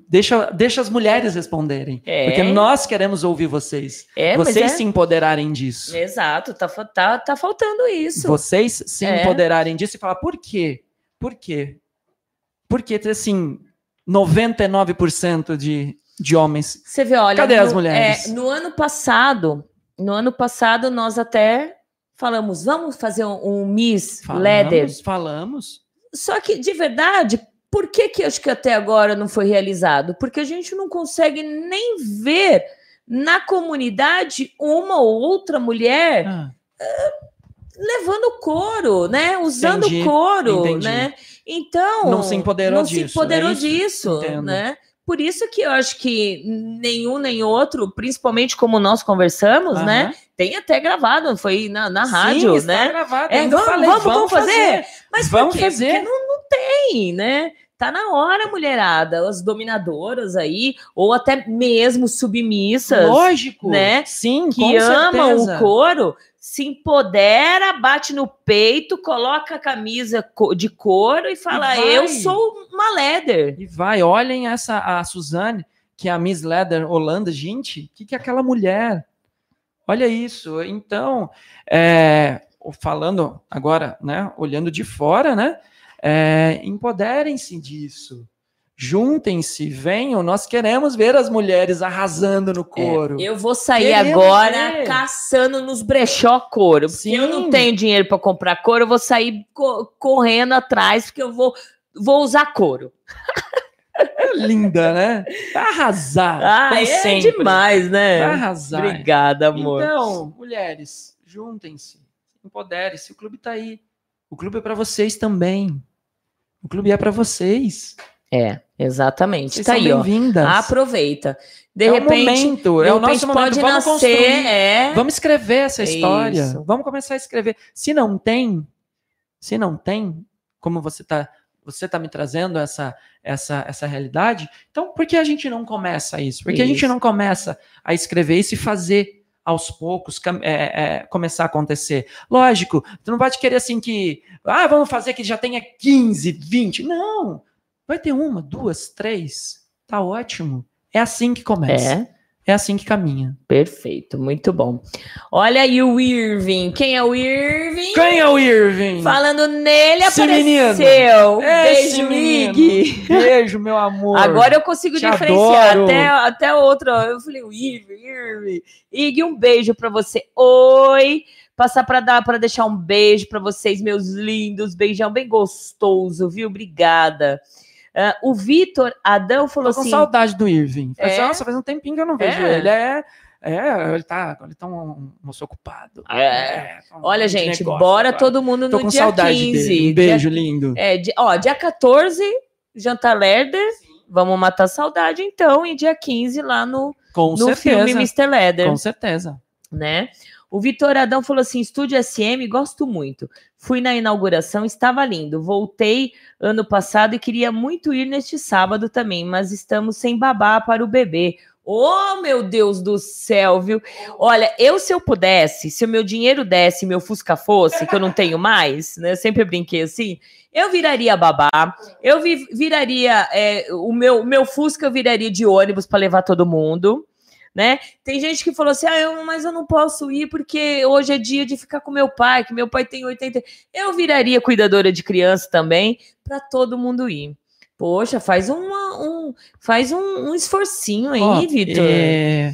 Deixa, deixa as mulheres responderem. É. Porque nós queremos ouvir vocês. É, vocês é- se empoderarem disso. Exato, tá, tá, tá faltando isso. Vocês se É. empoderarem disso e falar por quê? Por quê? Porque, assim, 99% de, de homens. Você vê, olha. Cadê no, as mulheres? é, no ano passado, no ano passado, nós até falamos, vamos fazer um, um Miss Leather. Falamos, falamos. Só que, de verdade, por que, que acho que até agora não foi realizado? Porque a gente não consegue nem ver na comunidade uma ou outra mulher Ah, levando couro, né? Usando Entendi, couro, entendi. né? Então. Não se empoderou não disso, se empoderou é isso? disso, Entendo. né? Por isso que eu acho que nenhum nem outro, principalmente como nós conversamos, aham. né? Tem até gravado, foi na, na rádio, Sim, está né? gravado. É, vamos, falei, vamos, vamos fazer. Mas por Vamos quê? fazer. Porque não, não tem, né? Tá na hora, mulherada, as dominadoras aí, ou até mesmo submissas, Lógico, né? Sim, que amam certeza. o couro, se empodera, bate no peito, coloca a camisa de couro e fala: vai. Eu sou uma leather. E vai, olhem essa a Suzane, que é a Miss Leather Holanda, gente, o que, que é aquela mulher? Olha isso. Então, é, falando agora, né, olhando de fora, né, é, empoderem-se disso. Juntem-se, venham, nós queremos ver as mulheres arrasando no couro. É, Eu vou sair Queremos agora ver. caçando nos brechó couro. Sim. eu não tenho dinheiro para comprar couro, eu vou sair co- correndo atrás, porque eu vou, vou usar couro. É linda, né? Vai arrasar. Ah, é sempre. demais, né? Vai arrasar. Obrigada, amor. Então, mulheres, juntem-se, empoderem-se. O clube tá aí. O clube é para vocês também. O clube é para vocês. É, exatamente. Vocês tá aí, ó. Aproveita. De é repente, o momento, é o repente nosso momento. pode Vamos nascer, construir. é. Vamos escrever essa história. Isso. Vamos começar a escrever. Se não tem, se não tem, como você tá, você tá me trazendo essa, essa, essa realidade, então por que a gente não começa isso? Por que a gente não começa a escrever isso e fazer aos poucos cam- é, é, começar a acontecer? Lógico, tu não pode querer assim que, ah, vamos fazer que já tenha 15, 20. Não! Vai ter uma, duas, três. Tá ótimo. É assim que começa. É, É assim que caminha. perfeito, muito bom. Olha aí o Irving. Quem é o Irving? Quem é o Irving? Falando nele, Esse apareceu. Esse Beijo, menino. Ig. Beijo, meu amor. Agora eu consigo Te diferenciar adoro. até, até outro. Eu falei, o Irving, Irving. Ig, um beijo pra você. Oi. Passar para dar para deixar um beijo pra vocês, meus lindos. Beijão bem gostoso, viu? Obrigada. Ah, o Vitor Adão falou Tô com assim: saudade do Irving. É? Nossa, faz um tempinho que eu não vejo É? ele. É, é, ele tá, ele tá um moço ocupado. É. tá um Olha, gente, negócio bora agora. todo mundo Tô no com dia saudade 15. dele. Um beijo lindo. É, di- ó, dia 14, Jantar Lerder. Vamos matar saudade, então. E dia 15, lá no, Com no certeza. filme Mr. Leather. Com certeza. né? O Vitor Adão falou assim: Estúdio SM, gosto muito. Fui na inauguração, estava lindo. Voltei ano passado e queria muito ir neste sábado também, mas estamos sem babá para o bebê. Oh, meu Deus do céu, viu? Olha, eu se eu pudesse, se o meu dinheiro desse, meu Fusca fosse, que eu não tenho mais, né? Eu sempre brinquei assim, eu viraria babá, eu vi- viraria é, o meu, meu Fusca eu viraria de ônibus para levar todo mundo, né? Tem gente que falou assim: ah, eu- mas eu não posso ir porque hoje é dia de ficar com meu pai, que meu pai tem 80. Eu viraria cuidadora de criança também, para todo mundo ir. Poxa, faz uma, um, faz um, um esforcinho aí, Ó, Vitor. é,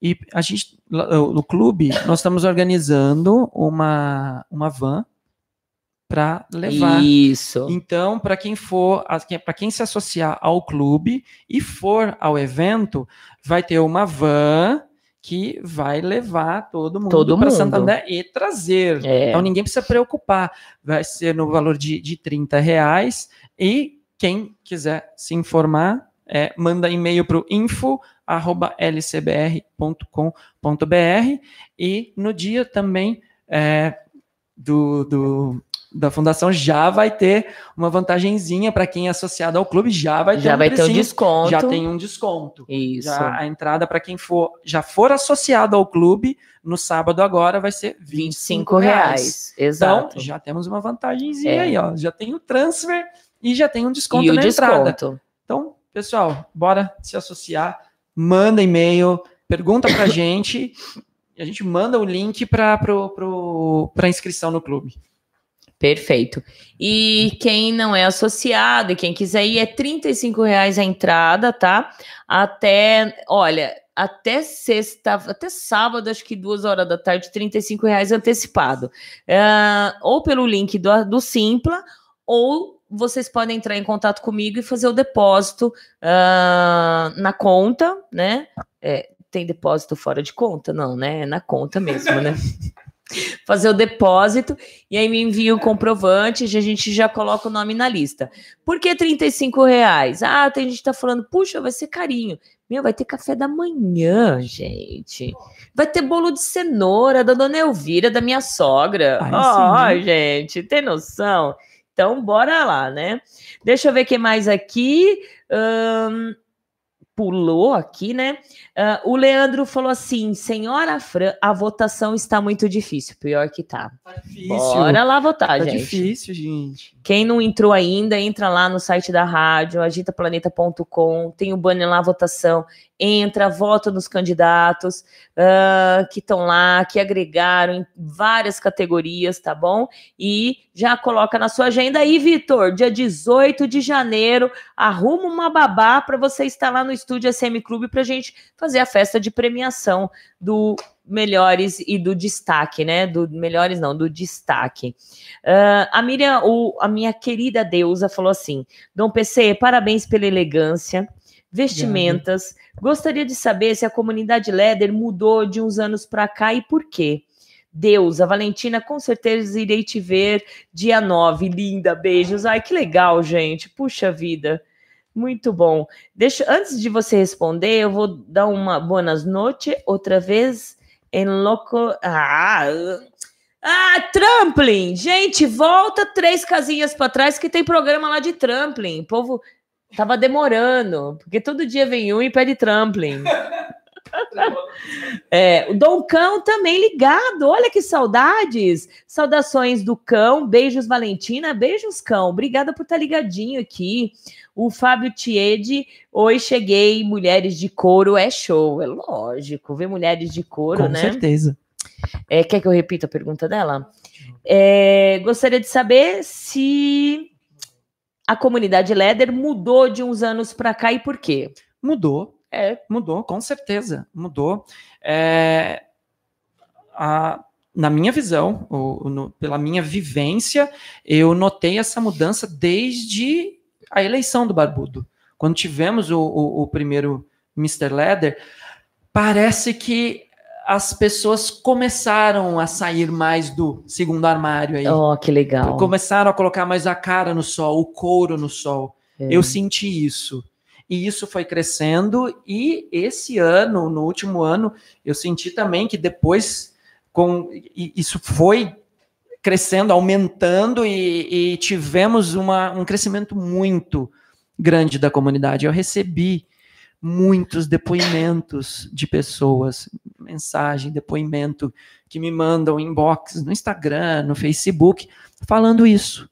e a gente, no clube, nós estamos organizando uma, uma van para levar. Isso. Então, para quem for, para quem se associar ao clube e for ao evento, vai ter uma van que vai levar todo mundo para. Santander e trazer. É. Então ninguém precisa preocupar. Vai ser no valor de, de 30 reais. E quem quiser se informar, é, manda e-mail para o info.lcbr.com.br e no dia também é, do, do- da fundação já vai ter uma vantagenzinha para quem é associado ao clube, já vai ter Já um vai ter um desconto. já tem um desconto. Isso. Já a entrada para quem for já for associado ao clube no sábado agora vai ser 25 25 reais. reais. Então, Exato. já temos uma vantagenzinha É. aí, ó. Já tem o transfer e já tem um desconto e o na entrada. desconto. Então, pessoal, bora se associar, manda e-mail, pergunta pra gente e a gente manda o link para pra inscrição no clube. Perfeito. E quem não é associado e quem quiser ir, é 35 reais a entrada, tá? Até, olha, até sexta, até sábado, acho que duas horas da tarde, 35 reais antecipado. Ah, ou pelo link do, do Simpla, ou vocês podem entrar em contato comigo e fazer o depósito ah, na conta, né? É, tem depósito fora de conta? Não, né? É na conta mesmo, né? fazer o depósito e aí me envia o comprovante e a gente já coloca o nome na lista. Por que 35 reais? Ah, tem gente que tá falando, puxa, vai ser carinho. Meu, vai ter café da manhã, gente. Vai ter bolo de cenoura da dona Elvira, da minha sogra. Ai, Ó, sim. gente, tem noção? Então, bora lá, né? Deixa eu ver o que mais aqui. Ahn, pulou aqui, né? Ah, o Leandro falou assim: Senhora Fran, a votação está muito difícil. Pior que tá. Tá difícil. Bora lá votar, tá gente. difícil, gente. Quem não entrou ainda, entra lá no site da rádio, agitaplaneta.com, tem o banner lá, votação. Entra, vota nos candidatos ah, que estão lá, que agregaram em várias categorias, tá bom? E já coloca na sua agenda aí, Vitor, dia 18 de janeiro, arruma uma babá para você estar lá no estúdio SM Clube para gente fazer a festa de premiação do melhores e do destaque, né? Do melhores não, do destaque. Ah, a Miriam, o- a minha querida deusa, falou assim: Dom PC, parabéns pela elegância, vestimentas. Gostaria de saber se a comunidade Leder mudou de uns anos para cá e por quê. Deusa, Valentina, com certeza irei te ver dia 9. Linda, beijos. Ai, que legal, gente. Puxa vida. Muito bom. Deixa, antes de você responder, eu vou dar uma boas noite outra vez em loco. Ah, ah, trampling! Gente, volta três casinhas para trás que tem programa lá de trampling. O povo tava demorando, porque todo dia vem um e pede trampling. É, o Dom Cão também ligado. Olha que saudades. Saudações do Cão. Beijos, Valentina. Beijos, Cão. Obrigada por estar ligadinho aqui. O Fábio Tiede. Oi, cheguei. Mulheres de couro é show. É lógico. Ver mulheres de couro, Com né? certeza. É, quer que eu repita a pergunta dela? É, gostaria de saber se a comunidade Leder mudou de uns anos para cá e por quê? Mudou. É. Mudou, com certeza. Mudou. É, a- na minha visão, no- pela minha vivência, eu notei essa mudança desde a eleição do Barbudo. Quando tivemos o, o- o primeiro Mr. Leather, parece que as pessoas começaram a sair mais do segundo armário aí. Oh, que legal. Começaram a colocar mais a cara no sol, o couro no sol. É. Eu senti isso. E isso foi crescendo, e esse ano, no último ano, eu senti também que depois com, isso foi crescendo, aumentando, e, e tivemos uma, um crescimento muito grande da comunidade. Eu recebi muitos depoimentos de pessoas, mensagem, depoimento, que me mandam inbox no Instagram, no Facebook, falando isso.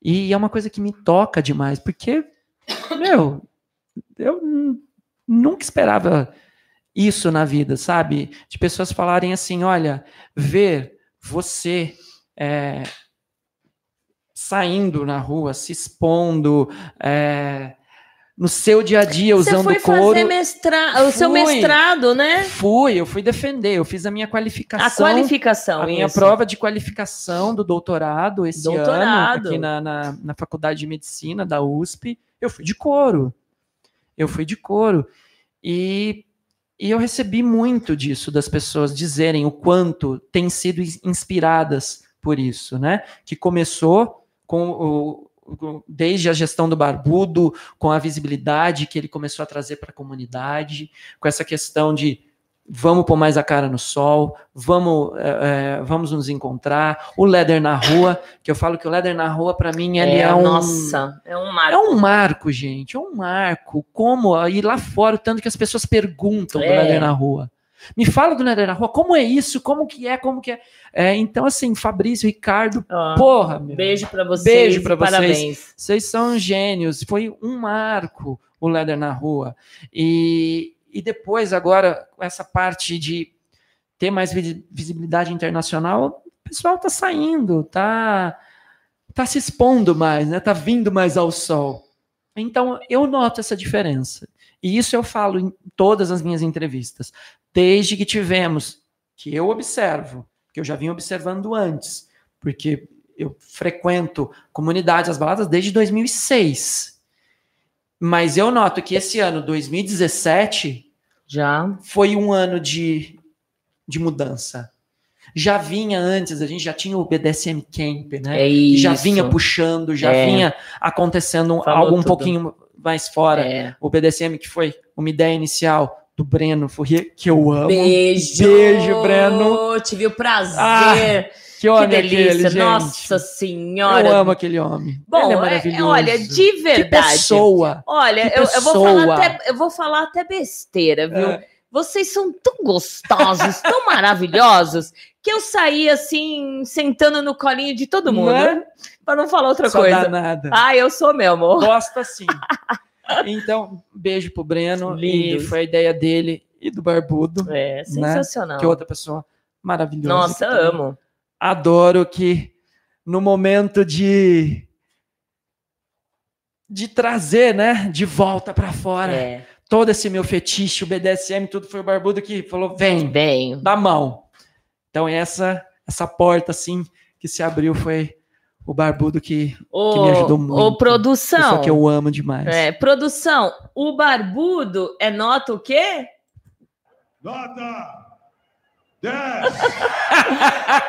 E é uma coisa que me toca demais, porque, meu, eu nunca esperava isso na vida, sabe? De pessoas falarem assim: olha, ver você é, saindo na rua, se expondo, é, no seu dia a dia Você usando foi couro. fazer mestra... o seu Fui. mestrado, né? Fui, eu fui defender, eu fiz a minha A qualificação. qualificação. A minha isso. prova de qualificação do doutorado esse ano, Doutorado. aqui na, na, na Faculdade de Medicina da USP, eu fui de couro. Eu fui de couro. E, e eu recebi muito disso, das pessoas dizerem o quanto têm sido ins- inspiradas por isso, né? Que começou com o- desde a gestão do Barbudo, com a visibilidade que ele começou a trazer para a comunidade, com essa questão de vamos pôr mais a cara no sol, vamos, é, é, vamos nos encontrar. O Leather na rua, que eu falo que o Leather na rua, para mim, ele é, um. Nossa, é um marco. É um marco, gente, é um marco. Como ir lá fora, o tanto que as pessoas perguntam do É. Leather na rua. Me fala do Leather na rua, como é isso? Como que é? Como que é? É, então, assim, Fabrício, Ricardo, Ó, porra, meu. Beijo pra vocês. Beijo pra e vocês. Parabéns. Vocês são gênios. Foi um marco o Leather na rua. E, e depois, agora, essa parte de ter mais visi- visibilidade internacional, o pessoal tá saindo, tá, tá se expondo mais, né? Tá vindo mais ao sol. Então, eu noto essa diferença. E isso eu falo em todas as minhas entrevistas. Desde que tivemos, que eu observo, que eu já vinha observando antes, porque eu frequento comunidades, as baladas, desde 2006. Mas eu noto que esse ano, 2017, Já. foi um ano de, de mudança. Já vinha antes, a gente já tinha o BDSM Camp, né? É isso. já vinha puxando, já É. vinha acontecendo Falou algo um tudo. pouquinho mais fora. É. O BDSM, que foi uma ideia inicial do Breno Fourier, que eu amo. Beijo! Beijo, Breno. Tive o prazer. Ah, Que que homem delícia, aquele, gente. nossa senhora. Eu amo aquele homem. Bom, Ele é é- maravilhoso. olha, de Que verdade. pessoa. Olha, Que eu, eu vou falar pessoa. até, eu vou falar até besteira, viu? É. Vocês são tão gostosos, tão maravilhosos, que eu saí assim, sentando no colinho de todo mundo, Não é? pra não falar outra Só coisa. danada. Ah, eu sou meu amor. Gosta sim. Então, beijo pro Breno. E Lindos. foi a ideia dele e do Barbudo, É, sensacional. que é outra pessoa maravilhosa. Nossa, amo. Adoro que no momento de de trazer, né, de volta pra fora, É, todo esse meu fetiche, o BDSM, tudo foi o Barbudo que falou, vem, bem. dá mão. Então essa essa porta assim que se abriu foi o Barbudo que Ô, me ajudou muito. Ô, produção. pessoa que eu amo demais. É, produção, o barbudo é nota o quê? Nota 10.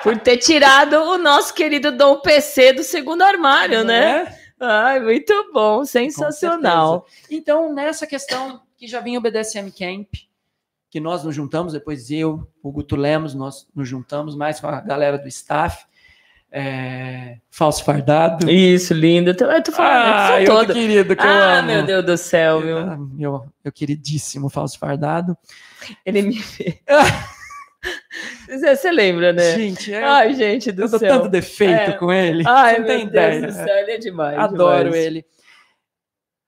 Por ter tirado o nosso querido Dom PC do segundo armário, né? É? Ai, muito bom, sensacional. Então, nessa questão que já vinha o BDSM Camp, que nós nos juntamos, depois eu, o Guto Lemos, nós nos juntamos mais com a galera do staff, é, falso fardado. Isso, lindo. Eu tô falando, Ah, eu eu toda. querido que eu Ah, amo. meu Deus do céu? Ah, Meu, meu queridíssimo falso fardado. Ele me Você você lembra, né? Gente, é, Ai, gente do eu céu. tanto defeito É. com ele. Ai, não meu tem Deus ideia. do céu, ele é demais. Adoro demais. ele.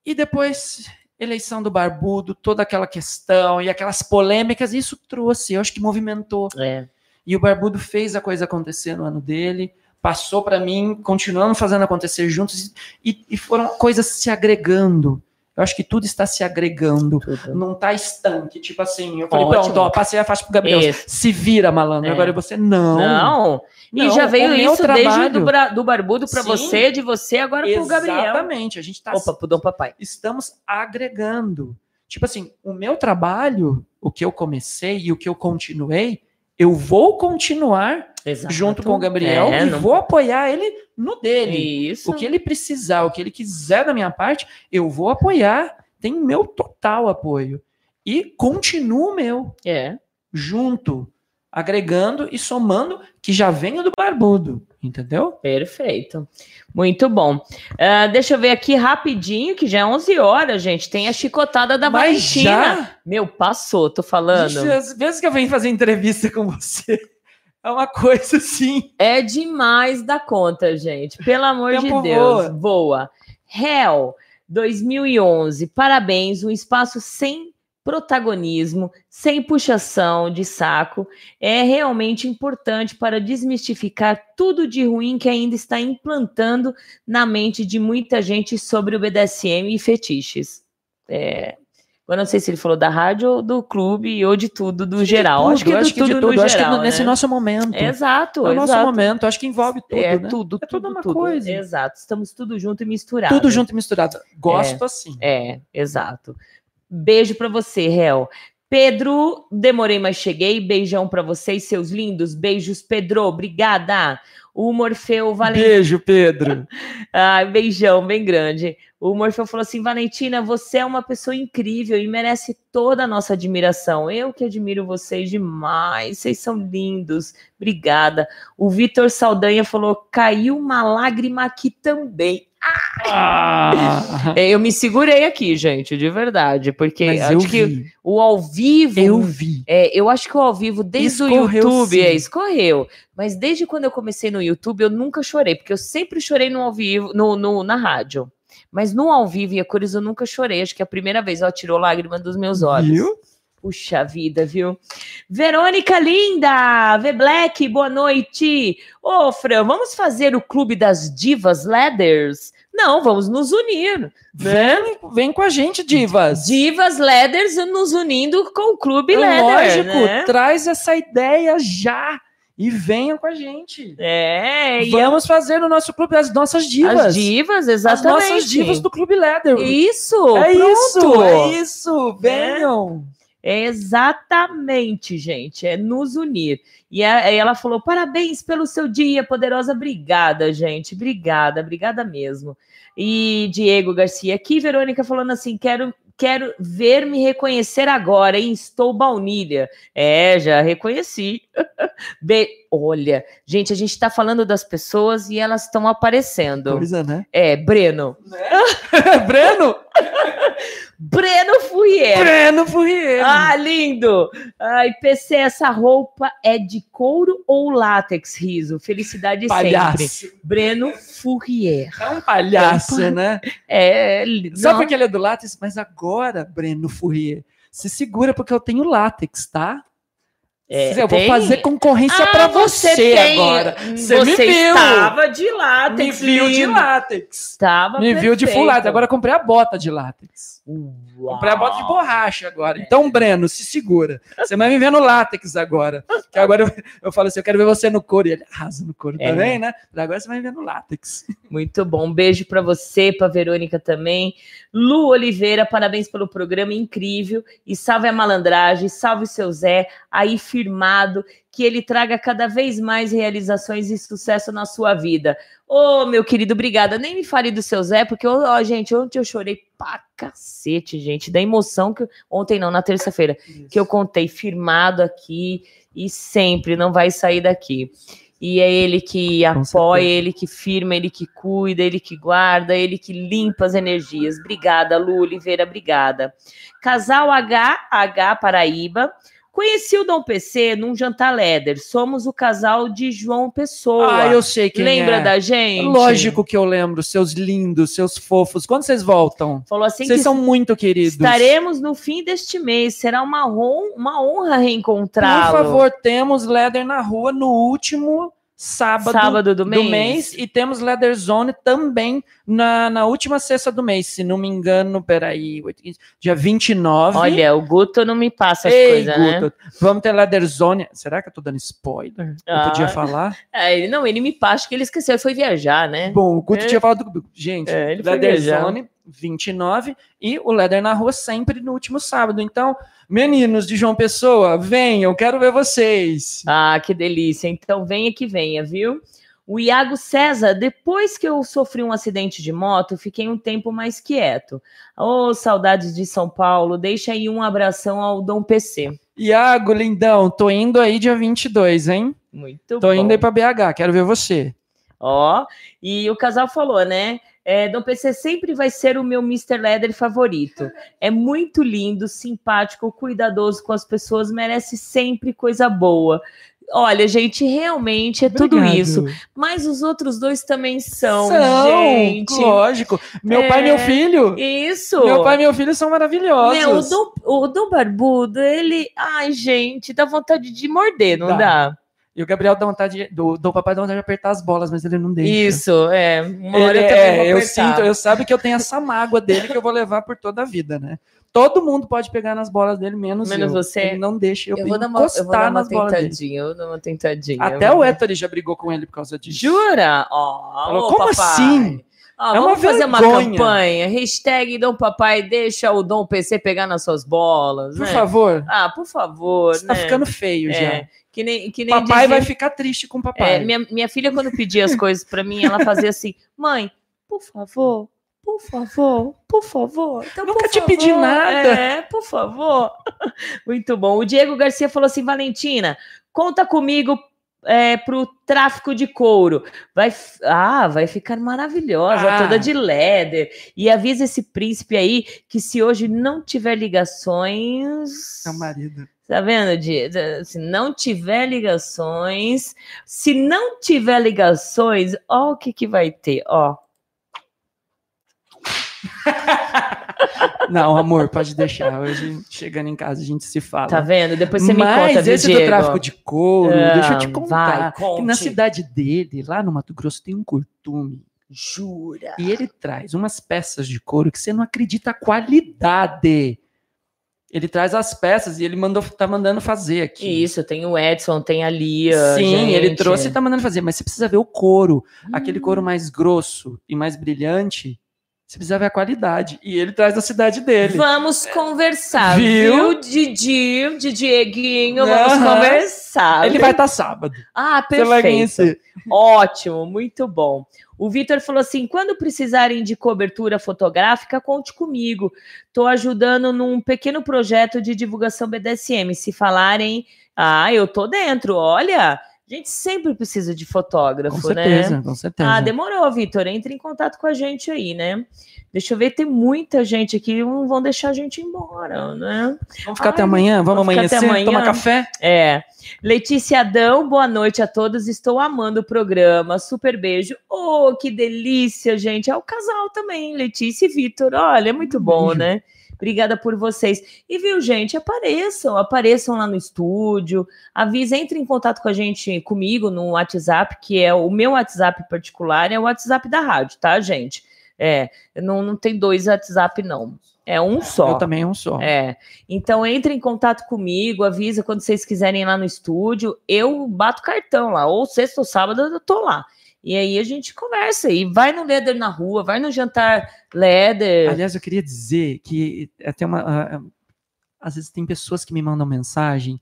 E depois, eleição do Barbudo, toda aquela questão e aquelas polêmicas, isso trouxe, eu acho que movimentou. É. E o Barbudo fez a coisa acontecer no ano dele, passou para mim, continuando fazendo acontecer juntos, e, e foram coisas se agregando. Eu acho que tudo está se agregando. Não tá estanque, tipo assim, eu falei, Ótimo. pronto, ó, passei a faixa pro Gabriel. Isso. Se vira, malandro. É. Agora você não. Não. E Não, já veio o isso desde trabalho- do, bra- do barbudo para você, de você agora pro Gabriel. Exatamente. A gente tá Opa, pro Dom Papai. estamos agregando. Tipo assim, o meu trabalho, o que eu comecei e o que eu continuei, eu vou continuar Exato. junto com o Gabriel É, e não- vou apoiar ele no dele. Isso. O que ele precisar, o que ele quiser da minha parte, eu vou apoiar. Tem meu total apoio. E continuo meu, É. junto, agregando e somando, que já venho do barbudo, entendeu? Perfeito. Muito bom. Ah, deixa eu ver aqui rapidinho, que já é 11 horas, gente. Tem a chicotada da Mas Valentina. já? Meu, passou, tô falando. Às vezes que eu venho fazer entrevista com você, é uma coisa assim. É demais da conta, gente. Pelo amor de Deus. Voa. Hell 2011. Parabéns. Um espaço sem protagonismo, sem puxação de saco. É realmente importante para desmistificar tudo de ruim que ainda está implantando na mente de muita gente sobre o BDSM e fetiches. É. Eu não sei se ele falou da rádio ou do clube ou de tudo, do geral. Tudo, acho que, eu do acho que de tudo tudo. no acho que geral, nesse né? nosso momento. Exato, é o nosso exato. momento, acho que envolve tudo, é né? tudo, É tudo, tudo uma tudo. coisa. Exato, estamos tudo junto e misturado. Tudo junto e misturado. Gosto assim. É, exato. Beijo pra você, Hel. Pedro, demorei, mas cheguei. Beijão pra vocês, seus lindos. Beijos, Pedro. Obrigada. O Morfeu Valentina. Beijo, Pedro. Ai, beijão bem grande. O Morfeu falou assim: Valentina, você é uma pessoa incrível e merece toda a nossa admiração. Eu que admiro vocês demais. Vocês são lindos. Obrigada. O Vitor Saldanha falou: caiu uma lágrima aqui também. Ah, É, Eu me segurei aqui, gente, de verdade, porque mas eu acho que vi. o ao vivo. Eu vi. É, eu acho que o ao vivo, desde o Escorreu, YouTube, sim. é, escorreu. Mas desde quando eu comecei no YouTube, eu nunca chorei, porque eu sempre chorei no ao vivo, no, no- na rádio. Mas no ao vivo e a cores eu nunca chorei. Acho que é a primeira vez ela tirou lágrima dos meus olhos. Viu? Puxa vida, viu? Verônica linda! V Black, boa noite! Ô, Fran, vamos fazer o clube das divas leathers? Não, vamos nos unir. Vem, vem com a gente, divas. Divas leathers nos unindo com o clube É leather, lógico, né? traz essa ideia já e venham com a gente. É, e Vamos fazer no nosso clube as nossas divas. as divas, As exatamente. nossas divas do Clube Leather. Isso, é pronto. isso, é isso. Venham. É exatamente, gente, é nos unir. E a- aí ela falou: parabéns pelo seu dia, poderosa. Obrigada, gente. Obrigada, obrigada mesmo. E Diego Garcia aqui, Verônica falando assim: quero quero ver me reconhecer agora, hein? Estou baunilha. É, já reconheci. Be Olha, gente, a gente tá falando das pessoas e elas estão aparecendo. Coisa, né? É, Breno. Breno? Breno Fourier. Breno Fourier. Ah, lindo! Ai, PC, essa roupa é de couro ou látex, riso? Felicidade sempre. palhaço. Breno Fourier. É um palhaço, né? É, Só não, porque ele é do látex, mas agora, Breno Fourier, se segura porque eu tenho látex, tá? É, eu vou tem? fazer concorrência Ah, pra você, tem. agora. Você, Você me viu. estava de Me látex, viu de lindo. látex. Estava Me viu de full perfeito. látex. Agora eu comprei a bota de látex. Uau. Comprei a bota de borracha agora. Então, Breno, se segura. Você vai me ver no látex agora. Que agora eu, eu falo assim: eu quero ver você no couro. E ele arrasa no couro É. também, né? Agora você vai me ver no látex. Muito bom. Um beijo para você, para Verônica também. Lu Oliveira, parabéns pelo programa incrível. E salve a malandragem, salve o seu Zé, aí firmado, que ele traga cada vez mais realizações e sucesso na sua vida. Ô, meu querido, obrigada. Nem me fale do seu Zé, porque, ó, ó, gente, ontem eu chorei pra cacete, gente, da emoção que. Ontem não, na terça-feira, que eu contei firmado aqui e sempre não vai sair daqui. E é ele que apoia, ele que firma, ele que cuida, ele que guarda, ele que limpa as energias. Obrigada, Lu Oliveira, obrigada. Casal HH Paraíba. Conheci o Dom PC num jantar Leder. Somos o casal de João Pessoa. Ah, eu sei quem Lembra é. da gente? Lógico que eu lembro, seus lindos, seus fofos. Quando vocês voltam? Falou assim Vocês que são muito queridos. estaremos no fim deste mês. Será uma, hon- uma honra Por reencontrá-lo. favor, temos Leather na rua no último sábado, Sábado do do mês. mês. E temos Leather Zone também na, na última sexta do mês, se não me engano. Peraí, dia 29. Olha, o Guto não me passa as coisas, né? Vamos ter Leather Zone. Será que eu tô dando spoiler? Eu Ah. podia falar? É, ele, não, ele me passa que ele esqueceu, ele foi viajar, né? Bom, o Guto É. tinha falado do. Gente, É, Leather. Zone 29 e o Leather na rua sempre no último sábado. Então, meninos de João Pessoa, venham, quero ver vocês. Ah, que delícia. Então venha que venha, viu? O Iago César, depois que eu sofri um acidente de moto, fiquei um tempo mais quieto. Ô, saudades de São Paulo. Deixa aí um abração ao Dom PC. Iago, lindão, tô indo aí dia 22, hein? Muito Tô bom. indo aí pra BH, quero ver você. Ó, e o casal falou, né? É, Dom PC sempre vai ser o meu Mr. Leather favorito. É muito lindo, simpático, cuidadoso com as pessoas, merece sempre coisa boa. Olha, gente, realmente é tudo Obrigado. isso. Mas os outros dois também são, São, gente. lógico. Meu É, pai e meu filho. Isso. Meu pai e meu filho são maravilhosos. Meu, o Dom, o Dom Barbudo, ele. Ai, gente, dá vontade de morder, não Dá. dá? E o Gabriel dá vontade, do, do papai dá vontade de apertar as bolas, mas ele não deixa. Isso, é. Uma hora Ele, eu também é, eu sinto, eu sabe que eu tenho essa mágoa dele que eu vou levar por toda a vida, né? Todo mundo pode pegar nas bolas dele, menos, Menos eu. você. Ele não deixa eu, Eu vou dar uma, eu vou encostar dar uma nas bolas dele. tentadinha, eu vou dar uma tentadinha. Até eu o Héctor já brigou com ele por causa disso. Jura? Ó, Falou, ô, como papai. assim? Ó, É uma vamos fazer uma campanha. Hashtag Dom Papai deixa o Dom PC pegar nas suas bolas. Por né? favor. Ah, por favor. Você tá né? ficando feio É, já. Que nem, que nem Papai vai ficar triste com o papai. É, minha, minha filha, quando pedia as coisas pra mim, ela fazia assim: mãe, por favor, por favor, por favor. Então, Nunca por te pedi favor, nada. É, por favor. Muito bom. O Diego Garcia falou assim: Valentina, conta comigo. É, pro tráfico de couro. Vai, ah, vai ficar maravilhosa, Ah. toda de leather. E avisa esse príncipe aí que se hoje não tiver ligações. É o marido. Tá vendo, Di? Se não tiver ligações, se não tiver ligações, ó o que que vai ter, ó. Não, amor, pode deixar. Hoje, chegando em casa, a gente se fala. Tá vendo? Depois você me Mas conta, viu, esse Diego? do tráfico de couro, Ah, deixa eu te vai, contar. conte. na cidade dele, lá no Mato Grosso, tem um curtume. Jura? E ele traz umas peças de couro que você não acredita a qualidade. Ele traz as peças e ele mandou, tá mandando fazer aqui. Isso, tem o Edson, tem a Lia. Sim, gente. ele trouxe e tá mandando fazer, mas você precisa ver o couro. Aquele Hum. couro mais grosso e mais brilhante. Você precisa ver a qualidade. E ele traz da cidade dele. Vamos conversar, Viu? viu, Didi, de Dieguinho, vamos Aham. conversar. Ele vai estar sábado. Ah, perfeito. Ótimo, muito bom. O Vitor falou assim: quando precisarem de cobertura fotográfica, conte comigo. Estou ajudando num pequeno projeto de divulgação BDSM. Se falarem, ah, eu tô dentro. Olha, a gente sempre precisa de fotógrafo, Com né? certeza, com certeza. Ah, demorou, Vitor. Entre em contato com a gente aí, né? Deixa eu ver, tem muita gente aqui, não vão deixar a gente embora, né? Vamos ficar Ai, até amanhã? Vamos vamos amanhecer? amanhã. Tomar café? É. Letícia Adão, boa noite a todos. Estou amando o programa. Super beijo. Oh, que delícia, gente. É o casal também, Letícia e Vitor. Olha, é muito bom, beijo. né? Obrigada por vocês. E viu, gente, apareçam, apareçam lá no estúdio. Avisa, entre em contato com a gente, comigo, no WhatsApp, que é o meu WhatsApp particular, é o WhatsApp da rádio, tá, gente? É, não, não tem dois WhatsApp, não. É um só. Eu também um só. É. Então entre em contato comigo, avisa quando vocês quiserem ir lá no estúdio. Eu bato cartão lá, ou sexta ou sábado eu tô lá. E aí a gente conversa e vai no Leder na rua, vai no jantar Leder. Aliás, eu queria dizer que até uma. ah, ah, às vezes tem pessoas que me mandam mensagem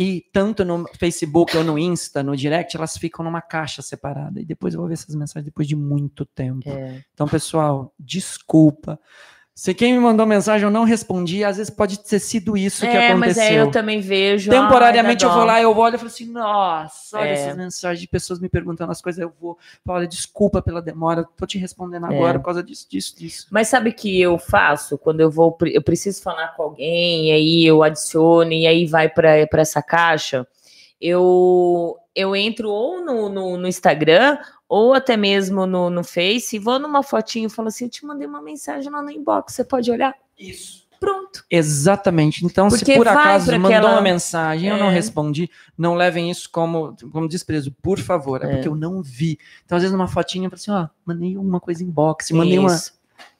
e tanto no Facebook ou no Insta, no direct, elas ficam numa caixa separada. E depois eu vou ver essas mensagens depois de muito tempo. É. Então, pessoal, desculpa. Se quem me mandou mensagem eu não respondi, às vezes pode ter sido isso que É, mas aconteceu. é, eu também vejo. Temporariamente ai, eu vou lá, eu olho e falo assim, nossa, olha É. essas mensagens de pessoas me perguntando as coisas, eu vou, olha, desculpa pela demora, tô te respondendo É. agora por causa disso, disso, disso. Mas sabe o que eu faço quando eu vou, eu preciso falar com alguém, e aí eu adiciono e aí vai para essa caixa? Eu eu entro ou no, no, no Instagram ou até mesmo no, no Face, vou numa fotinho e falo assim: eu te mandei uma mensagem lá no inbox, você pode olhar? Isso. Pronto. Exatamente. Então, Porque se por acaso mandou aquela- uma mensagem, eu não É. respondi, não levem isso como, como desprezo, por favor, é, É. porque eu não vi. Então, às vezes, numa fotinha, eu falo assim, ó, mandei uma coisa em box, mandei uma. Isso.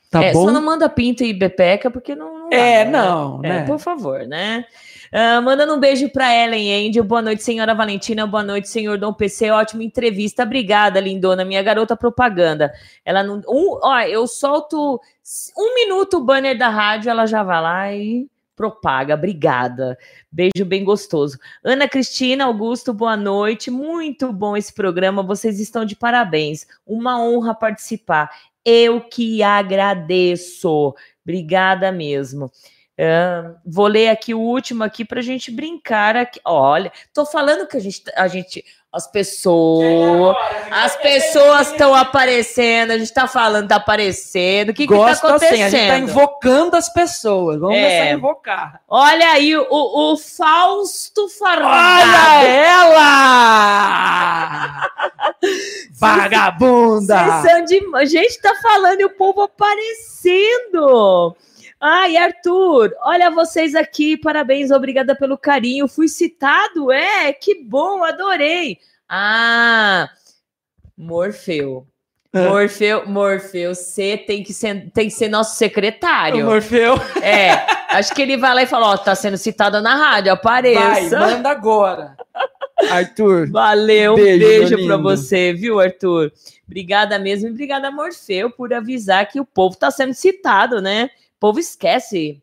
Tá É, bom? Só não manda pinta e bepeca, porque não. não É, dá, né? não, É, né? por favor, né? Ah, mandando um beijo para Ellen Angel. Boa noite, senhora Valentina. Boa noite, senhor Dom PC. Ótima entrevista. Obrigada, lindona. Minha garota propaganda. Ela não. Um, ó, eu solto um minuto o banner da rádio, ela já vai lá e propaga. Obrigada. Beijo bem gostoso. Ana Cristina Augusto, boa noite. Muito bom esse programa. Vocês estão de parabéns. Uma honra participar. Eu que agradeço. Obrigada mesmo. Vou ler aqui o último aqui para a gente brincar aqui. Olha, tô falando que a gente, a gente, as pessoas, as pessoas estão aparecendo. A gente tá falando, tá aparecendo. O que que tá acontecendo? assim, a gente tá invocando as pessoas. Vamos É. começar a invocar. Olha aí o, o Fausto Fardado. Olha ela! Vagabunda! Vocês são de... A gente tá falando e o povo aparecendo. Ai, Arthur, olha vocês aqui, parabéns, obrigada pelo carinho. Fui citado, é, que bom, adorei. Ah, Morfeu. É. Morfeu, Morfeu, você tem que ser, tem que ser nosso O secretário. Morfeu. É, acho que ele vai lá e fala: Ó, tá sendo citada na rádio, Vai, apareça. manda agora. Arthur. Valeu, um Beijo, beijo, lindo. você, viu, Arthur? Obrigada mesmo e obrigada, Morfeu, por avisar que o povo tá sendo citado, né? O povo esquece.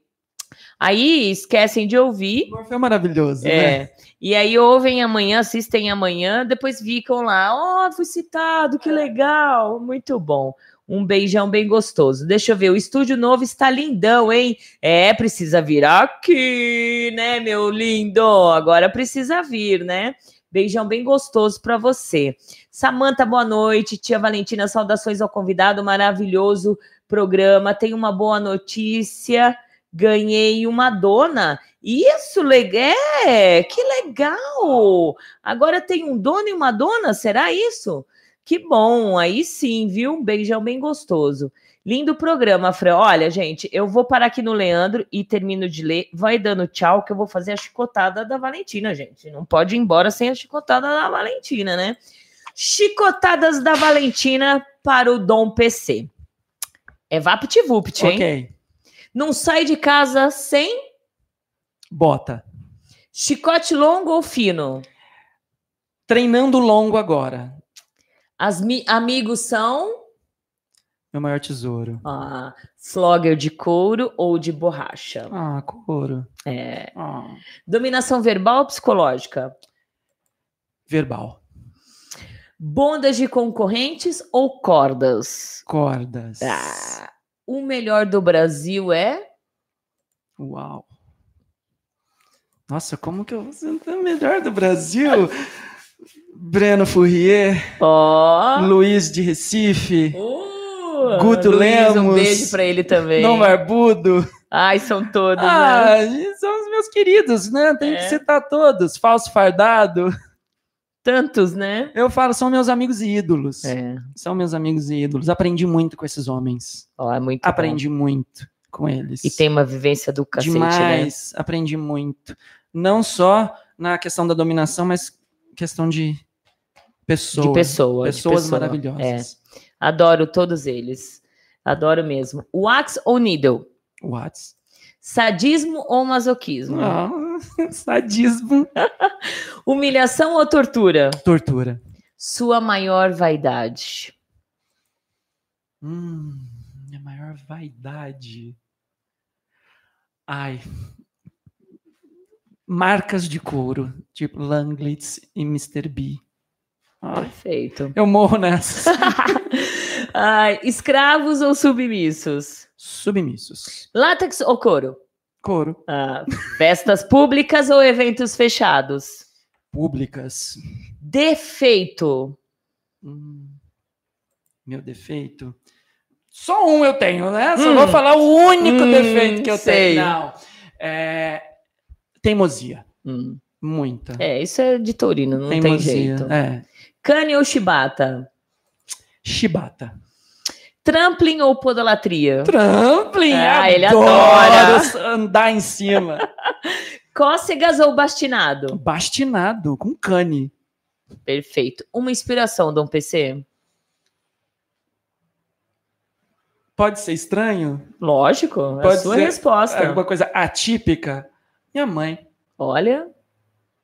Aí esquecem de ouvir. O Morfeu é maravilhoso, né? É. E aí ouvem amanhã, assistem amanhã, depois ficam lá, ó, fui citado, que legal, muito bom. Um beijão bem gostoso. Deixa eu ver, o estúdio novo está lindão, hein? É, precisa vir aqui, né, meu lindo? Agora precisa vir, né? Beijão bem gostoso para você. Samanta, boa noite. Tia Valentina, saudações ao convidado. Maravilhoso programa. Tem uma boa notícia. Ganhei uma dona. Isso. É, que legal. Agora tem um dono e uma dona, será isso? Que bom, aí sim, viu? Um beijão bem gostoso. Lindo programa, Fran. Olha, gente, eu vou parar aqui no Leandro e termino de ler. Vai dando tchau, que eu vou fazer a chicotada da Valentina, gente. Não pode ir embora sem a chicotada da Valentina, né? Chicotadas da Valentina para o Dom PC. É vapt-vupt, hein? Ok. Não sai de casa sem Bota. chicote longo ou fino? Treinando longo agora. As mi- amigos são Meu maior tesouro. Ah, flogger de couro ou de borracha? Ah, couro. É. Ah, Dominação verbal ou psicológica? verbal. Bondas de concorrentes ou cordas? Cordas. Ah, o melhor do Brasil é? Uau. Nossa, como que eu vou ser o melhor do Brasil? Breno Fourier, Ó. Luiz de Recife, Uh, Guto Luiz, Um Lemos, beijo pra ele também. Dom Barbudo. Ai, são todos, né? Ah, são os meus queridos, né? Tem É. que citar todos. Falso Fardado. Tantos, né? Eu falo, são meus amigos e ídolos. É. São meus amigos e ídolos. Aprendi muito com esses homens. Ó, é muito bom. Aprendi muito com eles. E tem uma vivência do cacete, né? Demais. Aprendi muito. Não só na questão da dominação, mas questão de pessoa. De pessoa. de Pessoas pessoa. maravilhosas. É. Adoro todos eles. Adoro mesmo. Wax ou needle? Whats? Sadismo ou masoquismo? Ah, sadismo. Humilhação ou tortura? Tortura. Sua maior vaidade. Hum, minha maior vaidade. Ai. Marcas de couro, tipo Langlitz e Mr. B. Ai, Perfeito. eu morro nessas. Ai, escravos ou submissos? Submissos. Látex ou couro? Couro. Ah, festas públicas ou eventos fechados? Públicas. Defeito. Hum, meu defeito. Só um eu tenho, né? Só Hum. vou falar o único Hum, defeito que eu sei. tenho. Não. É, teimosia. Hum, Muita. É, isso é de taurino, não tem teimosia. jeito. É. Cane ou chibata? Chibata. Trampling ou podolatria? Trampling. Ah, ele adora. andar em cima. Cócegas ou bastinado? Bastinado, com cane. Perfeito. Uma inspiração, Dom PC? Pode ser estranho? Lógico, é Pode sua ser resposta. Alguma coisa atípica? Minha mãe. Olha,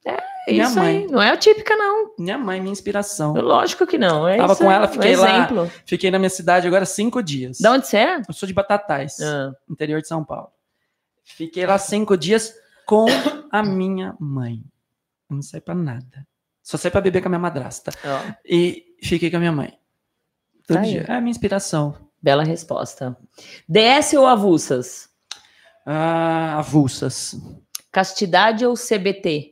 é Minha isso mãe. aí. Não é atípica, não. Minha mãe, minha inspiração. Lógico que não. É Tava isso com aí, ela, um fiquei lá. exemplo. Fiquei na minha cidade agora cinco dias. Da onde você é? Eu sou de Batatais, Ah, interior de São Paulo. Fiquei lá cinco dias com a minha mãe. Eu não saí pra nada. Só saí pra beber com a minha madrasta. ó, E fiquei com a minha mãe. Todo Aí. dia. É a minha inspiração. bela resposta. DS ou avulsas? Ah, avulsas. Castidade ou CBT?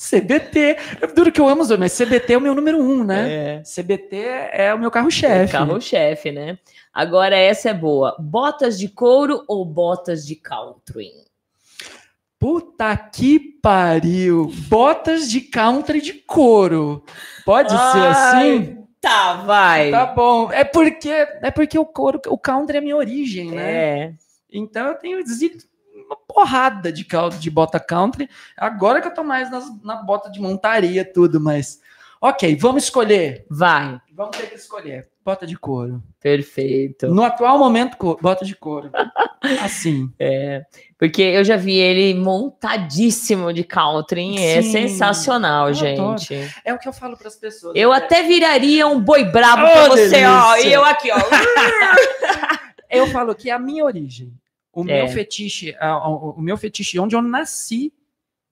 CBT. É duro que eu amo os dois, mas CBT é o meu número um, né? É. CBT é o meu carro-chefe. Carro-chefe, né? Agora essa é boa. Botas de couro ou botas de country? Puta que pariu. Botas de country de couro. Pode ser Ai, assim? Tá, vai. Tá bom. É porque é porque o couro, o country é a minha origem, né? É. Então eu tenho porrada de, de bota country. Agora que eu tô mais nas- na bota de montaria, tudo, mas. Ok, vamos escolher. Vai. Vamos ter que escolher. Bota de couro. Perfeito. No atual momento, bota de couro. Assim. É, porque eu já vi ele montadíssimo de country. É Sim, sensacional, eu gente. É o que eu falo para as pessoas. Eu né? até viraria um boi brabo Oh, pra você, ó. delícia. E eu aqui, ó. Eu falo que é a minha origem. O É. meu fetiche, o meu fetiche, onde eu nasci,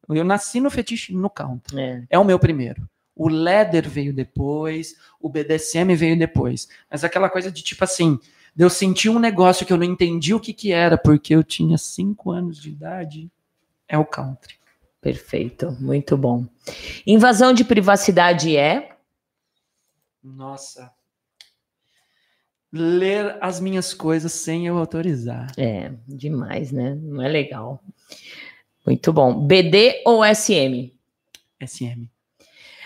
eu nasci no fetiche no country. É. É o meu primeiro. O leather veio depois, o BDSM veio depois. Mas aquela coisa de tipo assim, eu sentir um negócio que eu não entendi o que que era, porque eu tinha cinco anos de idade, é o country. Perfeito, muito bom. Invasão de privacidade é? Nossa. Ler as minhas coisas sem eu autorizar. É, demais, né? Não é legal. Muito bom. BD ou SM? SM.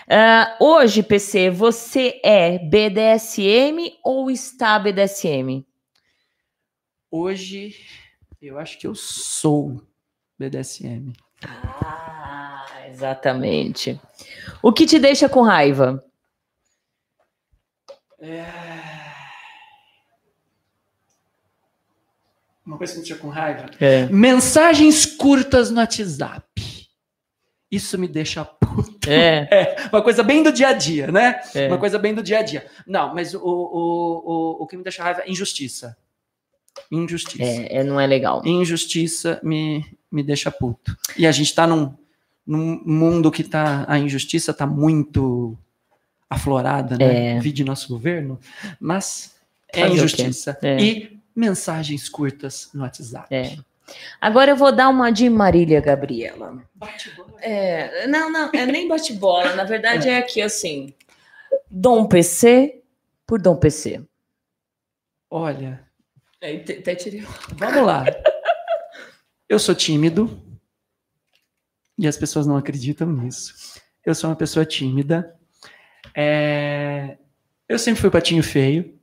Ah, hoje, PC, você é BDSM ou está BDSM? Hoje, eu acho que eu sou BDSM. Ah, exatamente. O que te deixa com raiva? Uma coisa que me deixa com raiva. É. Mensagens curtas no WhatsApp. Isso me deixa puto. puto. É, Uma coisa bem do dia a dia, né? é. Uma coisa bem do dia a dia. Não, mas o, o, o, o que me deixa raiva é injustiça. Injustiça. É, é, não é legal. Injustiça me, me deixa puto. E a gente tá num, num mundo que tá. A injustiça tá muito aflorada, né? É. Vide nosso governo. Mas é Fazer injustiça. É. E mensagens curtas no WhatsApp. É. Agora eu vou dar uma de Marília Gabriela. É, não, não, é nem bate-bola. Na verdade é aqui assim. Dom PC por Dom PC. Olha, É, até tirei. vamos lá. Eu sou tímido. E as pessoas não acreditam nisso. Eu sou uma pessoa tímida. É, Eu sempre fui patinho feio.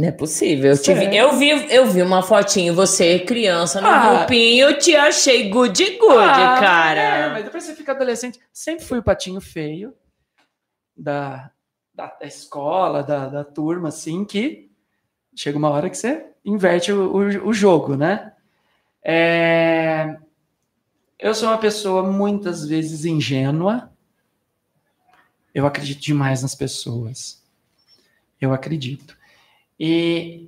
Não é possível. Eu, Sério? eu, vi, eu vi uma fotinho, você criança no Ah. grupinho, eu te achei good good, Ah, cara. é, mas depois você fica adolescente. Sempre fui o patinho feio da, da, da escola, da, da turma, assim, que chega uma hora que você inverte o, o, o jogo, né? É, eu sou uma pessoa muitas vezes ingênua. Eu acredito demais nas pessoas. Eu acredito. E,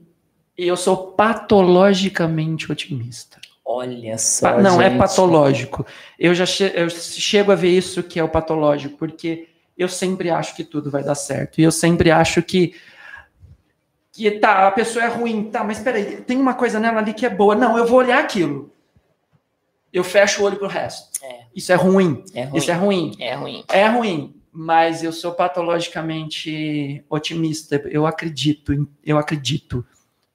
e eu sou patologicamente otimista. Olha só. Pa- não, é gente. patológico. Eu já che- eu chego a ver isso que é o patológico, porque eu sempre acho que tudo vai dar certo. E eu sempre acho que. Que tá, a pessoa é ruim, tá, mas peraí, tem uma coisa nela ali que é boa. Não, eu vou olhar aquilo. Eu fecho o olho pro resto. É. Isso é ruim. É ruim. Isso é ruim. É ruim. É ruim, mas eu sou patologicamente otimista. Eu acredito, eu acredito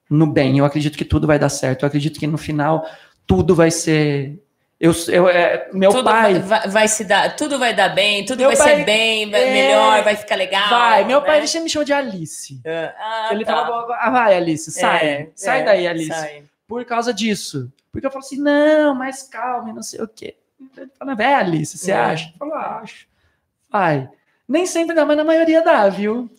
no bem. Eu acredito que tudo vai dar certo. Eu acredito que no final tudo vai ser. Eu, eu é, meu tudo pai vai, vai se dar, tudo vai dar bem, tudo Meu vai pai- ser bem, vai é, melhor, vai ficar legal. vai. Meu pai né? ele sempre me chamou de Alice. Ah, ele tá. falava, ah, vai Alice, sai, É, sai é, daí Alice. sai. Por causa disso, porque eu falo assim, não, mas calma, não sei o quê. Ele fala, é Alice, você É. acha? Eu falo, acho. Vai. Nem sempre dá, mas na maioria dá, viu?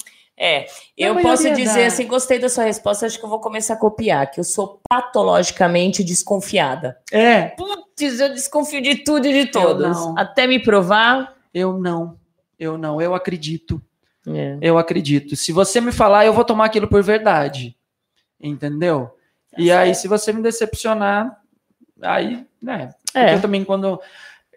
É, eu posso dizer dá. assim, gostei da sua resposta, acho que eu vou começar a copiar, que eu sou patologicamente desconfiada. É, Putz, eu desconfio de tudo e de todos. Até me provar. Eu não. Eu não. Eu acredito. É. Eu acredito. Se você me falar, eu vou tomar aquilo por verdade. Entendeu? E aí, se você me decepcionar, aí, né? Porque É. eu também, quando,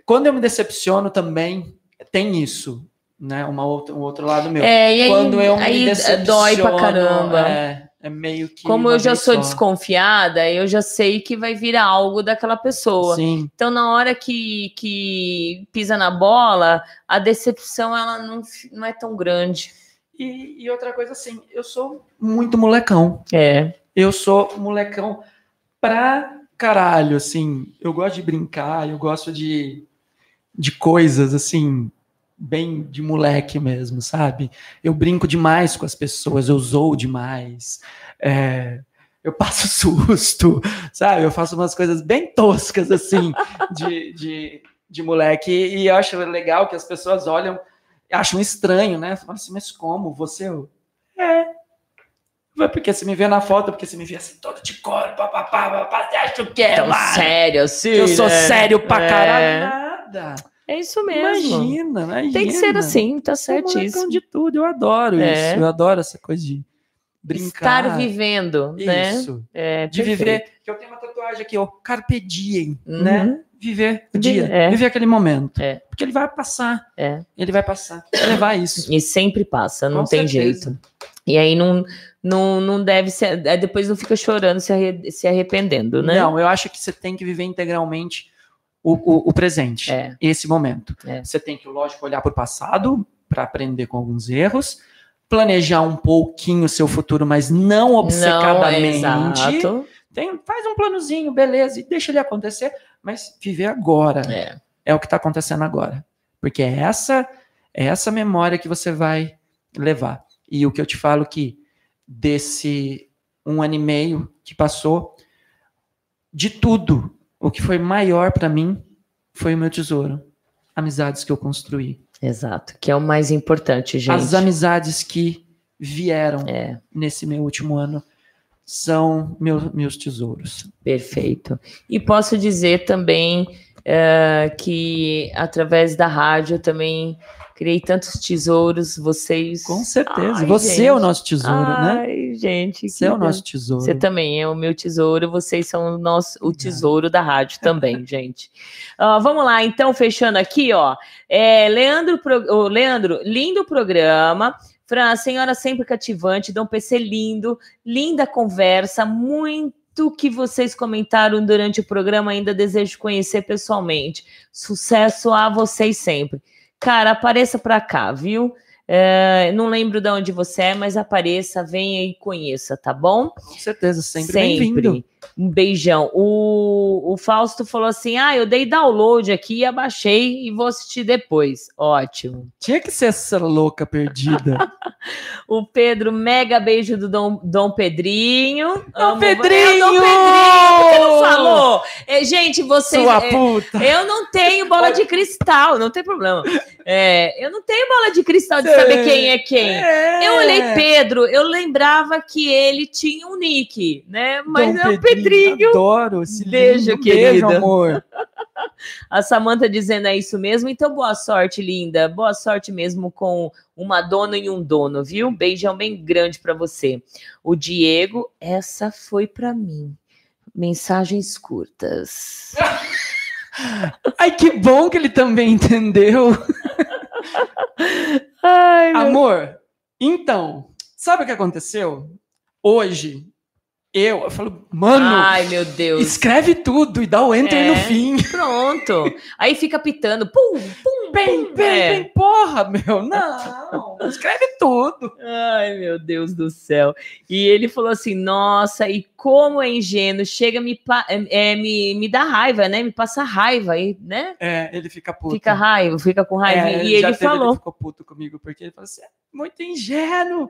quando eu me decepciono também, tem isso, né? Uma outra, um outro lado meu. É, e aí, quando eu me aí decepciono, dói pra caramba. É, é meio que. Como eu já sou só. desconfiada, eu já sei que vai vir algo daquela pessoa. Sim. Então, na hora que, que pisa na bola, a decepção ela não, não é tão grande. E, e outra coisa assim, eu sou muito molecão. É. Eu sou molecão pra caralho, assim. Eu gosto de brincar, eu gosto de, de coisas, assim, bem de moleque mesmo, sabe? Eu brinco demais com as pessoas, eu zoo demais. é, eu passo susto, sabe? Eu faço umas coisas bem toscas, assim, de, de, de moleque. E eu acho legal que as pessoas olham, acham estranho, né? Falam assim, mas como? Você... É, Vai porque você me vê na foto, porque você me vê assim, todo de cor, papapá, papapá, você acha o que é, Tão mano? sério assim. Eu sou né? sério pra É. caralho, nada. É isso mesmo. Imagina, imagina. Tem que ser assim, tá molecão certíssimo. de tudo, eu adoro É. isso. Eu adoro essa coisa de brincar. Estar vivendo, né? Isso. É, De perfeito. viver. Que eu tenho uma tatuagem aqui, ó. Carpe diem, Uhum. né? Viver o dia. É. Viver aquele momento. É. Porque ele vai passar. É. Ele vai passar. Levar isso. E sempre passa, não Com tem certeza. jeito. E aí não, não, não deve ser. aí Depois não fica chorando, se, arre- se arrependendo, né? Não, eu acho que você tem que viver integralmente o, o, o presente, É. esse momento. É. Você tem que, lógico, olhar para o passado para aprender com alguns erros, planejar um pouquinho o seu futuro, mas não Não, obcecadamente. exato. Tem- faz um planozinho, beleza, e deixa ele acontecer, mas viver agora É. é o que está acontecendo agora. Porque é essa, é essa memória que você vai levar. E o que eu te falo que desse um ano e meio que passou, de tudo, o que foi maior para mim foi o meu tesouro. Amizades que eu construí. Exato. Que é o mais importante, gente. As amizades que vieram É, nesse meu último ano são meu, meus tesouros. perfeito. E posso dizer também é, que através da rádio também criei tantos tesouros, vocês. Com certeza. Ai, Você gente. é o nosso tesouro, né? Ai, gente. Você é o nosso tesouro. Você também é o meu tesouro, vocês são o, nosso, o tesouro da rádio também, gente. Ó, vamos lá, então, fechando aqui, ó. É, Leandro, Pro- ô, Leandro, lindo programa. Fran, a senhora sempre cativante, Dom PC lindo, linda conversa, muito que vocês comentaram durante o programa, ainda desejo conhecer pessoalmente. Sucesso a vocês sempre. Cara, apareça pra cá, viu? É, não lembro de onde você é, mas apareça, venha e conheça, tá bom? Com certeza, sempre, bem-vindo. Um beijão. O, o Fausto falou assim: ah, eu dei download aqui, abaixei e vou assistir depois. Ótimo. Tinha que ser essa louca perdida. O Pedro, mega beijo do Dom, Dom Pedrinho. Dom Amo- Pedrinho! É Dom Pedrinho! Por que não falou? É, gente, vocês. Sua é, puta. eu não tenho bola de cristal, não tem problema. É, eu não tenho bola de cristal de Sei. saber quem é quem. É. Eu olhei Pedro, eu lembrava que ele tinha um nick, né? Mas Dom é o Pedrinho. Adoro esse Beijo, lindo. Beijo, querida. amor. A Samanta dizendo é isso mesmo. Então, boa sorte, linda. Boa sorte mesmo com uma dona e um dono, viu? Beijão bem grande para você. O Diego, essa foi para mim. Mensagens curtas. Ai, que bom que ele também entendeu. Ai, meu Amor, então, sabe o que aconteceu? Hoje, eu, eu falo, mano, Ai, meu Deus. escreve tudo e dá o enter É. no fim. Pronto. Aí fica pitando. Pum, pum, Bem, pum. bem, É. bem, porra, meu. Não, escreve tudo. Ai, meu Deus do céu. E ele falou assim: nossa, e como é ingênuo, chega me, pa- é, me, me dá raiva, né? Me passa raiva aí, né? É, ele fica puto. Fica raiva, fica com raiva. É, e ele falou. ficou puto comigo, porque ele falou assim, é muito ingênuo.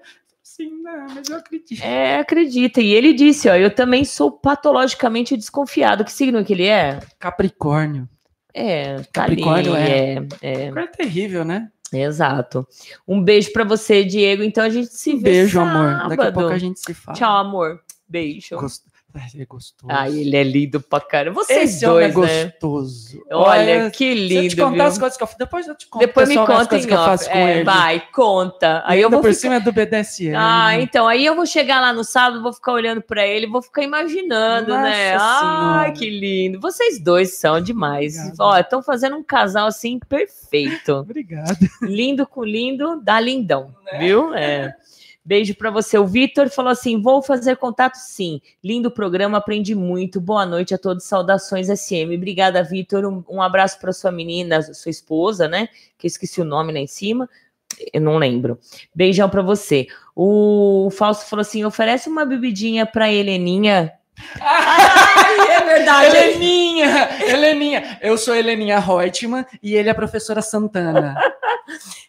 Sim, não, mas eu acredito. É, acredita. E ele disse: ó, eu também sou patologicamente desconfiado. Que signo que ele é? Capricórnio. É, tá ali. Capricórnio É, é, Agora é terrível, né? exato. Um beijo pra você, Diego. Então a gente se vê. Beijo, amor. Daqui a sábado. pouco a gente se fala. Tchau, amor. Beijo. Gost... Ai, é gostoso. Ai, ele é lindo pra caramba. Vocês Esse homem é dois, né? gostoso. Olha, que se eu lindo. te contar viu? as coisas que eu faço, depois eu te conto. Depois me conta coisas que eu faço com É, ele. vai, conta. Aí eu vou por ficar... cima é do BDSM. Ah, então, aí eu vou chegar lá no sábado, vou ficar olhando pra ele, vou ficar imaginando, né? Nossa Ai, Senhora. que lindo. Vocês dois são demais. Obrigado. Ó, estão fazendo um casal assim perfeito. Obrigado. lindo com lindo, dá lindão, viu? É. Beijo pra você. O Vitor falou assim: vou fazer contato sim. Lindo programa, aprendi muito. Boa noite a todos. Saudações SM. Obrigada, Vitor. Um, um abraço pra sua menina, sua esposa, né? Que eu esqueci o nome lá em cima. Eu não lembro. Beijão pra você. O Fausto falou assim: oferece uma bebidinha pra Heleninha. Ai, é verdade. Heleninha! Heleninha! Eu sou Heleninha Reutemann e ele é a professora Santana.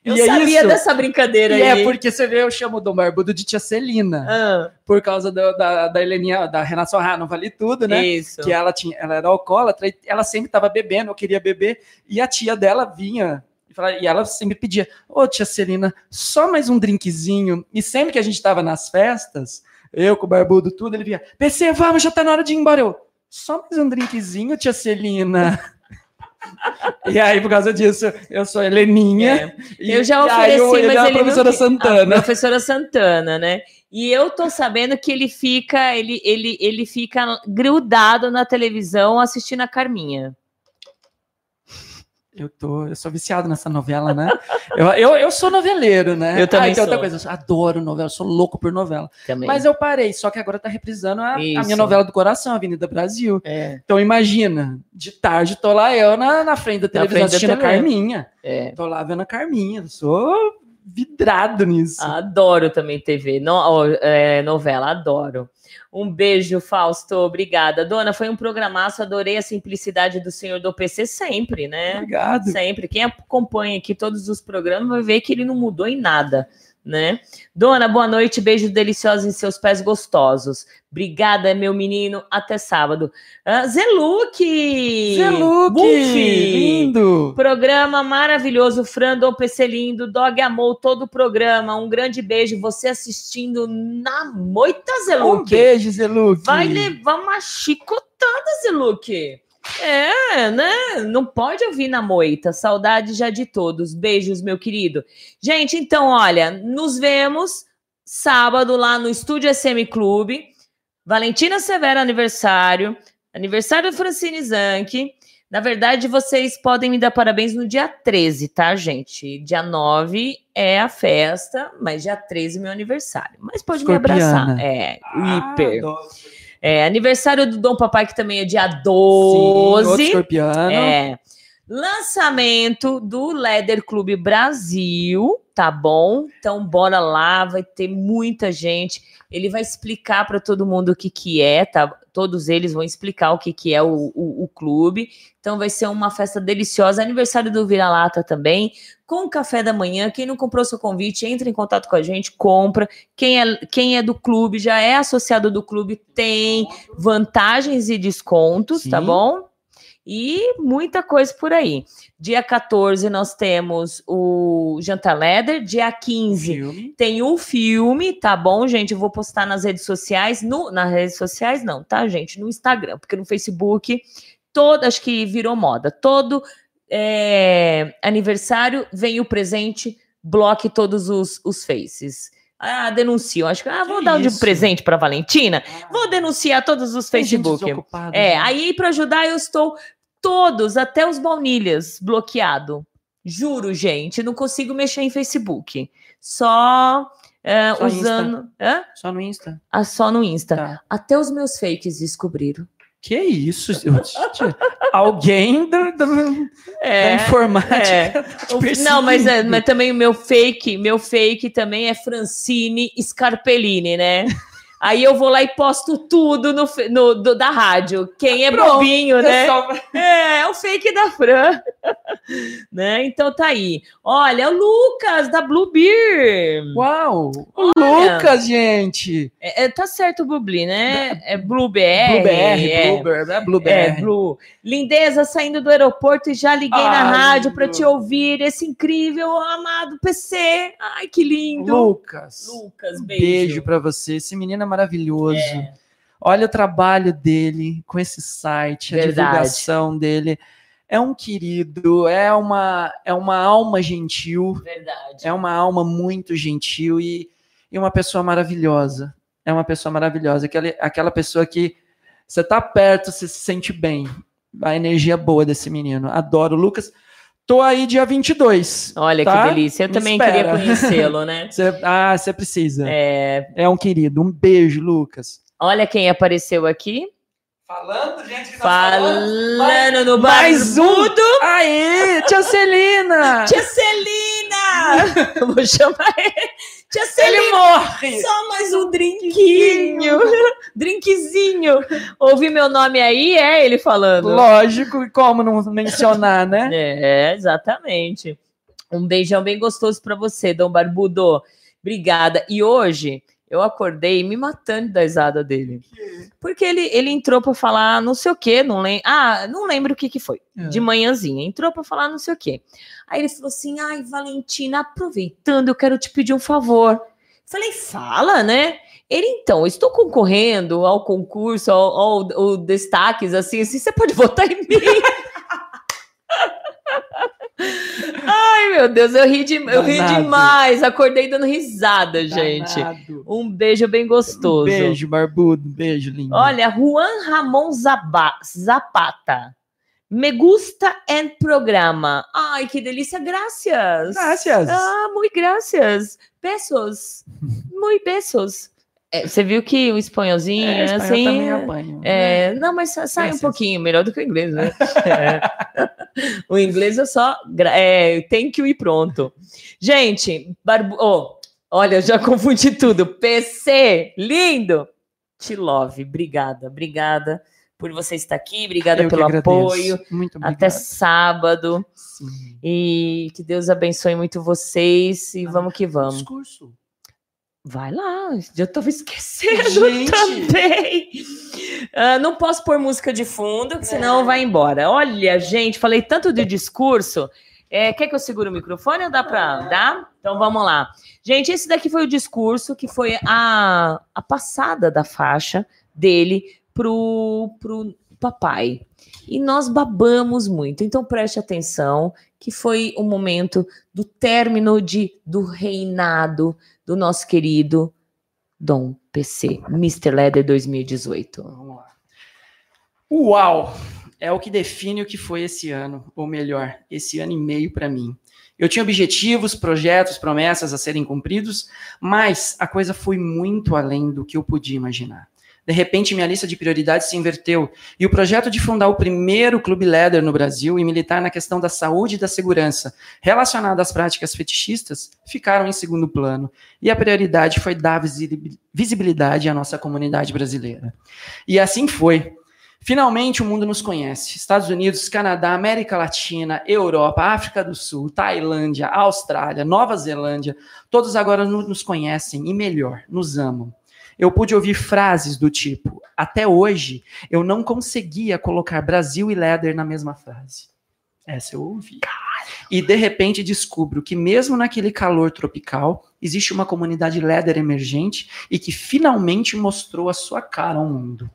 Eu e é sabia isso. dessa brincadeira E aí. é porque você vê, eu chamo o Dom Barbudo de tia Celina. Ah, Por causa do- da, da Heleninha, da Renata Sorra, não vale tudo, né? Isso. que ela tinha, ela era alcoólatra, ela sempre estava bebendo, eu queria beber, e a tia dela vinha e ela sempre pedia: Ô tia Celina, só mais um drinkzinho. E sempre que a gente estava nas festas, eu com o barbudo, tudo, ele vinha: PC, vamos, já tá na hora de ir embora. Eu, só mais um drinkzinho, tia Celina. e aí, por causa disso, eu sou Heleninha. e- Eu já ofereci, ele mas é ele não professora quis. Santana. A professora Santana, né? E eu tô sabendo que ele fica, ele, ele, ele fica grudado na televisão assistindo a Carminha. Eu, tô, eu sou viciado nessa novela, né? Eu, eu, eu sou noveleiro, né? Eu também ah, e tem outra sou. coisa, eu adoro novela, sou louco por novela. Também. Mas eu parei, só que agora tá reprisando a, a minha novela do coração, Avenida Brasil. é, Então imagina, de tarde tô lá eu na, na frente da televisão frente da assistindo a TV. Carminha. é. Tô lá vendo a Carminha, sou vidrado nisso. Adoro também TV, no, é, novela, adoro. Um beijo, Fausto, obrigada. Dona, foi um programaço, adorei a simplicidade do senhor do PC sempre, né? Obrigado. Sempre. Quem acompanha aqui todos os programas vai ver que ele não mudou em nada, né? Dona, boa noite, beijo delicioso em seus pés gostosos. Obrigada, meu menino. Até sábado. Ah, Zeluque! Zeluque, Buffy! lindo. Programa maravilhoso, Fran Dom PC lindo, Dog amou todo o programa. Um grande beijo, você assistindo na moita, Um Zeluque. beijo, Zeluque. Vai levar uma chicotada, Zeluque. É, né? Não pode ouvir na moita. Saudade já de todos. Beijos, meu querido. Gente, então, olha, nos vemos sábado lá no Estúdio SM Clube. Valentina Severo aniversário. Aniversário do Francine Zanck. Na verdade, vocês podem me dar parabéns no dia 13, tá, gente? Dia 9 é a festa, mas dia 13 é meu aniversário. Mas pode me abraçar. Escorpiana. É, Ah, hiper. adoro. É, aniversário do Dom Papai, que também é dia Sim, outro 12. escorpiano. É. Lançamento do Leather Clube Brasil, tá bom? Então bora lá, vai ter muita gente. Ele vai explicar para todo mundo o que que é, tá? Todos eles vão explicar o que que é o, o, o clube. Então vai ser uma festa deliciosa. Aniversário do Vira-Lata também, com café da manhã. Quem não comprou seu convite, entra em contato com a gente, compra. Quem é, quem é do clube, já é associado do clube, tem vantagens e descontos, tá Sim. bom? E muita coisa por aí. Dia 14 nós temos o Janta Leather, dia 15 Filme. tem o filme, tá bom, gente? Eu vou postar nas redes sociais, no, nas redes sociais não, tá, gente? No Instagram, porque no Facebook, todo, acho que virou moda. Todo é, aniversário vem o presente, bloque todos os, os faces. Ah, denunciam. Acho que, ah, vou Que dar um de isso? presente para Valentina. Vou denunciar todos os Tem Facebook. É, aí para ajudar eu estou todos, até os baunilhas, bloqueado. Juro, gente, não consigo mexer em Facebook. Só, é, Só Insta. usando. Hã? Só no Insta. Ah, só no Insta. Tá. Até os meus fakes descobriram. Que isso? Alguém da, da- da É. informática. é. Perseguindo. não, mas, é, mas também o meu fake, meu fake também é Francine Scarpellini, né? Aí eu vou lá e posto tudo no, no- do- da rádio. Quem é Pronto, bobinho, né? Pessoal, É, é o fake da Fran. né? Então tá aí. Olha, o Lucas da Blue Beer. Uau! O Olha. Lucas, gente! É, é, tá certo o Bubli, né? É Blue BR. Blue BR, é. Blue BR, é Blue BR. É, Blue. Lindeza, saindo do aeroporto e já liguei na Ai, rádio para te ouvir. Esse incrível, amado PC. Ai, que lindo. Lucas, Lucas, beijo. beijo pra você. Esse menino é maravilhoso. Olha o trabalho dele com esse site, a Verdade. divulgação dele. É um querido, é uma, é uma alma gentil, Verdade. é uma alma muito gentil e, e uma pessoa maravilhosa. É uma pessoa maravilhosa. Aquela, aquela pessoa que você tá perto, você se sente bem. A energia boa desse menino. Adoro. Lucas, tô aí dia 22. Olha tá? que delícia. Eu Me também espera. queria conhecê-lo, né? Você- ah, você precisa. É, É um querido. Um beijo, Lucas. olha quem apareceu aqui. Falando, gente, Falando no Mais um. barbudo. Aê, tia Celina! Tia Celina! Eu vou chamar ele. Tia Celina! Ele morre! Só mais um drinquinho. Drinkzinho. Ouvi meu nome aí? É ele falando. Lógico, e como não mencionar, né? É, exatamente. Um beijão bem gostoso pra você, Dom Barbudo. Obrigada. E hoje eu acordei me matando da risada dele. Porque ele, ele entrou pra falar não sei o quê, não lembro. Ah, não lembro o que que foi. É. De manhãzinha. Entrou pra falar não sei o quê. Aí ele falou assim: ai, Valentina, aproveitando, eu quero te pedir um favor. Falei, fala, né? Ele, então, estou concorrendo ao concurso, ao, ao- ao destaques, assim, assim, você pode votar em mim. Ai, meu Deus, eu ri, de, eu ri demais. Acordei dando risada, gente. Danado. Um beijo bem gostoso. Um beijo, barbudo. Um beijo, lindo. Olha, Juan Ramon Zaba- Zapata. Me gusta en programa. Ai, que delícia. Gracias. Gracias. Ah, muito gracias. Besos. Muito besos. É, você viu que o espanholzinho, É, espanhol assim. também apanho. É, não, mas sa- sai um Graças. pouquinho, melhor do que o inglês, né? É. O inglês é só é, thank you e pronto. Gente, barbu... oh, olha, eu já confundi tudo. PC, lindo! Te love, obrigada, obrigada por você estar aqui, obrigada Eu pelo apoio. Muito obrigado. Até sábado. Sim. E que Deus abençoe muito vocês e Ah, vamos que vamos. Discurso. Vai lá, já tava esquecendo Gente. também. Ah, não posso pôr música de fundo, que senão vai embora. Olha, gente, falei tanto de discurso. É, quer que eu segure o microfone ou dá pra. Dá? Então vamos lá. Gente, esse daqui foi o discurso que foi a, a passada da faixa dele pro, pro, papai. E nós babamos muito. Então preste atenção que foi o momento do término de, do reinado do nosso querido Dom PC, Mr. Leather 2018. Vamos lá. Uau! É o que define o que foi esse ano, ou melhor, esse ano e meio para mim. Eu tinha objetivos, projetos, promessas a serem cumpridos, mas a coisa foi muito além do que eu podia imaginar. De repente, minha lista de prioridades se inverteu e o projeto de fundar o primeiro clube leather no Brasil e militar na questão da saúde e da segurança relacionada às práticas fetichistas ficaram em segundo plano. E a prioridade foi dar visibilidade à nossa comunidade brasileira. E assim foi. Finalmente o mundo nos conhece. Estados Unidos, Canadá, América Latina, Europa, África do Sul, Tailândia, Austrália, Nova Zelândia, todos agora nos conhecem e melhor, nos amam eu pude ouvir frases do tipo: até hoje eu não conseguia colocar Brasil e Leather na mesma frase. Essa eu ouvi. E de repente descubro que, mesmo naquele calor tropical, existe uma comunidade Leather emergente e que finalmente mostrou a sua cara ao mundo.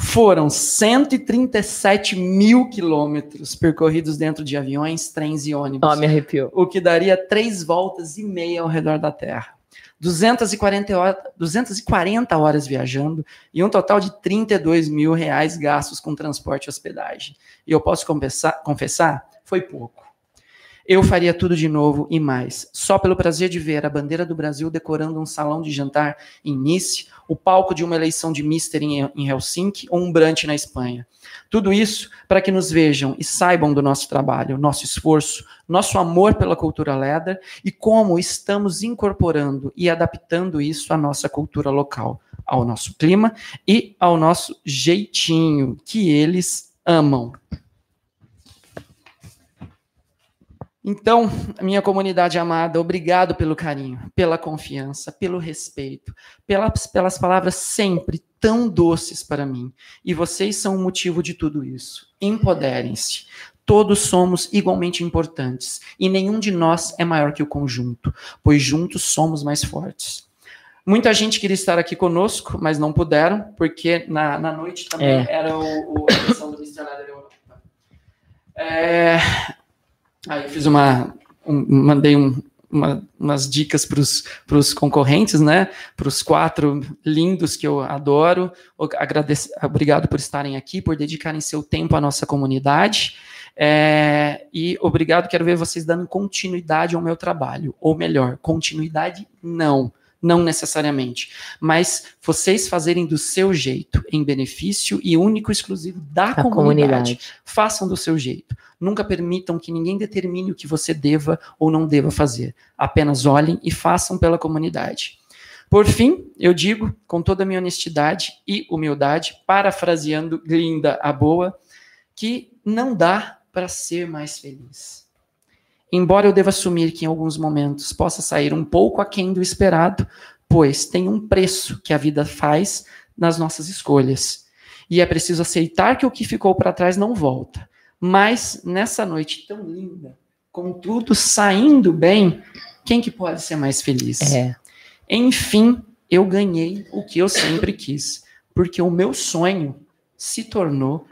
Foram 137 mil quilômetros percorridos dentro de aviões, trens e ônibus. Oh, me arrepiou. O que daria três voltas e meia ao redor da Terra. 240 horas, 240 horas viajando e um total de 32 mil reais gastos com transporte e hospedagem. E eu posso confessar foi pouco. Eu faria tudo de novo e mais, só pelo prazer de ver a bandeira do Brasil decorando um salão de jantar em Nice, o palco de uma eleição de Mister em Helsinki ou um brunch na Espanha. Tudo isso para que nos vejam e saibam do nosso trabalho, nosso esforço, nosso amor pela cultura leather e como estamos incorporando e adaptando isso à nossa cultura local, ao nosso clima e ao nosso jeitinho que eles amam. Então, minha comunidade amada, obrigado pelo carinho, pela confiança, pelo respeito, pelas, pelas palavras sempre tão doces para mim. E vocês são o motivo de tudo isso. Empoderem-se. Todos somos igualmente importantes e nenhum de nós é maior que o conjunto, pois juntos somos mais fortes. Muita gente queria estar aqui conosco, mas não puderam, porque na, na noite também é. era o, o, a eleição do Missionário Europa. É, Aí eu fiz uma. Um, mandei um, uma, umas dicas para os concorrentes, né? Para os quatro lindos que eu adoro. Agradeço, obrigado por estarem aqui, por dedicarem seu tempo à nossa comunidade. É, e obrigado, quero ver vocês dando continuidade ao meu trabalho. Ou melhor, continuidade não não necessariamente, mas vocês fazerem do seu jeito, em benefício e único e exclusivo da comunidade. comunidade. Façam do seu jeito. Nunca permitam que ninguém determine o que você deva ou não deva fazer. Apenas olhem e façam pela comunidade. Por fim, eu digo, com toda a minha honestidade e humildade, parafraseando Glinda a Boa, que não dá para ser mais feliz. Embora eu deva assumir que em alguns momentos possa sair um pouco aquém do esperado, pois tem um preço que a vida faz nas nossas escolhas. E é preciso aceitar que o que ficou para trás não volta. Mas nessa noite tão linda, com tudo saindo bem, quem que pode ser mais feliz? É. Enfim, eu ganhei o que eu sempre quis, porque o meu sonho se tornou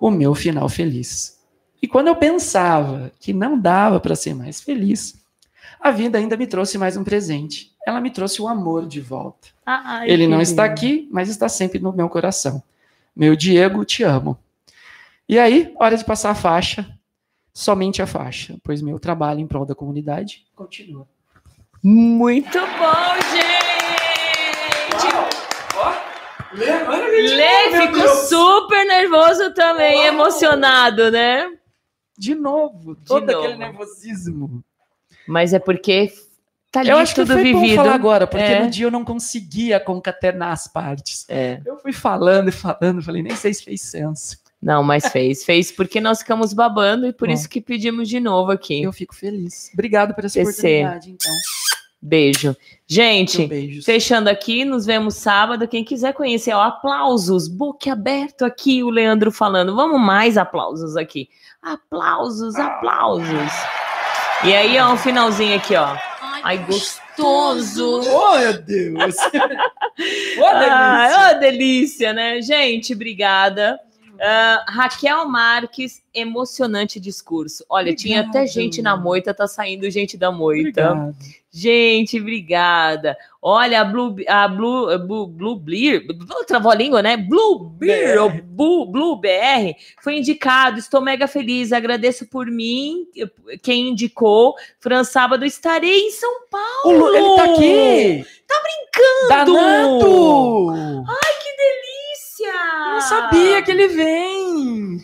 o meu final feliz. E quando eu pensava que não dava para ser mais feliz, a vida ainda me trouxe mais um presente. Ela me trouxe o amor de volta. Ai, Ele não está aqui, mas está sempre no meu coração. Meu Diego, te amo. E aí, hora de passar a faixa, somente a faixa, pois meu trabalho em prol da comunidade continua. Muito bom, gente! Uau. Lê, Lê ficou super nervoso também, Uau. emocionado, né? De novo, todo de aquele nervosismo. Mas é porque tá ali eu acho tudo que foi vivido. Bom falar agora, porque é. no dia eu não conseguia concatenar as partes. É. Eu fui falando e falando, falei, nem sei se fez senso. Não, mas fez, fez porque nós ficamos babando e por Bom, isso que pedimos de novo aqui. Eu fico feliz. Obrigado por essa PC. oportunidade, então. Beijo. Gente, fechando aqui, nos vemos sábado. Quem quiser conhecer, ó, aplausos, book aberto aqui, o Leandro falando. Vamos mais aplausos aqui. Aplausos, aplausos. E aí, ó, um finalzinho aqui, ó. Ai, gostoso. Oh, meu Deus! Ô, Ai, delícia. ô, delícia, né? Gente, obrigada. Ah, Raquel Marques, emocionante discurso. Olha, tinha até Obrigado. gente na moita, tá saindo gente da moita. Obrigado. Gente, obrigada. Olha, a Blue, a Blue, Blue, Blue Beer, travou a língua, né? Blue Beer, ou Blue, Blue BR, foi indicado. Estou mega feliz. Agradeço por mim, quem indicou. Fran Sábado, estarei em São Paulo. Ele tá aqui! Tá brincando! Danado! Que delícia! Eu não sabia que ele vem!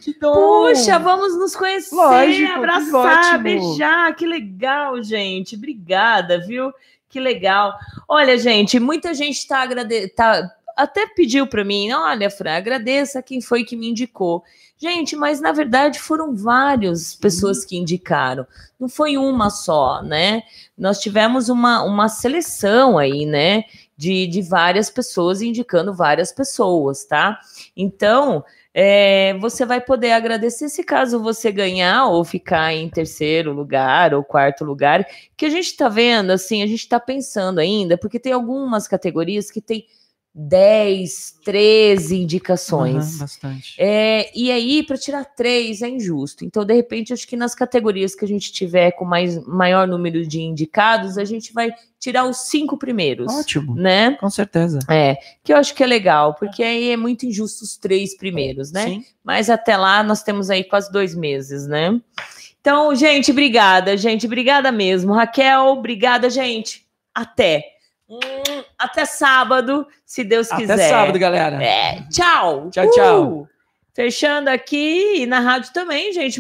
Que dom! Poxa, vamos nos conhecer, Lógico, que abraçar, ótimo. beijar. Que legal, gente. Obrigada, viu? Que legal. Olha, gente, muita gente está agradecendo. Tá, até pediu para mim, olha, Fran, agradeça quem foi que me indicou. Gente, mas na verdade foram várias pessoas que indicaram. Não foi uma só, né? Nós tivemos uma, uma seleção aí, né? De, de várias pessoas indicando várias pessoas, tá? Então, é, você vai poder agradecer se caso você ganhar ou ficar em terceiro lugar ou quarto lugar, que a gente está vendo, assim, a gente está pensando ainda, porque tem algumas categorias que tem 10, 13 indicações. Aham, bastante. É, e aí, para tirar três é injusto. Então, de repente, acho que nas categorias que a gente tiver com mais, maior número de indicados, a gente vai tirar os cinco primeiros. Ótimo, Né? com certeza. É, que eu acho que é legal, porque aí é muito injusto os três primeiros, né? Sim. Mas até lá nós temos aí quase dois meses, né? Então, gente, obrigada, gente, obrigada mesmo. Raquel, obrigada, gente. Até. Hum, até sábado, se Deus quiser. Até sábado, galera. É, tchau. Tchau, tchau. Uh! Fechando aqui e na rádio também, gente.